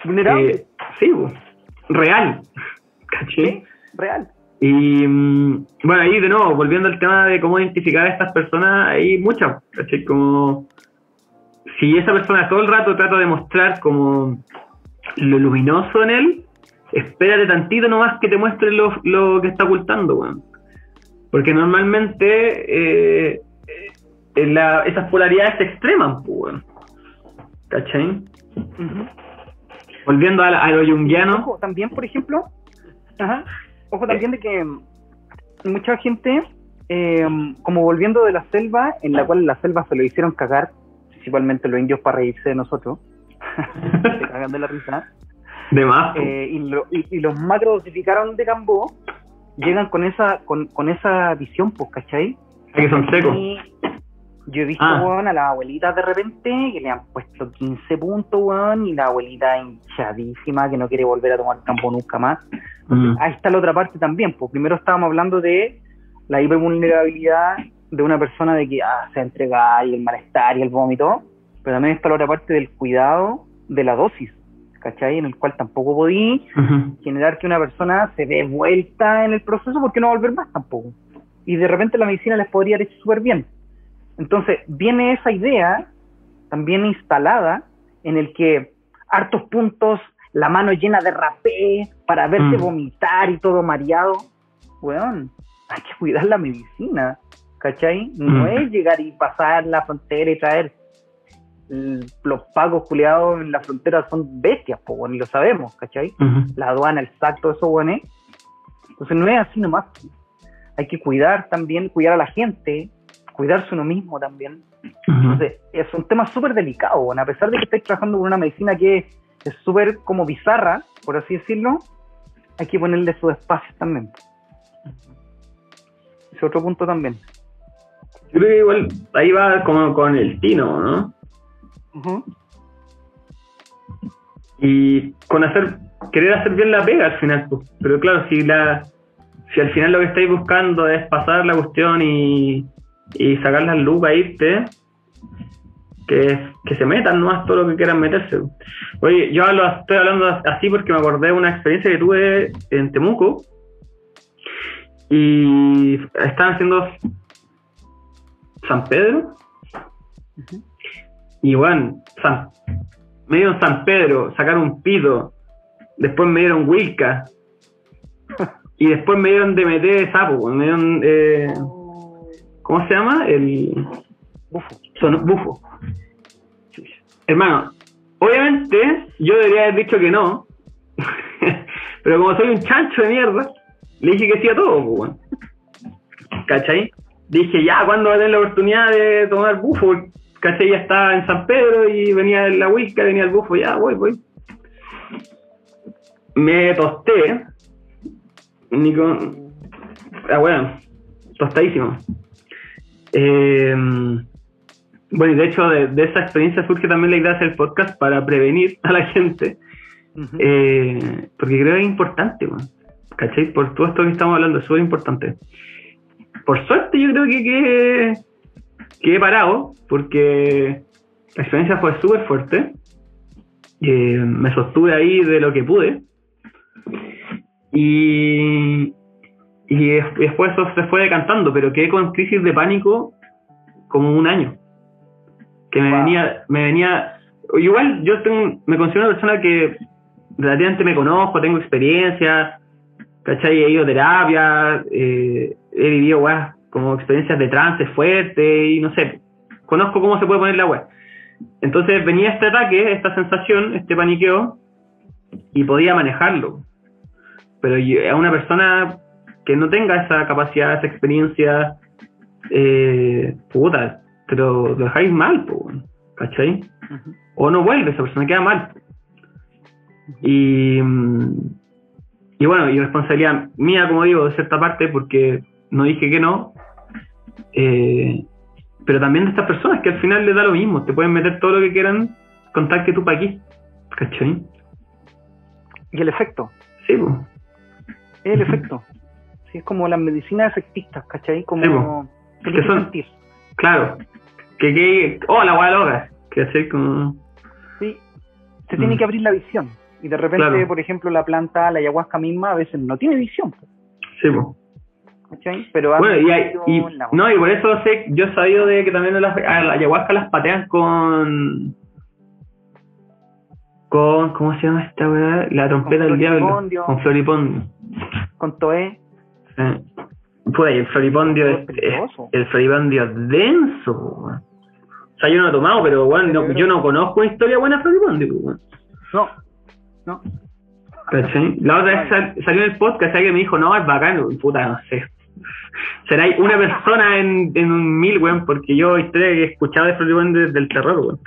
C: Vulnerable.
B: eh, sí, pues, real, ¿cachai?
C: Sí, real.
B: Y mm, bueno, ahí de nuevo, volviendo al tema de cómo identificar a estas personas, hay muchas, ¿cachai? Como si esa persona todo el rato trata de mostrar como lo luminoso en él, espérate tantito nomás que te muestre lo, lo que está ocultando, weón. Porque normalmente eh, eh, la- esas polaridades se extreman, pues, weón. ¿Cachai? Volviendo a, a lo junguiano.
C: Ojo, también, por ejemplo, ajá, ojo también de que mucha gente, eh, como volviendo de la selva, en la cual la selva se lo hicieron cagar, principalmente los indios para reírse de nosotros, se cagan de la risa,
B: De más,
C: eh, y, lo- y- y los macro dosificaron de Cambó, llegan con esa con, con esa visión, pues, ¿cachai?
B: que son secos.
C: Y yo he visto,
B: Ah.
C: weón, a las abuelitas de repente que le han puesto 15 puntos, weón, y la abuelita hinchadísima que no quiere volver a tomar campo nunca más.
B: Mm.
C: Ahí está la otra parte también, pues primero estábamos hablando de la hipervulnerabilidad de una persona de que ah, se entrega y el malestar y el vómito, pero también está la otra parte del cuidado de la dosis, ¿cachai? En el cual tampoco podí generar que una persona se dé vuelta en el proceso porque no va a volver más tampoco. Y de repente la medicina les podría haber hecho súper bien. Entonces, viene esa idea también instalada en el que hartos puntos, la mano llena de rapé para verte
B: Mm.
C: vomitar y todo mareado. Weón, hay que cuidar la medicina, ¿cachai? No
B: Mm.
C: es llegar y pasar la frontera y traer. Los pagos culiados en la frontera son bestias, pues, bueno, y lo sabemos, ¿cachai? La aduana, el SAC, todo eso, bueno, ¿eh? Entonces no es así nomás. Hay que cuidar también, cuidar a la gente, cuidarse uno mismo también. Entonces es un tema súper delicado, bueno, a pesar de que estáis trabajando con una medicina que es súper como bizarra, por así decirlo, hay que ponerle sus espacios también. Ese otro punto también.
B: Yo creo que igual ahí va como con el tino, ¿no? Y con hacer, querer hacer bien la pega al final, pues. Pero claro, si la si al final lo que estáis buscando es pasar la cuestión y, y sacar las lucas, irte, que, que se metan nomás todo lo que quieran meterse. Oye, yo hablo, estoy hablando así porque me acordé de una experiencia que tuve en Temuco y estaban haciendo San Pedro y bueno, San, me dieron San Pedro, sacaron un pito, después me dieron Wilca y después me dieron DMT de sapo, me dieron, eh, ¿cómo se llama? El
C: Bufo.
B: son bufo. Hermano, obviamente, yo debería haber dicho que no. Pero como soy un chancho de mierda, le dije que sí a todo, pues, weón. ¿Cachai? Dije, ya, ¿cuándo va a tener la oportunidad de tomar bufo? ¿Cachai? Ya estaba en San Pedro y venía la whisky, venía el bufo, ya, voy, voy. Me tosté. Ni con... Ah, bueno, tostadísimo. Eh, bueno, y de hecho de, de esa experiencia surge también la idea de hacer podcast para prevenir a la gente.
C: Ujú.
B: Eh, porque creo que es importante, weón. ¿cachai? Por todo esto que estamos hablando, es súper importante. Por suerte yo creo que, que, que he parado, porque la experiencia fue súper fuerte. Eh, me sostuve ahí de lo que pude. Y, y des- después eso se fue decantando, pero quedé con crisis de pánico como un año. Que me
C: Wow.
B: venía, me venía, igual yo tengo, me considero una persona que relativamente me conozco, tengo experiencia, ¿cachai? He ido a terapia, eh, he vivido weas como experiencias de trance fuerte y no sé, conozco cómo se puede poner la wea. Entonces venía este ataque, esta sensación, este paniqueo, y podía manejarlo. Pero yo- a una persona que no tenga esa capacidad, esa experiencia, eh, puta, te lo, dejáis mal, ¿cachai? O no vuelve, esa persona queda mal. Y, mm, y bueno, y responsabilidad mía, como digo, de cierta parte, porque no dije que no, eh, pero también de estas personas que al final les da lo mismo, te pueden meter todo lo que quieran, contar que tú para aquí, ¿cachai?
C: Y el efecto,
B: Sí, pues.
C: es el efecto. Sí, es como las medicinas efectistas, ¿cachai? Como
B: Sí, po. Que son-
C: sentir.
B: claro, que, que, oh, la weá loca, que hacer como,
C: Sí, se tiene
B: Mm.
C: que abrir la visión. Y de repente,
B: Claro.
C: por ejemplo, la planta, la ayahuasca misma, a veces no tiene visión, po,
B: sí, pues.
C: ¿cachai? Pero
B: Bueno, y, hay- y- no, y por eso sé, yo he sabido de que también las, a la ayahuasca las patean con. con. ¿Cómo se llama esta weá? La trompeta del diablo. Con floripondio.
C: con Toé,
B: Pues el floripondio
C: Es
B: el floripondio es denso, weón. O sea, yo no lo he tomado, pero bueno, no- yo no conozco una historia buena de floripondio, po, weón.
C: no, no,
B: ¿Cachai? La otra vez sal- salió en el podcast alguien me dijo, no, es bacano, puta, no sé. Será una persona en, en un mil, weón, porque yo historia que he escuchado de Floripondio desde el terror, weón.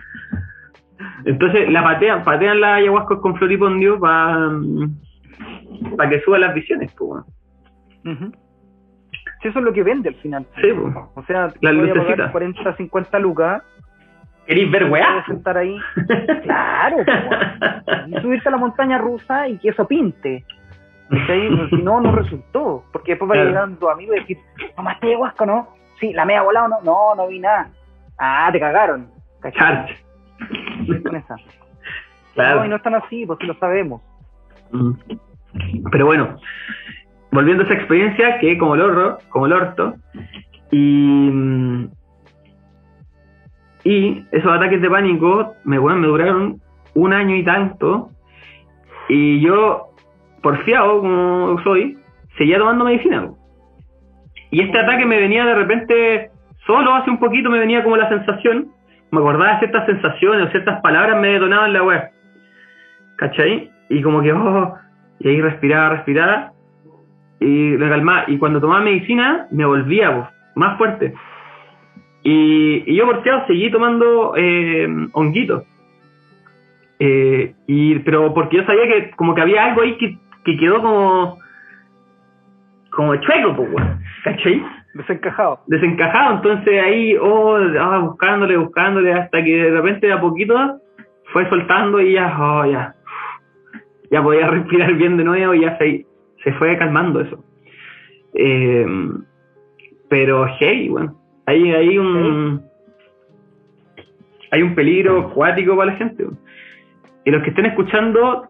B: Entonces la patean, patean la ayahuasca con Floripondio para para que suban las visiones, pues, weón.
C: Ujú. Sí, eso es lo que vende al final.
B: Sí.
C: O sea,
B: La
C: te voy a
B: lucecita.
C: pagar 40, 50 lucas,
B: ¿Queréis ver weá?
C: sentar ahí, claro, po, y subirte a la montaña rusa y que eso pinte. Si no, no resultó. Porque después va
B: Claro.
C: llegando tu amigo y decir, ¿tomaste ayahuasca o no? Sí, la media volada o no. No, no vi nada. Ah, te cagaron. ¿Cachai? Con esa.
B: Claro.
C: No, y no están así, pues sí lo sabemos.
B: Mm. Pero bueno, volviendo a esa experiencia, que como el orto, como el orto, y, y esos ataques de pánico me, bueno, me duraron un año y tanto, y yo, porfiado como soy, seguía tomando medicina. Y este ataque me venía de repente, solo hace un poquito me venía como la sensación, me acordaba de ciertas sensaciones o ciertas palabras me detonaban la web. ¿Cachai? Y como que, oh, y ahí respiraba, respiraba, y lo calmaba. Y cuando tomaba medicina, me volvía más fuerte. Y, y yo, por cierto, seguí tomando eh, honguitos. Eh, y, pero porque yo sabía que como que había algo ahí que, que quedó como como chueco, pues, weón. ¿Cachai?
C: Desencajado.
B: desencajado, entonces ahí, oh, ah, buscándole, buscándole, hasta que de repente de a poquito fue soltando y ya, oh, ya, ya podía respirar bien de nuevo y ya se, se fue calmando eso. Eh, pero hey, bueno, hay, hay un hay un peligro acuático para la gente. Y los que estén escuchando,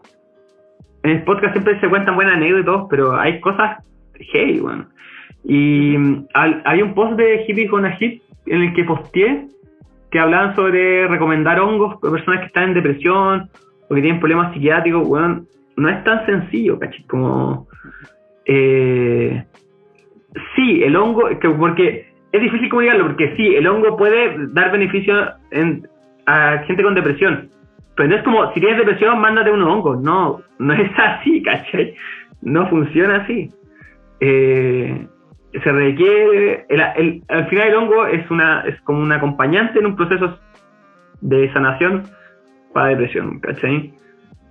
B: en el podcast siempre se cuentan buenas anécdotas pero hay cosas hey, bueno. Y mm, al- hay un post de Hippie con a Hit en el que posteé que hablaban sobre recomendar hongos a personas que están en depresión o que tienen problemas psiquiátricos, weón. No es tan sencillo, ¿cachai? Como. eh, sí, el hongo, que- porque es difícil comunicarlo, porque sí, el hongo puede dar beneficio en- a gente con depresión, Pero no es como, si tienes depresión, mándate unos hongos. No, no es así, ¿cachai? No funciona así. Eh, se requiere, el, el- al final el hongo es, una, es como un acompañante en un proceso de sanación para depresión, ¿cachai?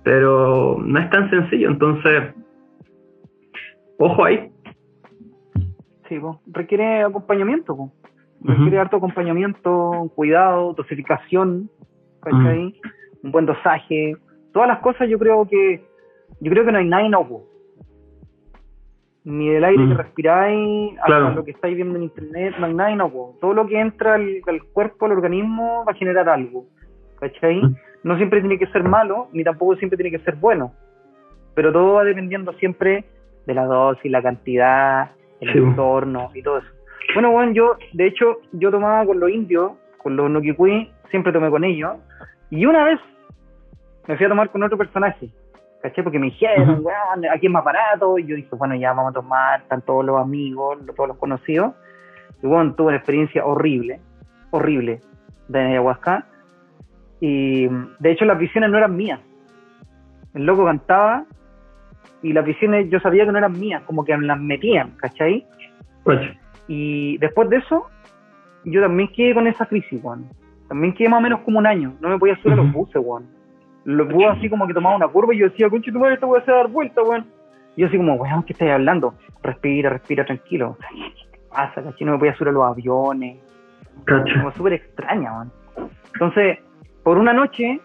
B: Pero no es tan sencillo, entonces, ojo ahí.
C: Sí, requiere acompañamiento, requiere harto acompañamiento, cuidado, dosificación, ¿cachai? Un buen dosaje, todas las cosas yo creo que yo creo que no hay nada inocuo. Ni del aire
B: Mm.
C: que respiráis, hasta
B: Claro.
C: lo que estáis viendo en internet, no hay nada inocuo. Todo lo que entra al, al cuerpo, al organismo, va a generar algo. ¿Cachai?
B: Mm.
C: No siempre tiene que ser malo, ni tampoco siempre tiene que ser bueno. Pero todo va dependiendo siempre de la dosis, la cantidad, el
B: Sí.
C: entorno y todo eso. Bueno, bueno, yo, de hecho, yo tomaba con los indios, con los Nokikui, siempre tomé con ellos. Y una vez me fui a tomar con otro personaje, ¿cachai? Porque me dijeron, weón, aquí es más barato. Y yo dije, bueno, ya vamos a tomar, están todos los amigos, todos los conocidos. Y bueno, tuve una experiencia horrible, horrible de ayahuasca. Y de hecho, las visiones no eran mías. El loco cantaba y las visiones yo sabía que no eran mías, como que me las metían, ¿cachai?
B: Cacha.
C: Y después de eso, yo también quedé con esa crisis, weón. También quedé más o menos como un año. No me podía subir a los buses, weón. Los buses así como que tomaba una curva y yo decía, conche tu madre, esto voy a hacer dar vuelta, weón. Y yo así como, weón, ¿qué estás hablando? Respira, respira, tranquilo. ¿Qué pasa, cachai? No me podía subir a los aviones. Como súper extraña, weón. Entonces, por una noche,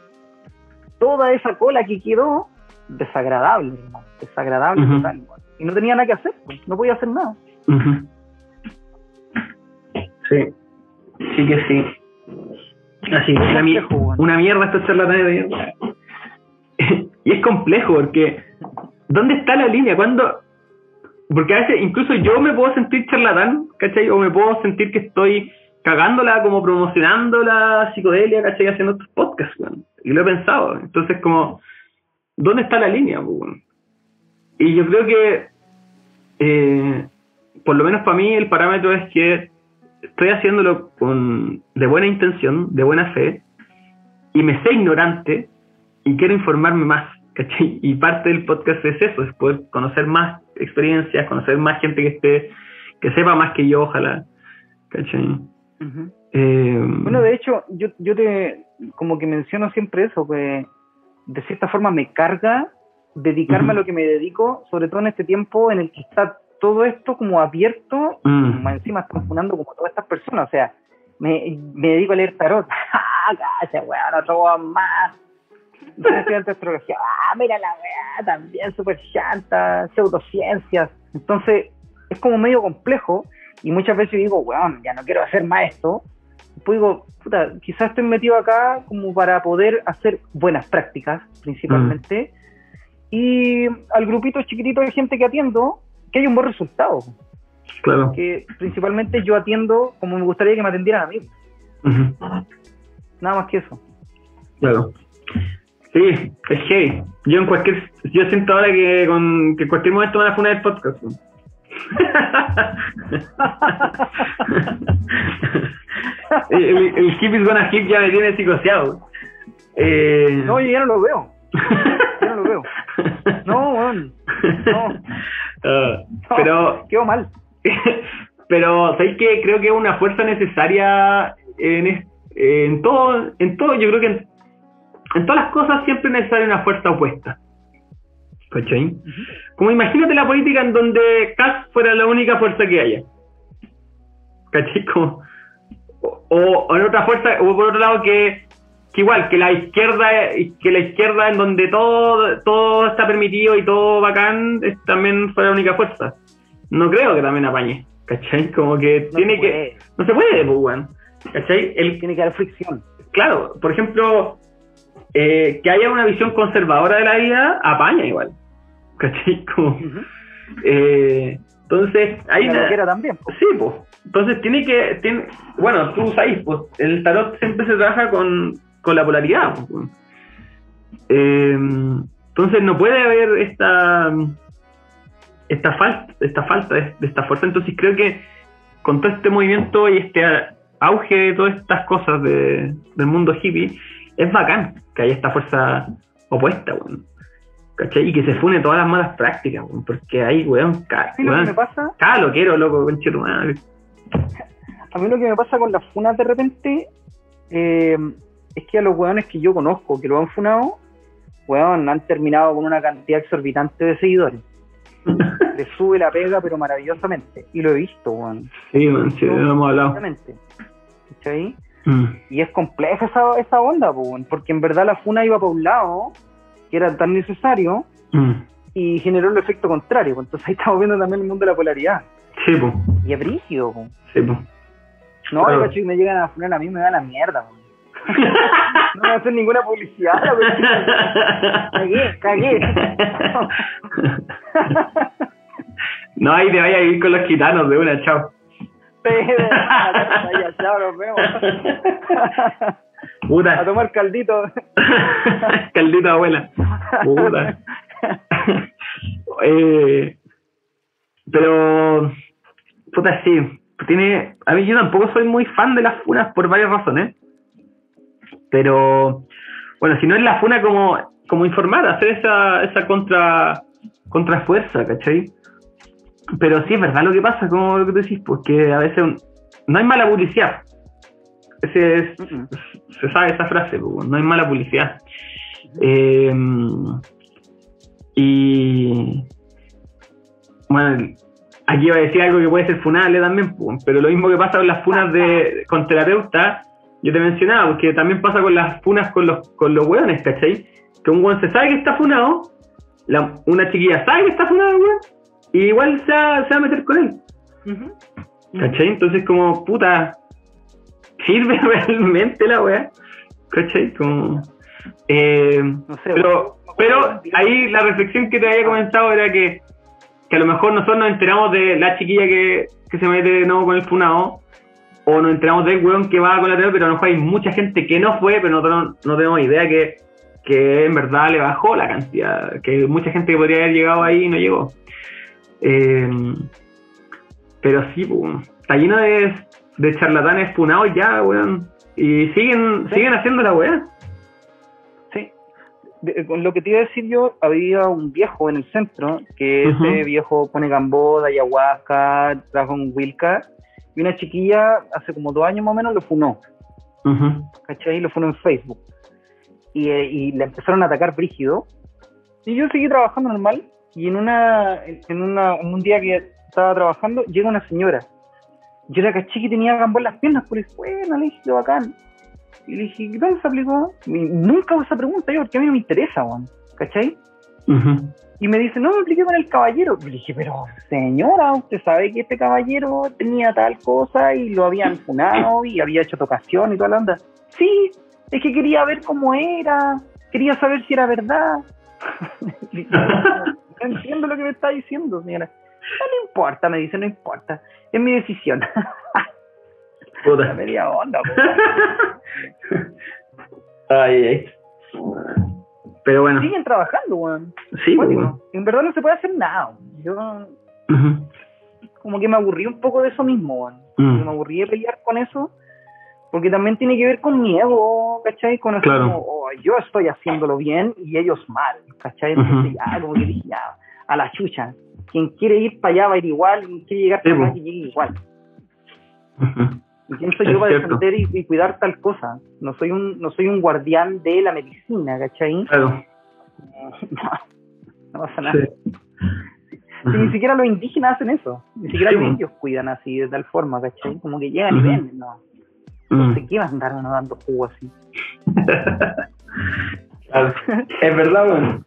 C: toda esa cola que quedó, desagradable, hermano. Desagradable total, weón. Y no tenía nada que hacer, pues. no podía hacer nada.
B: Sí, sí que sí. Así, una, mierda esta charlatán de mierda. y es complejo porque ¿dónde está la línea? cuando Porque a veces incluso yo me puedo sentir charlatán, ¿cachai? O me puedo sentir que estoy cagándola como promocionando la psicodelia, ¿cachai? Haciendo estos podcasts, weón. Y lo he pensado. Entonces como, ¿dónde está la línea, weón? Y yo creo que, eh, por lo menos para mí, el parámetro es que estoy haciéndolo con de buena intención, de buena fe, y me sé ignorante y quiero informarme más, ¿cachai? Y parte del podcast es eso, es poder conocer más experiencias, conocer más gente que esté, que sepa más que yo, ojalá, ¿cachai? Eh,
C: Bueno, de hecho, yo, yo te, como que menciono siempre eso, que de cierta forma me carga dedicarme a lo que me dedico, sobre todo en este tiempo en el que está todo esto como abierto,
B: Mm.
C: encima están funando como todas estas personas, o sea, me, me dedico a leer tarot, ¡ah, cacha, weón, otro más! Yo estudiante de astrología, ¡ah, mira la weá, también súper chanta, pseudociencias! Entonces, es como medio complejo, y muchas veces digo, weón, ya no quiero hacer más esto, pues digo, puta, quizás estoy metido acá como para poder hacer buenas prácticas, principalmente, y al grupito chiquitito de gente que atiendo, que haya un buen resultado,
B: claro.
C: que principalmente yo atiendo como me gustaría que me atendieran a mí,
B: Ujú.
C: nada más que eso.
B: Claro. Sí, es heavy. Yo en cualquier, yo siento ahora que con que en cualquier momento me van a funar el podcast. ¿no? el, el, el hip is gonna hip ya me tiene psicoseado. Eh...
C: No, yo ya no lo veo, yo no lo veo. No, weón, no.
B: Ah,
C: no,
B: pero
C: quedó mal.
B: pero sabéis que creo que es una fuerza necesaria en, es- en todo en todo yo creo que en, en todas las cosas siempre es necesaria una fuerza opuesta ¿cachai? como imagínate la política en donde Kass fuera la única fuerza que haya ¿cachai? como o, o en otra fuerza o por otro lado que, que igual que la izquierda que la izquierda en donde todo todo está permitido y todo bacán es, también fuera la única fuerza no creo que también apañe ¿cachai? como que
C: No
B: tiene que no se puede pues weón ¿cachai? el,
C: Tiene que haber fricción.
B: claro por ejemplo eh, que haya una visión conservadora de la vida apaña igual ¿cachai? como eh, entonces hay una-
C: también. po.
B: Sí, pues. Entonces tiene que. Tiene, bueno, tú sabes, pues el tarot siempre se trabaja con, con la polaridad. pues. Eh, entonces no puede haber esta esta falta esta falta de, de esta fuerza. Entonces creo que con todo este movimiento y este auge de todas estas cosas de- del mundo hippie, es bacán que haya esta fuerza opuesta, weón. ¿Cachai? Y que se fune todas las malas prácticas, weón. Porque ahí, weón, ca-
C: ¿Sí lo que me pasa?
B: cada lo quiero, loco, conche tu madre.
C: A mí lo que me pasa con las funas de repente eh, es que a los weones que yo conozco que lo han funado, weón, han terminado con una cantidad exorbitante de seguidores. Les sube la pega, pero maravillosamente. Y lo he visto, weón.
B: Sí, man, sí, lo hemos hablado.
C: ¿Cachai?
B: Mm.
C: Y es compleja esa, esa onda, weón, porque en verdad la funa iba para un lado, que era tan necesario,
B: Mm.
C: y generó el efecto contrario. pues, Entonces ahí estamos viendo también el mundo de la polaridad.
B: Sí, po,
C: Y es brígido, po.
B: sí, po.
C: No,
B: Claro.
C: que me llegan a funar a mí me da la mierda, po. No a hacer ninguna publicidad, la. Cagué, cagué.
B: No, ahí te vaya a ir con los gitanos de una, chao.
C: Pero, ya, chao, nos vemos. A
B: Puta.
C: tomar caldito.
B: Caldito abuela. Puta. eh, pero, puta, sí. Tiene, a mí yo tampoco soy muy fan de las funas por varias razones. Pero, bueno, si no es la funa como, como informar, hacer esa, esa contra, contrafuerza, ¿cachai? Pero sí es verdad lo que pasa, como lo que tú decís, porque a veces un- no hay mala publicidad. Ese es, se sabe esa frase, no hay mala publicidad. Eh, y bueno, aquí iba a decir algo que puede ser funable también, pero lo mismo que pasa con las funas de con terapeutas, yo te mencionaba, porque también pasa con las funas con los con los hueones, ¿cachai? Que un hueón se sabe que está funado, la- una chiquilla sabe que está funado, weón, y igual se va, se va a meter con él. ¿Cachai? Entonces como, puta, ¿sirve realmente la weá? ¿Cachai? Como... Eh,
C: No sé,
B: pero, pero ahí la reflexión que te había comentado era que, que a lo mejor nosotros nos enteramos de la chiquilla que, que se mete de nuevo con el funado, o nos enteramos del weón que va con la tele, pero a lo mejor hay mucha gente que no fue, pero nosotros no, no tenemos idea que, que en verdad le bajó la cantidad, que mucha gente que podría haber llegado ahí y no llegó. Eh, pero sí, pues, está lleno de, de charlatanes funados ya, weón. Y siguen,
C: Sí.
B: siguen haciendo la weá.
C: Sí. De- con lo que te iba a decir yo, había un viejo en el centro, que ese viejo pone gamboda, ayahuasca, trabaja en Wilca, y una chiquilla hace como dos años más o menos lo funó,
B: Ujú.
C: ¿cachai? Lo funó en Facebook. Y, eh, y le empezaron a atacar brígido. Y yo seguí trabajando normal, y en una, en una, en un día que estaba trabajando, llega una señora. Yo la caché que tenía gambo en las piernas, le dije, bueno, le dije, qué bacán. Y le dije, ¿dónde se aplicó? Y nunca hago esa pregunta yo, porque a mí no me interesa, weón. ¿Cachai? Y me dice, no, me apliqué con el caballero. Y le dije, pero señora, usted sabe que este caballero tenía tal cosa y lo habían funado y había hecho tocación y toda la onda. Sí, es que quería ver cómo era, quería saber si era verdad. No entiendo lo que me está diciendo, señora. No, no importa, me dice, no importa, es mi decisión. La
B: Puta.
C: media onda, po.
B: Ay, ay. Pero bueno,
C: Siguen trabajando, weón.
B: sí, weón.
C: En verdad no se puede hacer nada. Yo como que me aburrí un poco de eso mismo, weón.
B: Mm.
C: Me aburrí de pelear con eso, porque también tiene que ver con mi ego, ¿cachai? Con así
B: Claro.
C: como, oh, yo estoy haciéndolo bien y ellos mal, ¿cachai? Entonces
B: Ujú.
C: ya, como que dije, ya, a la chucha. Quien quiere ir para allá va a ir igual, quien quiere llegar
B: Sí,
C: para acá
B: po.
C: que llegue igual. ¿Y quién soy yo para defender y, y cuidar tal cosa? No soy un no soy un guardián de la medicina, ¿cachai?
B: Claro.
C: No, no pasa nada.
B: Sí.
C: Si ni siquiera los indígenas hacen eso. Ni siquiera
B: Sí,
C: los
B: po.
C: indios cuidan así de tal forma, ¿cachai? Como que llegan y venden, ¿no? Entonces, ¿qué va a andar uno dando jugo así?
B: Claro. Es verdad, weón.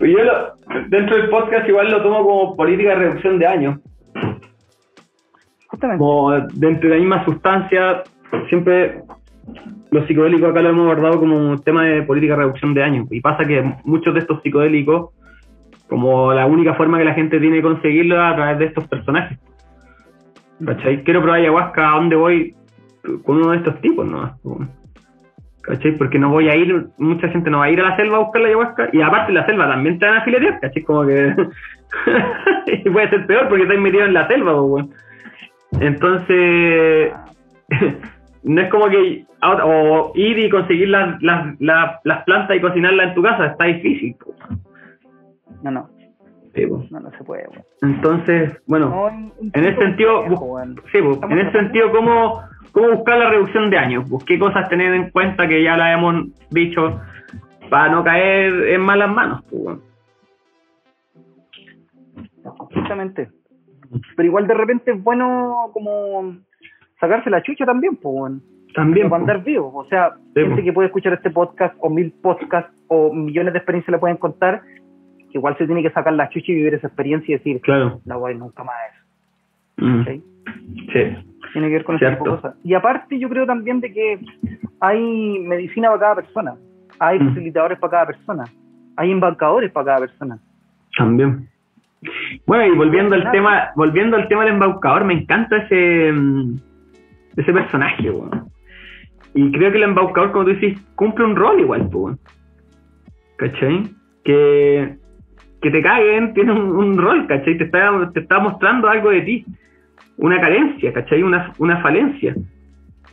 B: Pues yo lo- dentro del podcast igual lo tomo como política de reducción de años.
C: Justamente.
B: Como dentro de la misma sustancia, siempre los psicodélicos acá lo hemos abordado como un tema de política de reducción de años. Y pasa que muchos de estos psicodélicos, como la única forma que la gente tiene de conseguirlo es a través de estos personajes. ¿Cachai? Quiero probar ayahuasca, ¿a dónde voy? Con uno de estos tipos, ¿no? ¿Cachai? Porque no voy a ir, mucha gente no va a ir a la selva a buscar la ayahuasca, y aparte la selva también te van a filetear, ¿cachai? Como que y puede ser peor porque estás metido en la selva, pues. Entonces, no es como que o ir y conseguir las, las, las, las plantas y cocinarlas en tu casa, está difícil. po.
C: No, no,
B: Sí,
C: no, no se puede.
B: Entonces, bueno,
C: No,
B: en ese sentido, bus-
C: weón.
B: sí, en ese sentido, ¿cómo, ¿cómo buscar la reducción de años? Pues, ¿Qué cosas tener en cuenta que ya la hemos dicho para no caer en malas manos? pues?
C: Exactamente. Pero igual de repente es bueno como sacarse la chucha también, pues.
B: También.
C: Para
B: pues.
C: andar vivo. O sea,
B: Sí,
C: gente
B: po.
C: que puede escuchar este podcast o mil podcasts o millones de experiencias le pueden contar, que igual se tiene que sacar la chucha y vivir esa experiencia y decir,
B: Claro.
C: la guay nunca más eso.
B: Mm,
C: ¿cachai?
B: Sí.
C: Tiene que ver con ese tipo de cosas. Y aparte yo creo también de que hay medicina para cada persona, hay
B: Mm.
C: facilitadores para cada persona, hay embarcadores para cada persona.
B: También. Bueno, y volviendo al tema, volviendo al tema del embaucador, me encanta ese mm, ese personaje, weón. Y creo que el embaucador, como tú dices, cumple un rol igual, pues. ¿Cachai? Que, que te caguen tiene un, un rol, ¿cachai? Te está, te está mostrando algo de ti. Una carencia, ¿cachai? Una, una falencia.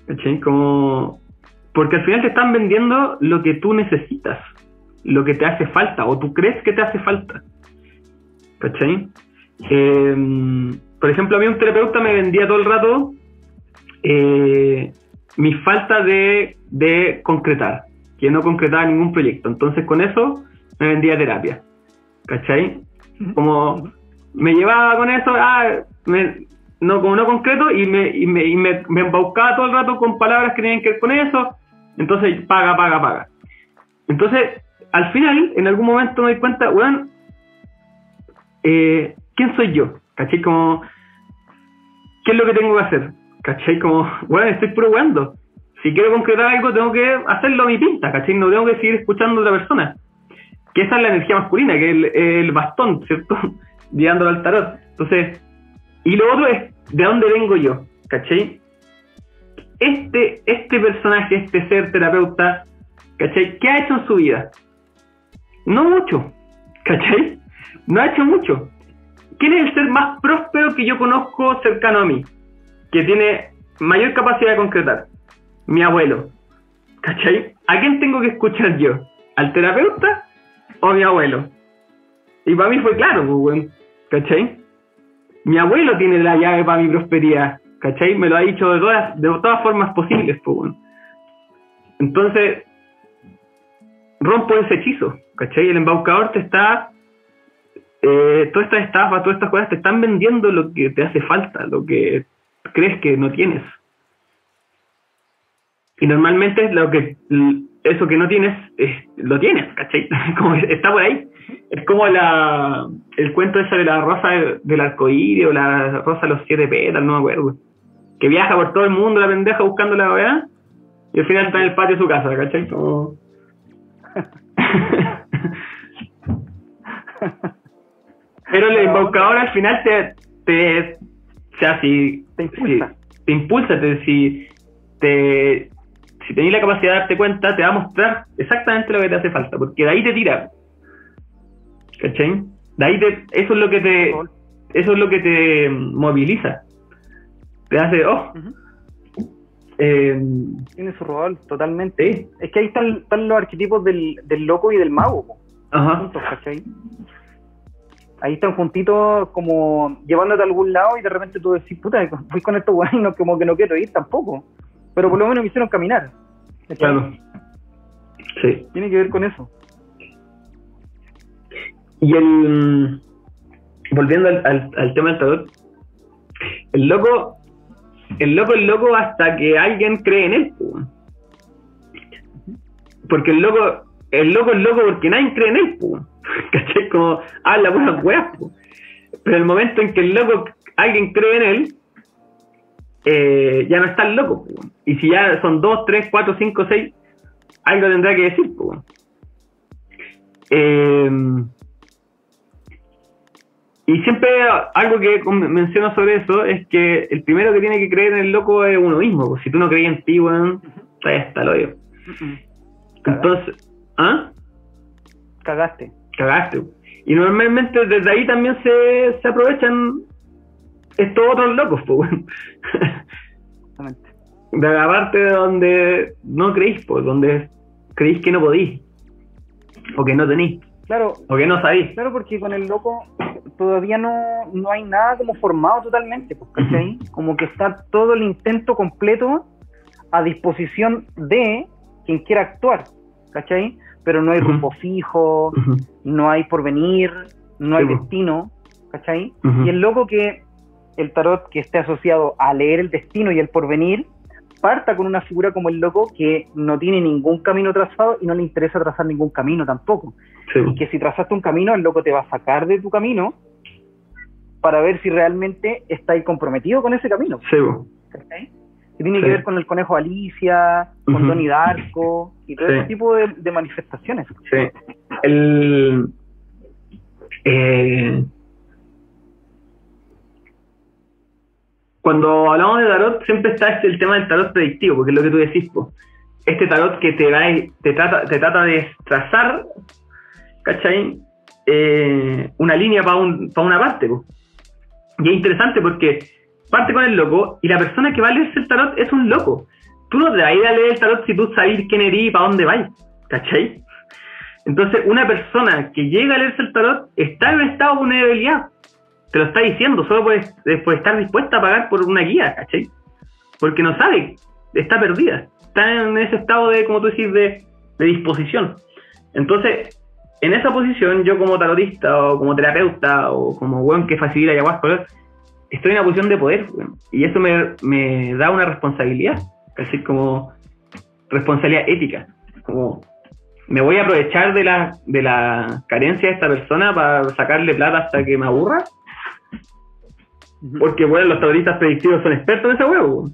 B: ¿Cachai? Como... Porque al final te están vendiendo lo que tú necesitas, lo que te hace falta, o tú crees que te hace falta. ¿Cachai? Eh, por ejemplo, a mí un terapeuta me vendía todo el rato eh, mi falta de, de concretar, que no concretaba ningún proyecto. Entonces con eso me vendía terapia. ¿Cachai? Como me llevaba con eso, ah, me- no, como no concreto, y me, y me, y me, me embaucaba todo el rato con palabras que tenían que ver con eso. Entonces, paga, paga, paga. Entonces, al final, en algún momento me doy cuenta, weón, eh, ¿quién soy yo? ¿Cachai? Como, ¿qué es lo que tengo que hacer? ¿Cachai? Como, bueno, estoy puro jugando. Si quiero concretar algo, tengo que hacerlo a mi pinta, ¿cachai? No tengo que seguir escuchando a otra persona. Que esa es la energía masculina, que es el, el bastón, ¿cierto? Guiándolo al tarot. Entonces, y lo otro es, ¿de dónde vengo yo? ¿Cachai? Este, este personaje, este ser terapeuta, ¿cachai? ¿Qué ha hecho en su vida? No mucho, ¿cachai? No ha hecho mucho. ¿Quién es el ser más próspero que yo conozco cercano a mí? Que tiene mayor capacidad de concretar. Mi abuelo. ¿Cachai? ¿A quién tengo que escuchar yo? ¿Al terapeuta o a mi abuelo? Y para mí fue claro, pues. ¿cachai? Mi abuelo tiene la llave para mi prosperidad, ¿cachai? Me lo ha dicho de todas, formas posibles, pues. Entonces, rompo ese hechizo, ¿cachai? El embaucador te está eh, todas estas estafas, todas estas cosas te están vendiendo lo que te hace falta, lo que crees que no tienes. Y normalmente lo que eso que no tienes, es- lo tienes, ¿cachai? Como está por ahí. Es como la, el cuento ese de la rosa de- del arcoíris o la rosa de los siete pétalos, no me acuerdo. Que viaja por todo el mundo la pendeja buscando la weá y al final está en el patio de su casa, ¿cachai? Como... Pero el embaucador al final te, te o sea, si
C: Te impulsa.
B: si- te impulsa, te, si te si tenés la capacidad de darte cuenta, te va a mostrar exactamente lo que te hace falta, porque de ahí te tira. ¿Cachai? De ahí te, eso es lo que te eso es lo que te moviliza. Te hace, oh, eh,
C: Tiene su rol, totalmente.
B: sí,
C: Es que ahí están, están los arquetipos del, del loco y del mago,
B: ajá,
C: juntos, ¿cachai? Ahí están juntitos como llevándote a algún lado y de repente tú decís, puta, fui con estos weones y no, como que no quiero ir tampoco. Pero por lo menos me hicieron caminar. ¿cachai?
B: claro. Sí.
C: Tiene que ver con eso.
B: Y el. Volviendo al, al, tema del tarot, el loco. El loco es loco hasta que alguien cree en él. po. Porque el loco. El loco es loco porque nadie cree en él. ¿Cachai? Como habla buenas weas. Pero el momento en que el loco. Alguien cree en él. eh, ya no está el loco. Y si ya son dos, tres, cuatro, cinco, seis. Algo tendrá que decir. po. Eh, y siempre algo que menciono sobre eso es que el primero que tiene que creer en el loco es uno mismo. pues, si tú no crees en ti, weón, está hasta el hoyo.
C: Cagaste.
B: Entonces, ¿ah?
C: Cagaste.
B: Cagaste. Y normalmente desde ahí también se, se aprovechan estos otros locos, pues, weón.
C: Exactamente.
B: de agarrarte de donde no creís, pues, donde creís que no podís, o que no tenís,
C: Claro,
B: o que no sabís.
C: claro, porque con el loco todavía no, no hay nada como formado totalmente, pues, ¿cachai? Como que está todo el intento completo a disposición de quien quiera actuar, ¿cachai? Pero no hay rumbo fijo, no hay porvenir, no hay
B: po.
C: destino, ¿cachai?
B: Ujú.
C: Y el loco que el tarot que esté asociado a leer el destino y el porvenir, parta con una figura como el loco que no tiene ningún camino trazado y no le interesa trazar ningún camino tampoco.
B: Sí,
C: Y que si trazaste un camino, el loco te va a sacar de tu camino para ver si realmente estáis comprometido con ese camino.
B: sí.
C: Que tiene
B: Sí.
C: que ver con el conejo Alicia, con
B: Ujú.
C: Donnie Darko y todo
B: Sí.
C: ese tipo de, de manifestaciones.
B: Sí. El. eh, cuando hablamos de tarot, siempre está este, el tema del tarot predictivo, porque es lo que tú decís. Este tarot que te, va, te, trata, te trata de trazar, ¿cachai? Eh, una línea para un, pa una parte. Y es interesante porque parte con el loco y la persona que va a leerse el tarot es un loco. Tú no te vas a ir a leer el tarot si tú sabes quién eres y para dónde vais, ¿cachai? Entonces, una persona que llega a leerse el tarot está en un estado de vulnerabilidad. Te lo está diciendo, solo puedes, puede estar dispuesta a pagar por una guía, ¿cachai? Porque no sabe, está perdida. Está en ese estado de, como tú decís, de, de disposición. Entonces, en esa posición, yo como tarotista o como terapeuta o como weón que facilita ayahuasca, estoy en una posición de poder. Y eso me, me da una responsabilidad, así como responsabilidad ética. Como me voy a aprovechar de la, de la carencia de esta persona para sacarle plata hasta que me aburra. Porque, bueno, los tarotistas predictivos son expertos en ese huevo.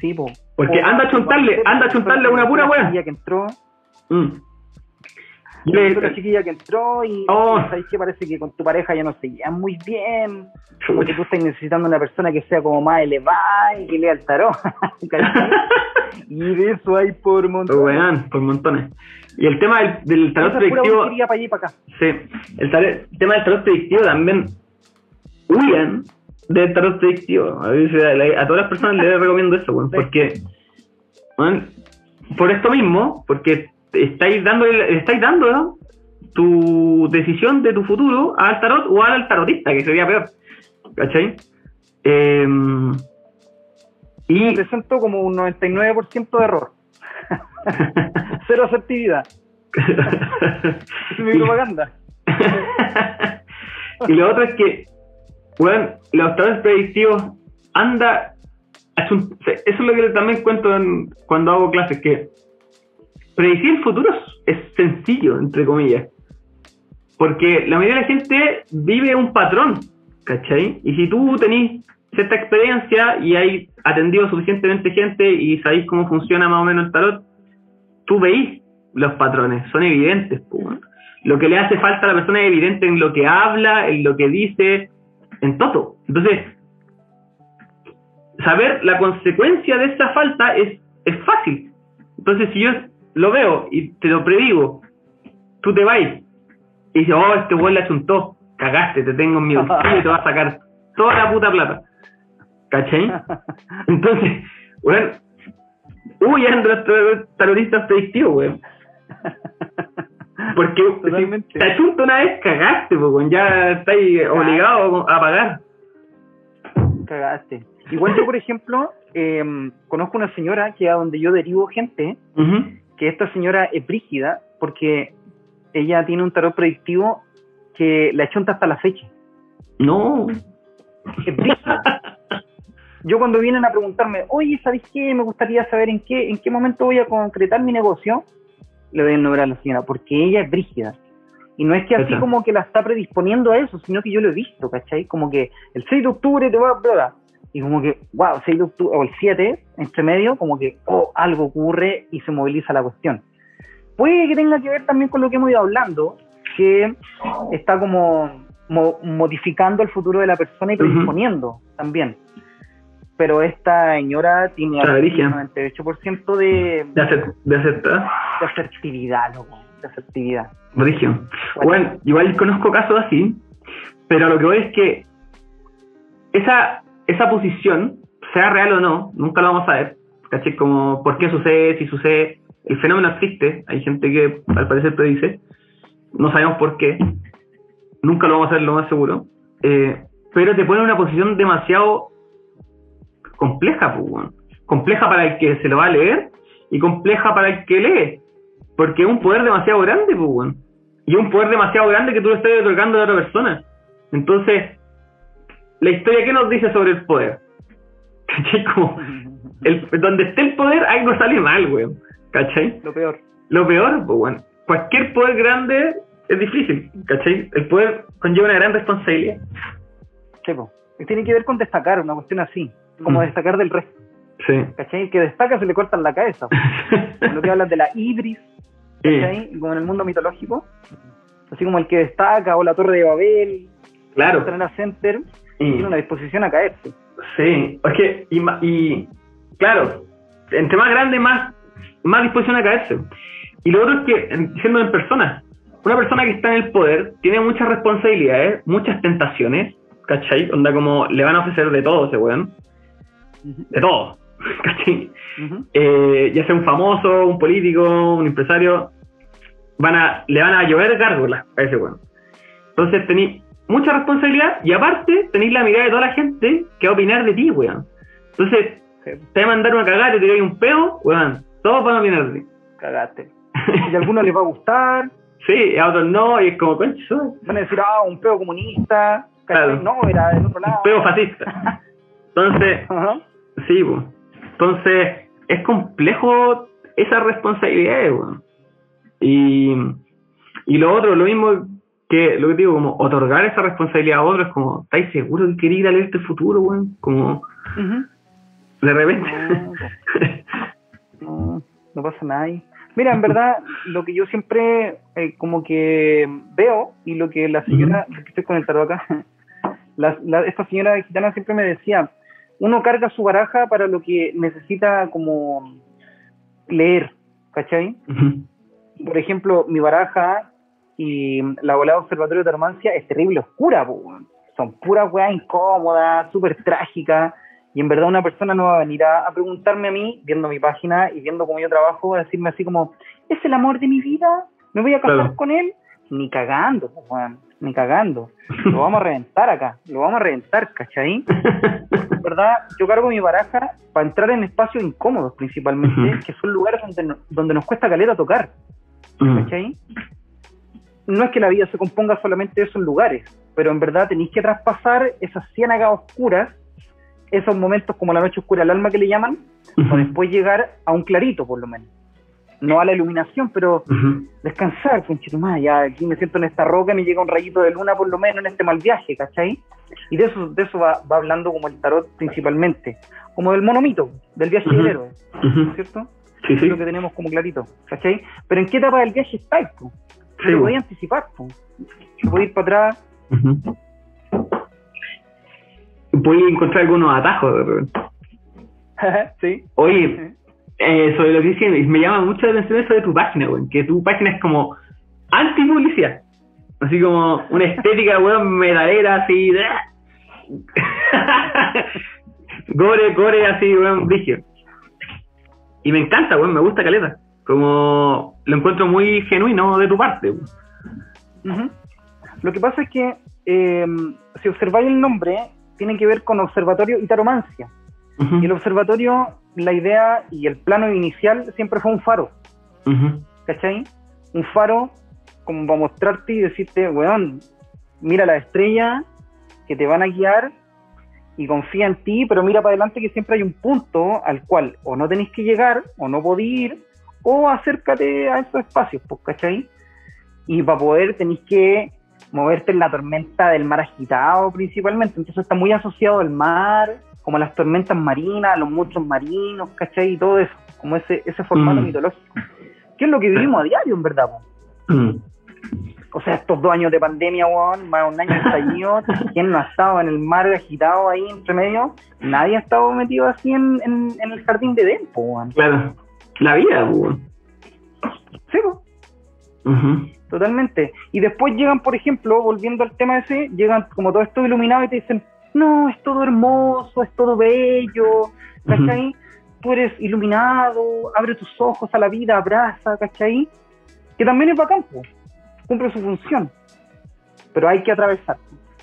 C: Sí, po.
B: Porque
C: O-
B: anda a chuntarle, anda a chuntarle una pura
C: chiquilla que entró,
B: Mm. Le-
C: chiquilla que entró y,
B: Oh.
C: y sabes que parece que con tu pareja ya no se llevan muy bien. Porque tú estás necesitando una persona que sea como más elevada y que lea el tarot. y de eso hay por montón.
B: Weón, por montones. Y el tema del, del tarot predictivo,
C: para allá y para acá.
B: sí, el, tar- el tema del tarot predictivo también huyan del tarot predictivo. A, a, todas las personas les recomiendo eso, porque por esto mismo, porque estáis dando, estáis dando ¿no? tu decisión de tu futuro al tarot o al tarotista, que sería peor. ¿Cachai? Em, y
C: Presento como un 99% de error. Cero asertividad. Es mi propaganda.
B: y lo otro es que, bueno, los tarot predictivos anda. Eso es lo que también cuento en- cuando hago clases, que predecir el futuro es, sencillo, entre comillas. Porque la mayoría de la gente vive un patrón, ¿cachai? Y si tú tenés cierta experiencia y hay atendido suficientemente gente y sabéis cómo funciona más o menos el tarot, tú veís los patrones, son evidentes. weón. Lo que le hace falta a la persona es evidente en lo que habla, en lo que dice, en todo. Entonces, saber la consecuencia de esa falta es, es fácil. Entonces, si yo lo veo y te lo predigo, tú te vas y dices, oh, este weón la chuntó, cagaste, te tengo en mi bolsillo y te va a sacar toda la puta plata. ¿Cachai? Entonces, weón, huyan de los tarotistas predictivos, weón. Porque
C: Totalmente.
B: si te achunta una vez, cagaste, pues, ya estáis obligado a pagar.
C: Cagaste. Igual yo, por ejemplo, eh, conozco una señora que a donde yo derivo gente, que esta señora es brígida porque ella tiene un tarot predictivo que la achunta hasta la fecha.
B: No.
C: Es brígida. Yo cuando vienen a preguntarme, oye, ¿sabes qué? Me gustaría saber en qué, en qué momento voy a concretar mi negocio, le doy el nombre a la señora, porque ella es brígida. Y no es que así como que la está predisponiendo a eso, sino que yo lo he visto, ¿cachai? Como que el 6 de octubre te va a... bla. Y como que, wow, 6 de octubre, o el 7, entre medio, como que, oh, algo ocurre y se moviliza la cuestión. Puede que tenga que ver también con lo que hemos ido hablando, que está como mo- modificando el futuro de la persona y predisponiendo también. Pero esta señora tiene un
B: brígida.
C: 98% de,
B: De, hacer, de aceptar.
C: de asertividad, loco, de asertividad.
B: Bueno, igual conozco casos así, pero lo que voy es que esa, esa posición sea real o no, nunca lo vamos a ver. ¿Cachai? Como, ¿por qué sucede? Si sucede, el fenómeno existe. Hay gente que al parecer predice. No sabemos por qué. Nunca lo vamos a ver lo más seguro. Eh, pero te pone en una posición demasiado compleja, pues, compleja para el que se lo va a leer y compleja para el que lee, porque es un poder demasiado grande, pues, y un poder demasiado grande que tú lo estás otorgando a otra persona. Entonces, la historia, ¿qué nos dice sobre el poder? ¿Cachai? Como, el, donde esté el poder, no sale mal, weón. ¿Cachai?
C: Lo peor.
B: Lo peor, pues, bueno, cualquier poder grande es difícil, ¿cachai? El poder conlleva una gran responsabilidad.
C: Sí. Y Tiene que ver con destacar, una cuestión así, como
B: Mm.
C: destacar del resto.
B: Sí.
C: ¿Cachai? El que destaca se le cortan la cabeza. lo que hablan de la Ibris,
B: Sí,
C: ¿cachai? Como en el mundo mitológico. Así como el que destaca, o la Torre de Babel,
B: claro.
C: el Trena Center,
B: Y-
C: tiene una disposición a caerse.
B: Sí, es que, y, claro, entre más grande, más, más disposición a caerse. Y lo otro es que, en- siendo en persona, una persona que está en el poder tiene muchas responsabilidades, muchas tentaciones, ¿cachai? Onda como le van a ofrecer de todo ese weón, de todo, ¿cachai? Eh, ya sea un famoso, un político, un empresario, van a, le van a llover gárgolas a ese weón. Entonces tenéis mucha responsabilidad y aparte tenéis la mirada de toda la gente que va a opinar de ti, weón. Entonces, te va a mandar una cagada y te tiráis un peo, weón. Todos van a opinar de ti.
C: cagaste. Y a algunos les va a gustar,
B: sí, a otros no, y es como, concho,
C: van a decir, ah, un peo comunista. No, era del otro lado.
B: un peo fascista. Entonces. Sí, pues. Entonces, es complejo esa responsabilidad, weón. Y, y lo otro, lo mismo que lo que digo, como otorgar esa responsabilidad a otros, como, ¿estáis seguros que queréis ir a leer este futuro, weón? Como, de repente.
C: No, no pasa nada ahí. Mira, en verdad, lo que yo siempre eh, como que veo y lo que la señora, que estoy con el tarot acá, la- la- esta señora gitana siempre me decía, uno carga su baraja para lo que necesita como leer, ¿cachai? Por ejemplo, mi baraja y la volada observatorio de Tarmancia es terrible oscura, po, son puras weas incómodas, súper trágicas, y en verdad una persona no va a venir a, a preguntarme a mí, viendo mi página y viendo cómo yo trabajo, a decirme así como, ¿es el amor de mi vida? ¿Me voy a casar
B: Claro.
C: con él? Ni cagando, weón, ni cagando. Lo vamos a reventar acá, lo vamos a reventar, ¿cachai? Verdad, yo cargo mi baraja para entrar en espacios incómodos principalmente, que son lugares donde, no- donde nos cuesta caleta tocar. ¿cachai? No es que la vida se componga solamente de esos lugares, pero en verdad tenéis que traspasar esas ciénagas oscuras, esos momentos como la noche oscura del alma que le llaman, para después llegar a un clarito, por lo menos. No a la iluminación, pero
B: Ujú.
C: descansar, conchetumá, ya aquí me siento en esta roca, me llega un rayito de luna por lo menos en este mal viaje, ¿cachai? Y de eso, de eso va, va hablando como el tarot principalmente, como del monomito, del viaje héroe. ¿cierto?
B: Sí,
C: es
B: sí.
C: lo que tenemos como clarito, ¿cachai? Pero ¿en qué etapa del viaje estáis? po?
B: Sí,
C: podía anticipar, po. Yo podía ir para atrás.
B: Voy a encontrar algunos atajos
C: sí.
B: Oye, eh, sobre lo que dicen, me llama mucho la atención eso de tu página, weón, que tu página es como anti-publicidad. Así como una estética, weón, metalera, así. gore, gore, así, weón, brígido. Y me encanta, weón, me gusta caleta. Como lo encuentro muy genuino de tu parte, weón.
C: Lo que pasa es que eh, si observáis el nombre, tiene que ver con observatorio y taromancia. Y el observatorio, la idea y el plano inicial siempre fue un faro,
B: ujú,
C: ¿cachai? Un faro como para mostrarte y decirte, weón, mira la estrella que te van a guiar y confía en ti, pero mira para adelante que siempre hay un punto al cual o no tenéis que llegar, o no podéis ir, o acércate a esos espacios, pues, ¿cachai? Y para poder tenéis que moverte en la tormenta del mar agitado principalmente, entonces está muy asociado al mar, como las tormentas marinas, los monstruos marinos, ¿cachai? Y todo eso, como ese, ese formato
B: Mm.
C: mitológico. Que es lo que vivimos a diario, en verdad,
B: mm.
C: O sea, estos dos años de pandemia, weón, más un año de estallido, ¿quién no ha estado en el mar agitado ahí entre medio? Nadie ha estado metido así en, en, en el jardín de Edén, po, weón.
B: Claro, la vida, weón.
C: Sí,
B: Ujú,
C: totalmente. Y después llegan, por ejemplo, volviendo al tema ese, llegan como todos estos iluminados y te dicen, no, es todo hermoso, es todo bello, ¿cachai? Tú eres iluminado, abre tus ojos a la vida, abraza, ¿cachai? Que también es bacán, cumple su función. Pero hay que atravesar,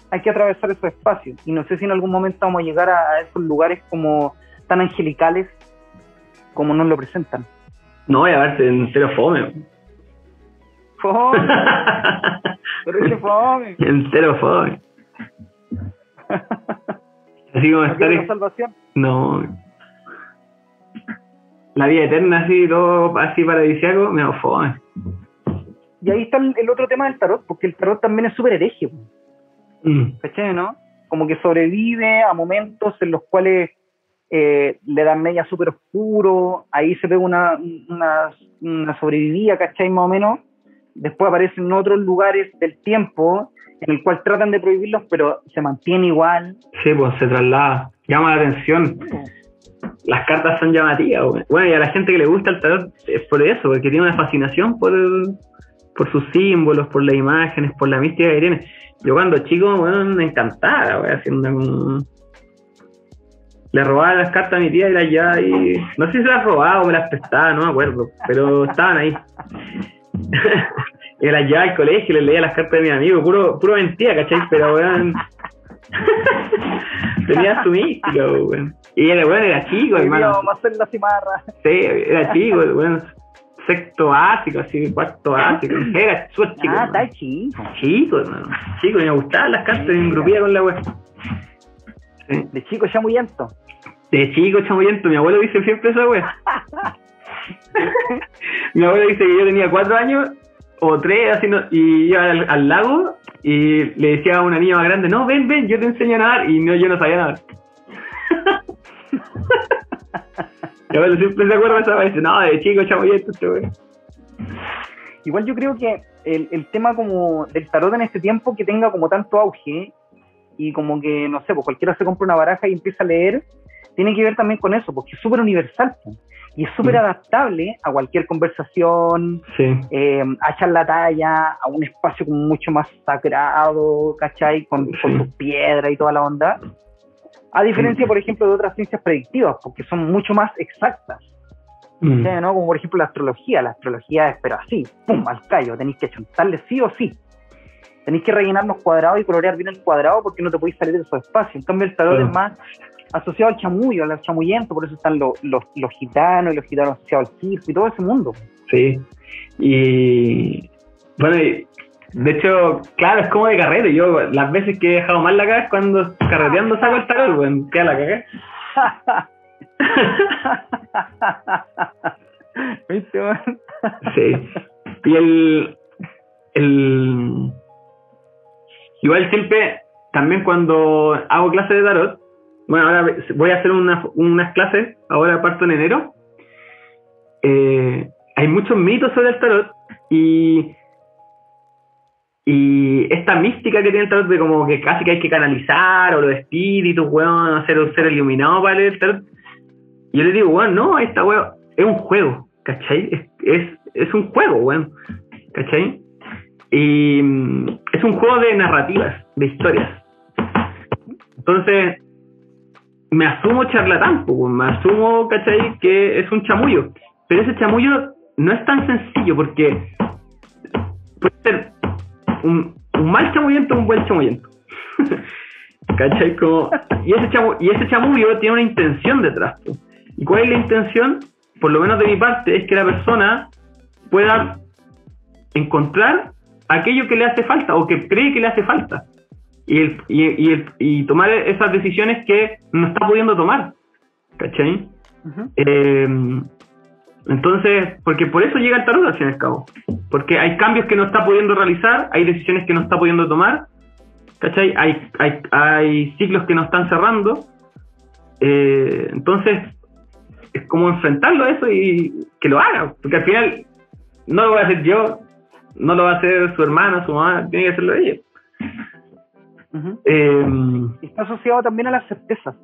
C: hay que atravesar esos espacios. Y no sé si en algún momento vamos a llegar a, a esos lugares como tan angelicales como nos lo presentan.
B: No, y a verse entero fome.
C: Fome, pero es que fome.
B: fome. Así como
C: ¿No
B: estar.
C: la salvación?
B: No. La vida eterna, así, todo así paradisiaco, me da fome.
C: Y ahí está el, el otro tema del tarot, porque el tarot también es súper hereje,
B: Mm.
C: ¿cachai, no? Como que sobrevive a momentos en los cuales eh, le dan media súper oscuro, ahí se ve una, una, una sobrevivía, ¿cachai? Más o menos. Después aparecen otros lugares del tiempo en el cual tratan de prohibirlos, pero se mantiene igual.
B: Sí, pues se traslada. Llama la atención. Las cartas son llamativas. güey. Bueno, y a la gente que le gusta el tarot es por eso, porque tiene una fascinación por, por sus símbolos, por las imágenes, por la mística que tiene. Yo cuando chico, bueno, me encantaba, güey, haciendo un... Le robaba las cartas a mi tía y las ya y no sé si las robaba o me las prestaba, no me acuerdo, pero estaban ahí. y las llevaba al colegio y les leía las cartas de mis amigos, puro, puro mentira, ¿cachai? Pero weón. tenía su mística, weón. Y el weón era chico,
C: día
B: hermano.
C: vamos a hacer la cimarra.
B: Sí, era chico, weón. Sexto básico, así, cuarto básico. Era súper chico.
C: Ah, está chico.
B: Chico, hermano. Chico, me gustaban las cartas y me engrupía con la weón. Sí.
C: De chico ya muy lento.
B: De chico, chamoyento, mi abuelo dice siempre esa wea. Mi abuelo dice que yo tenía cuatro años o tres, no- y iba al, lago y le decía a una niña más grande, no, ven, ven, yo te enseño a nadar, y no, yo no sabía nadar. mi abuelo siempre se acuerda de esa dice, no, de chico, chamoyento, este.
C: Igual yo creo que el, el tema como del tarot en este tiempo que tenga como tanto auge y como que, no sé, pues cualquiera se compra una baraja y empieza a leer, tiene que ver también con eso, porque es súper universal y es súper
B: Mm.
C: adaptable a cualquier conversación,
B: Sí,
C: eh, a echar la talla, a un espacio mucho más sagrado, ¿cachai? Con, con
B: Sí.
C: sus piedras y toda la onda. A diferencia, por ejemplo, de otras ciencias predictivas, porque son mucho más exactas.
B: Mm.
C: ¿sí? ¿no? Como por ejemplo la astrología. La astrología es, pero así, pum, al callo. Tenéis que chuntarle sí o sí. Tenéis que rellenar los cuadrados y colorear bien el cuadrado porque no te podéis salir de esos espacios. En cambio, el tarot
B: Claro.
C: es más asociado al chamullo, al chamuyento, por eso están los, los, los gitanos y los gitanos asociados al circo y todo ese mundo.
B: Sí. Y bueno, y, de hecho, claro, es como de carrete. Yo las veces que he dejado mal la cara es cuando carreteando saco el tarot, weón, queda la cagada.
C: ¿Viste?
B: Sí. Y el, el igual siempre, también cuando hago clases de tarot, bueno, ahora voy a hacer unas, unas clases, ahora parto en enero. eh, hay muchos mitos sobre el tarot y y esta mística que tiene el tarot de como que casi que hay que canalizar o los espíritus, weón, hacer un ser iluminado para leer el tarot. Yo le digo, weón, no, esta weón es un juego, ¿cachai? Es, es, es un juego, weón, ¿cachai? Y mm, es un juego de narrativas, de historias. Entonces, me asumo charlatán, pues, me asumo, ¿cachai? Que es un chamullo. Pero ese chamullo no es tan sencillo porque puede ser un, mal chamullento o un buen chamullento. ¿Cachai? Como, y, ese chamu, y ese chamullo tiene una intención detrás. ¿Y cuál es la intención? Por lo menos de mi parte, es que la persona pueda encontrar aquello que le hace falta o que cree que le hace falta. Y, el, y, y, el, y tomar esas decisiones que no está pudiendo tomar. ¿Cachai? Eh, entonces, porque por eso llega el tarot al fin y al cabo. Porque hay cambios que no está pudiendo realizar, hay decisiones que no está pudiendo tomar, ¿cachai? Hay, hay, hay ciclos que no están cerrando. Eh, entonces, es como enfrentarlo a eso y que lo haga. Porque al final, no lo voy a hacer yo, no lo va a hacer su hermana, su mamá, tiene que hacerlo ella. Eh,
C: Y Está asociado también a las certezas.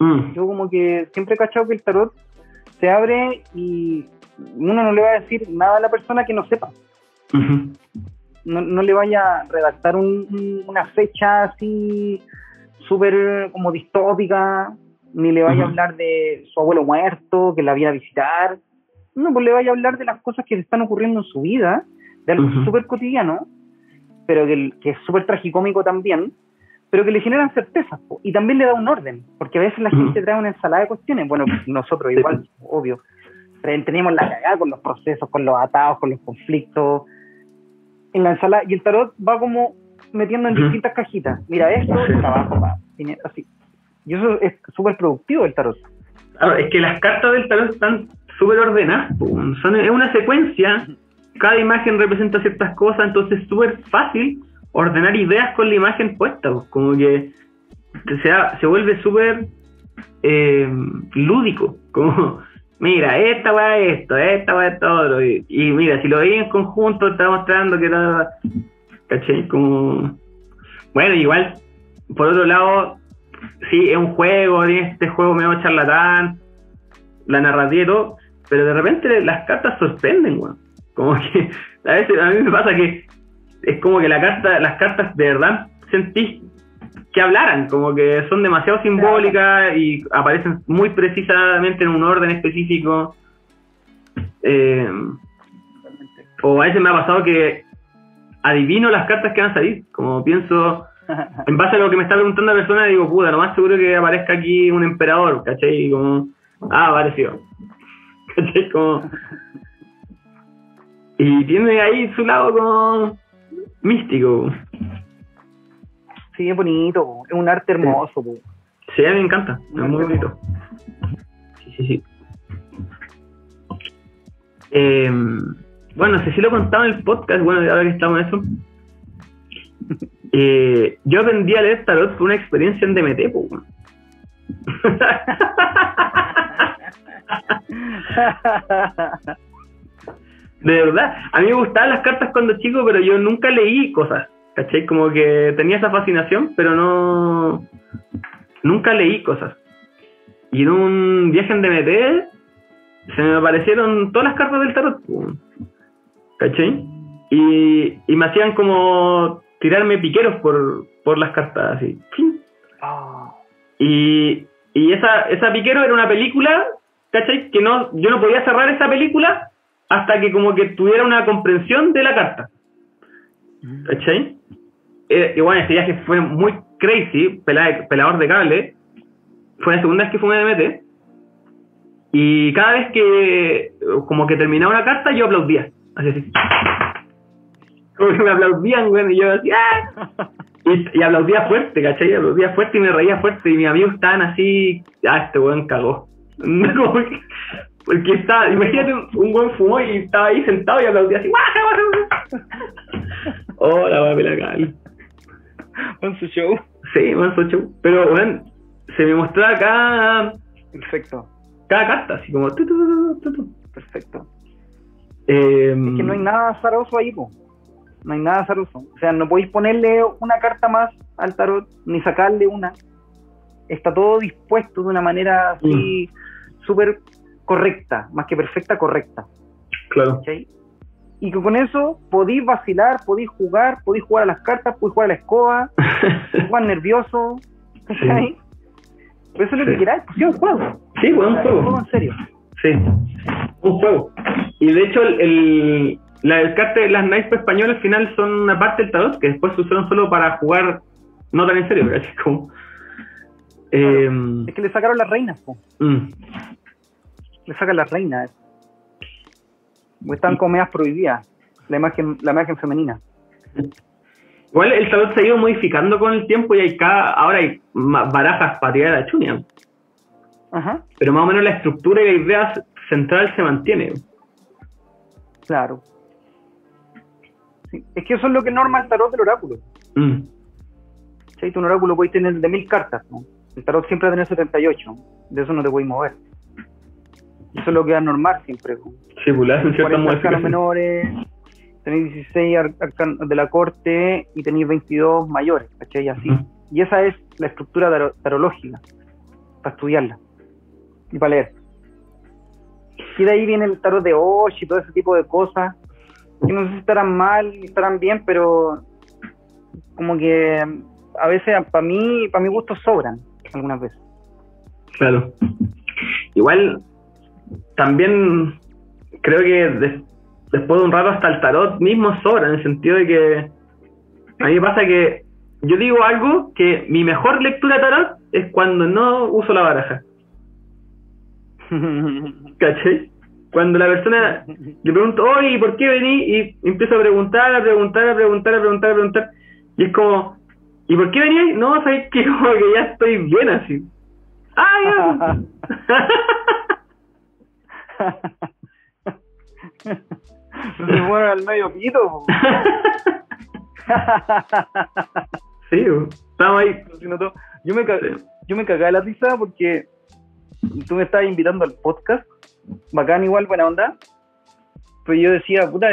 B: mm,
C: Yo como que siempre he cachado que el tarot se abre y uno no le va a decir nada a la persona que no sepa. No, no le vaya a redactar un- un- una fecha así súper como distópica, ni le vaya a hablar de su abuelo muerto, que la viene a visitar. No, pues le vaya a hablar de las cosas que le están ocurriendo en su vida, de algo súper cotidiano, pero que, que es súper tragicómico también, pero que le generan certezas. po, Y también le da un orden, porque a veces la gente trae una ensalada de cuestiones. Bueno, nosotros igual, obvio. Ten- Teníamos la cagada con los procesos, con los atados, con los conflictos. En la ensalada, y el tarot va como metiendo en distintas cajitas. Mira esto, trabajo, tiene- así. Y eso es súper productivo el tarot.
B: Claro, es que las cartas del tarot están súper ordenadas. Son, es una secuencia. Cada imagen representa ciertas cosas, entonces es súper fácil ordenar ideas con la imagen puesta. po. Como que se, se vuelve súper eh, lúdico. Como, mira, esta weá es esto, esta weá es otro. Y, mira, si lo veis en conjunto, está mostrando que era. ¿Cachai? Como. Bueno, igual, por otro lado, sí, es un juego, este juego medio charlatán, la narrativa y todo, pero de repente las cartas sorprenden, weón. Como que a veces a mí me pasa que es como que la carta, las cartas de verdad sentís que hablaran, como que son demasiado simbólicas y aparecen muy precisamente en un orden específico. Eh, o a veces me ha pasado que adivino las cartas que van a salir, como pienso, en base a lo que me está preguntando la persona, digo, puta, lo más seguro que aparezca aquí un emperador, ¿cachai? Y como, ah, apareció. ¿Cachai? Como... Y tiene ahí su lado como místico.
C: Sí, es bonito, es un arte hermoso.
B: Sí, a mí me encanta, es muy bonito. Sí, sí, sí. Eh, bueno, no sé si lo he contado en el podcast, bueno, ahora que estamos en eso. Eh, yo aprendí a leer tarot por una experiencia en DMT, weón. De verdad, a mí me gustaban las cartas cuando chico, pero yo nunca leí cosas, ¿cachai? Como que tenía esa fascinación, pero no... Nunca leí cosas. Y en un viaje en DMT se me aparecieron todas las cartas del tarot, ¿cachai? Y, me hacían como tirarme piqueros por, por las cartas, así. Y, y esa, esa piquero era una película, ¿cachai? Que no, yo no podía cerrar esa película hasta que como que tuviera una comprensión de la carta, ¿cachai? Eh, y bueno, ese viaje fue muy crazy, pela- pelador de cable. Fue la segunda vez que fui a DMT. Y cada vez que como que terminaba una carta, yo aplaudía. Así, así. Como que me aplaudían, güey, y yo así, ¡ah! Y, y aplaudía fuerte, ¿cachai? Aplaudía fuerte y me reía fuerte. Y mis amigos estaban así, ah, este weón cagó. Porque estaba, imagínate un, buen fumó y estaba ahí sentado y aplaudía así. Hola, voy a pelar cal.
C: con su show.
B: Sí, manso show. Pero, weón, se me mostraba cada,
C: Perfecto,
B: cada carta, así como. tu, tu,
C: perfecto.
B: Eh,
C: Es que no hay nada azaroso ahí, po. No hay nada azaroso. O sea, no podéis ponerle una carta más al tarot, ni sacarle una. Está todo dispuesto de una manera así súper correcta, más que perfecta, correcta.
B: Claro.
C: ¿cachai? Y que con eso podéis vacilar, podéis jugar, podéis jugar a las cartas, podéis jugar a la escoba, jugar nervioso, ¿cachai? Pero eso es lo
B: Sí.
C: que queráis, pues sí, un juego.
B: Sí, weón, un
C: Es
B: juego.
C: en serio.
B: Sí, un juego. Y de hecho, el, el, la descarte de las naipes españolas al final son una parte del tarot que después se usaron solo para jugar no tan en serio, ¿cachai? Como. Eh,
C: Es que le sacaron las reinas, po.
B: mm,
C: le sacan las reinas. Están como prohibidas, la imagen, la imagen femenina.
B: Igual el tarot se ha ido modificando con el tiempo y hay cada, ahora hay barajas para tirar a la chuña.
C: Ajá,
B: Pero más o menos la estructura y la idea central se mantiene.
C: claro. Sí, Es que eso es lo que norma el tarot del oráculo.
B: Mm,
C: ¿sí? Tu oráculo puede tener de mil cartas, ¿no? El tarot siempre va a tener 78, de eso no te puedes mover. Eso es lo que va a normar siempre.
B: Sí, pues le hacen ciertas
C: 40 arcanos
B: modificaciones.
C: menores, tenéis 16 ar- arcanos de la corte y tenéis 22 mayores, ¿cachai? Así. Y esa es la estructura taro- tarológica, para estudiarla y para leer. Y de ahí viene el tarot de Osh y todo ese tipo de cosas, que no sé si estarán mal, estarán bien, pero como que a veces para mí, para mi gusto sobran algunas veces.
B: Claro. Igual, también creo que des- después de un rato hasta el tarot mismo sobra, en el sentido de que a mí me pasa que yo digo algo que mi mejor lectura de tarot es cuando no uso la baraja. ¿Cachai? Cuando la persona le pregunto, oye, ¿y por qué vení? Y empiezo a preguntar, a preguntar, a preguntar, a preguntar, a preguntar. Y es como, ¿y por qué venía? No, sabes que como que ya estoy bien así. ¡Ah, ya!
C: Se mueve al medio pito.
B: sí, estamos ahí.
C: Yo, me yo me cagaba la risa porque tú me estabas invitando al podcast. Bacán, igual, buena onda. Pero yo decía, puta,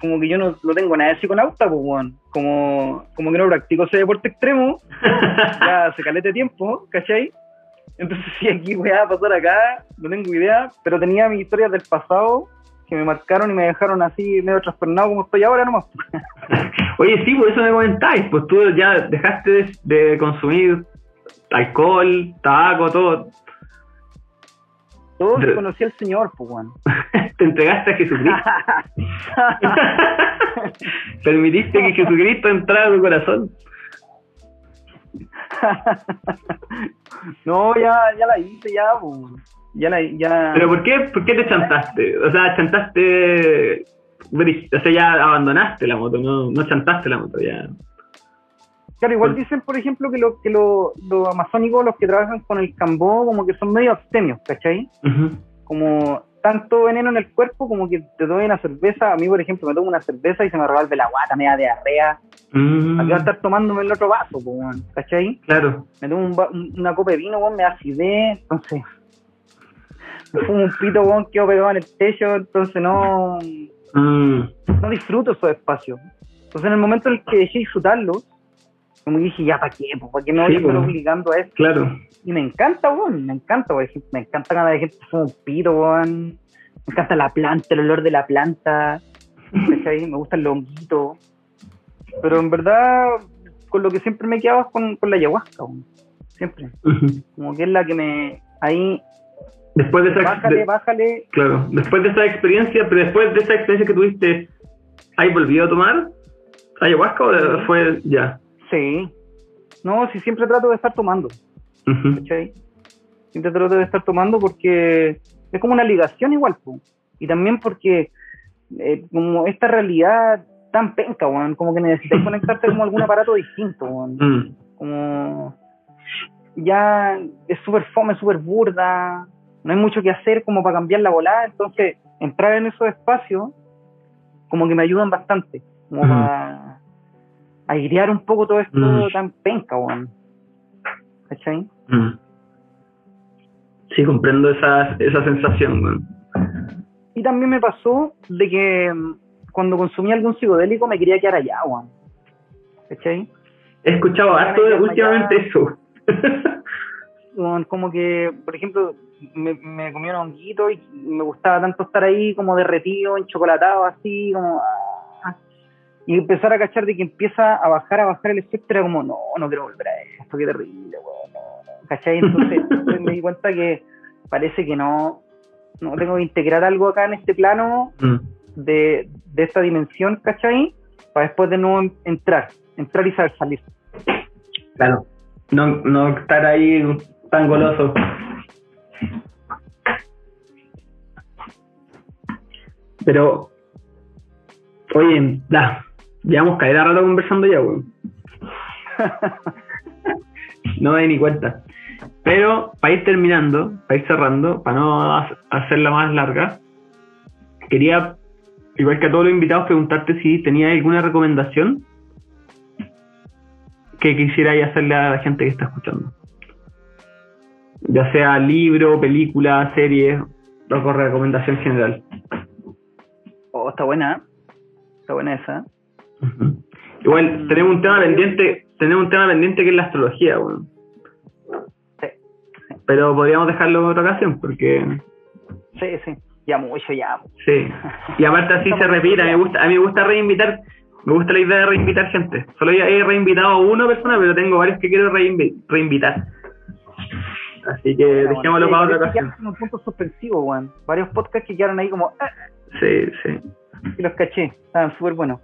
C: como que yo no, no tengo nada de psiconauta, pues, weón. Como, como que no practico ese deporte extremo. ya hace calete tiempo, ¿cachai? Entonces, si aquí voy a pasar acá, no tengo idea, pero tenía mis historias del pasado que me marcaron y me dejaron así medio trastornado como estoy ahora nomás.
B: Oye, sí, por eso me comentáis, pues tú ya dejaste de, de consumir alcohol, tabaco, todo.
C: Todo
B: De-
C: que conocí al Señor, pues, weón.
B: Te entregaste a Jesucristo. Permitiste que Jesucristo entrara a tu corazón.
C: no, ya, ya la hice, ya, pues. Ya la ya.
B: ¿Pero por qué, por qué te chantaste? O sea, chantaste... O sea, ya abandonaste la moto, no, no chantaste la moto, ya.
C: Claro, igual dicen, por ejemplo, que, lo, que lo- los amazónicos, los que trabajan con el cambó, como que son medio abstemios, ¿cachai? Como tanto veneno en el cuerpo como que te doy una cerveza. A mí, por ejemplo, me tomo una cerveza y se me revuelve la guata, me da diarrea.
B: Mm,
C: Aquí va a estar tomándome el otro vaso, pues, ¿cachai?
B: claro.
C: Me tomo un una copa de vino, weón, me da acidez, entonces. Me fumo un pito, weón, quedo pegado en el techo, entonces no.
B: Mm,
C: no disfruto esos espacios. Entonces, en el momento en el que dejé disfrutarlos, como dije, ya, ¿para qué? ¿Para qué me voy
B: Sí,
C: a estar
B: pues.
C: obligando a esto?
B: claro.
C: Y me encanta, weón, me encanta, me encanta cuando la gente fuma un pito, weón. Me encanta la planta, el olor de la planta, ¿cachai? Me gusta el honguito. Pero en verdad, con lo que siempre me quedaba es con, con la ayahuasca, weón. Siempre. Como que es la que me... Ahí,
B: Después de esa...
C: bájale,
B: de-
C: bájale.
B: Claro, después de esa experiencia, pero después de esa experiencia que tuviste, ¿hay volvido a tomar ayahuasca o fue ya?
C: Sí. No, sí, siempre trato de estar tomando.
B: Ujú.
C: ¿cachai? Siempre trato de estar tomando porque es como una ligación igual, po. y también porque eh, como esta realidad tan penca, weón, como que necesitas conectarte como algún aparato distinto, weón.
B: Mm,
C: como ya es súper fome, súper burda, no hay mucho que hacer como para cambiar la volada, entonces entrar en esos espacios como que me ayudan bastante, como para airear un poco todo esto
B: Mm.
C: tan penca, weón. ¿Cachai?
B: mm. Sí, comprendo esa, esa sensación. weón.
C: Y también me pasó de que mm, cuando consumía algún psicodélico me quería quedar allá, weón. ¿Cachai?
B: He escuchado harto de- últimamente eso.
C: Weón, Como que, por ejemplo, me, me comía un honguito y me gustaba tanto estar ahí como derretido, enchocolatado, así, como... Y empezar a cachar de que empieza a bajar, a bajar el efecto, era como, no, no quiero volver a esto, qué terrible, weón. no, no. ¿Cachai? Entonces después me di cuenta que parece que no, no tengo que integrar algo acá en este plano
B: Mm,
C: de, de esta dimensión, ¿cachai? Para después de nuevo en- entrar, entrar y saber salir.
B: claro. No, no estar ahí tan goloso. Pero, oye, da, llevamos caer a rato conversando ya, weón. no me di ni cuenta. Pero para ir terminando, para ir cerrando, para no ha- hacerla más larga, quería, igual que a todos los invitados, preguntarte si tenías alguna recomendación que quisierais hacerle a la gente que está escuchando. Ya sea libro, película, serie, o recomendación general.
C: Oh, está buena, ¿eh? Está buena esa.
B: Igual tenemos un tema pendiente, tenemos un tema pendiente que es la astrología, weón.
C: Sí,
B: Pero podríamos dejarlo en otra ocasión, porque
C: sí, sí. Ya mucho, ya.
B: sí. Y aparte así se repite, a mí me gusta, a mí me gusta reinvitar Me gusta la idea de reinvitar gente. Solo ya he reinvitado a una persona, pero tengo varios que quiero reinvi- reinvitar. Así que dejémoslo para otra ocasión.
C: un punto suspensivo, weón. Varios podcasts que quedaron ahí como, ah,
B: Sí, sí.
C: y los caché, estaban súper buenos.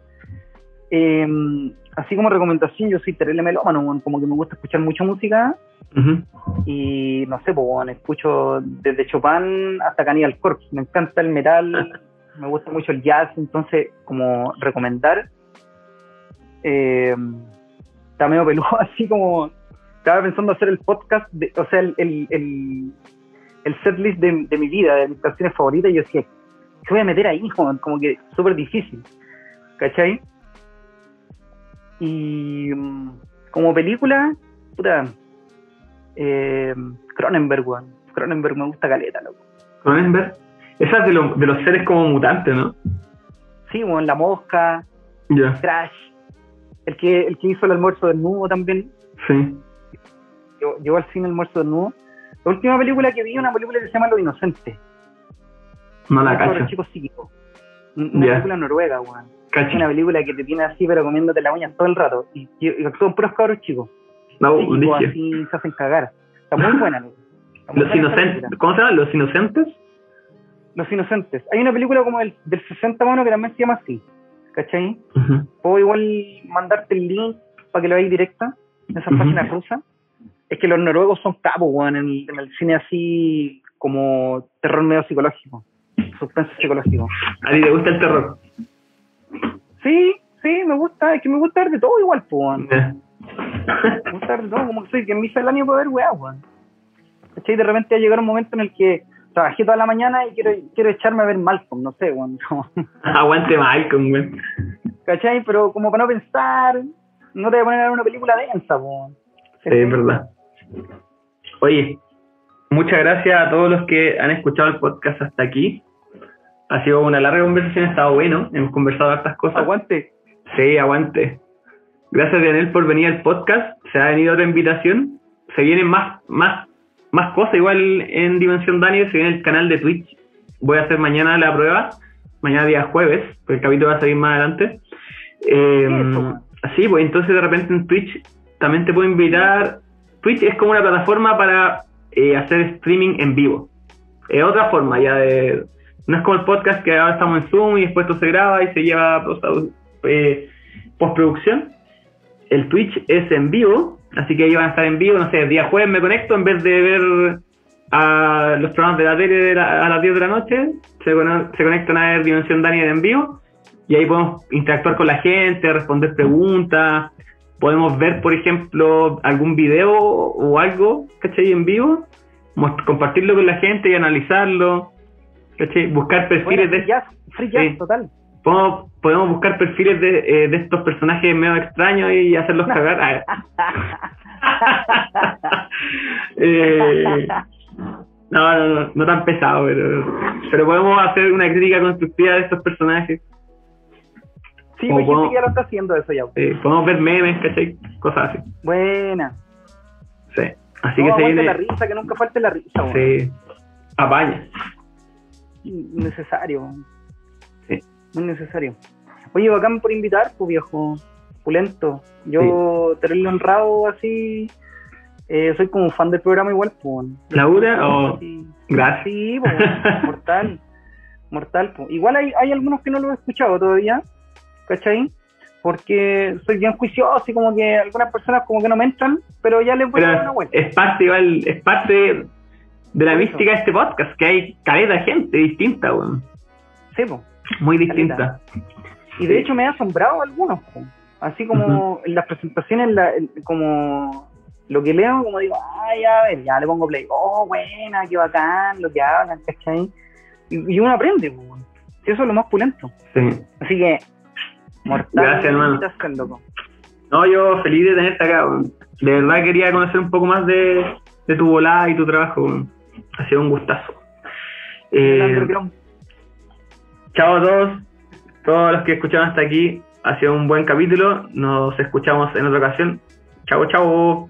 C: Eh, así como recomendación, yo soy terrible melómano, como que me gusta escuchar mucha música y no sé, pues, weón, escucho desde Chopin hasta Cannibal Corpse. Me encanta el metal, me gusta mucho el jazz, entonces, como recomendar, eh, está medio peludo, así como estaba pensando hacer el podcast, de- o sea, el, el, el, el setlist de, de mi vida, de mis canciones favoritas, y yo decía, ¿qué voy a meter ahí? weón? Como que súper difícil, ¿cachai? Y mm, como película, puta, eh, Cronenberg, weón. Cronenberg me gusta caleta, loco.
B: Cronenberg. Esa es de, lo- de los seres como mutantes, ¿no?
C: Sí, weón, La Mosca,
B: Ya,
C: Crash, el que, el que hizo el almuerzo desnudo también,
B: sí.
C: llegó, llegó al cine almuerzo desnudo. La última película que vi, una película que se llama Lo Inocente,
B: No la
C: sobre
B: cacho.
C: el chico psíquico. Una película noruega, weón. Una película que te tiene así, pero comiéndote la uña todo el rato. Y, y, actúan puros cabros chicos.
B: No, dije.
C: así se hacen cagar. Está muy buena. Está muy
B: Los
C: buena
B: inocentes. ¿Cómo se llaman? ¿Los inocentes?
C: Los Inocentes. Hay una película como del, del 60 bueno que también se llama así. ¿Cachai?
B: Ujú.
C: Puedo igual mandarte el link para que lo veáis directa en esas
B: Ujú.
C: páginas rusas. Es que los noruegos son capos, weón, en el, en el cine así como terror medio psicológico. Suspenso psicológico.
B: ¿A ti te gusta el terror?
C: Sí, sí, me gusta. Es que me gusta ver de todo igual, pues, weón. Me gusta ver de todo. Como que soy que en mi año puedo ver weá, weón. ¿Cachai? De repente va a llegar un momento en el que trabajé toda la mañana y quiero, quiero echarme a ver Malcolm, no sé, weón.
B: Aguante Malcolm, güey.
C: ¿Cachai? Pero como para no pensar, no te voy a poner a ver una película densa, weón.
B: Sí, es verdad. Oye, muchas gracias a todos los que han escuchado el podcast hasta aquí. Ha sido una larga conversación, ha estado bueno. Hemos conversado hartas cosas.
C: Aguante.
B: Sí, aguante. Gracias, Daniel, por venir al podcast. Se ha venido otra invitación. Se vienen más, más, más cosas igual en Dimensión Daniel. Se viene el canal de Twitch. Voy a hacer mañana la prueba. Mañana día jueves, porque el capítulo va a salir más adelante. Eh, sí, pues entonces de repente en Twitch también te puedo invitar. Twitch es como una plataforma para eh, hacer streaming en vivo. Es otra forma ya de... No es como el podcast que ahora estamos en Zoom y después esto se graba y se lleva eh, postproducción. El Twitch es en vivo, así que ahí van a estar en vivo, no sé, día jueves me conecto en vez de ver a los programas de la tele de la- a las 10 de la noche, se, se conectan a ver Dimensión Daniel en vivo y ahí podemos interactuar con la gente, responder preguntas, podemos ver, por ejemplo, algún video o algo, ¿cachai? En vivo, compartirlo con la gente y analizarlo, ¿cachai? Buscar perfiles
C: Bueno,
B: de...
C: free jazz, free jazz,
B: Sí.
C: total.
B: Podemos, podemos buscar perfiles de, eh, de estos personajes medio extraños y hacerlos cagar. Ah. Eh, no, no, no, no tan pesado, pero, pero podemos hacer una crítica constructiva de estos personajes.
C: Sí, pues
B: podemos-
C: que ya lo está haciendo eso ya.
B: Eh, podemos ver memes, ¿cachai? Cosas así.
C: Buena.
B: Sí. Así
C: no,
B: que se viene.
C: la risa, que nunca falte la risa.
B: Sí. Apaña.
C: Necesario.
B: Sí.
C: Muy necesario. Oye, bacán por invitar, pues viejo. Pulento. Yo, terrible honrado, así. Eh, soy como fan del programa igual, pues.
B: ¿Laura o.?
C: Sí.
B: Gracias.
C: Sí, po, mortal. Mortal, po. Igual hay, hay algunos que no lo he escuchado todavía, ¿cachai? Porque soy bien juicioso y como que algunas personas como que no me entran, pero ya les voy a dar una vuelta.
B: es parte igual, es parte de la mística de este podcast, que hay caleta de gente distinta, weón.
C: Sí, po.
B: Muy
C: Caleta.
B: distinta.
C: Y de hecho me ha asombrado algunos, po. así como en las presentaciones, la- como lo que leo, como digo, ay, a ver, ya le pongo play, oh, buena, qué bacán, lo que hablan, ¿cachai? Y, y uno aprende, po. Eso es lo más pulento.
B: Sí.
C: Así que, mortal.
B: Gracias, hermano.
C: loco.
B: No, yo feliz de tenerte acá, weón. De verdad quería conocer un poco más de, de tu volada y tu trabajo, weón. Ha sido un gustazo. Eh, chao a todos, todos los que escucharon hasta aquí. Ha sido un buen capítulo. Nos escuchamos en otra ocasión. Chao, chao.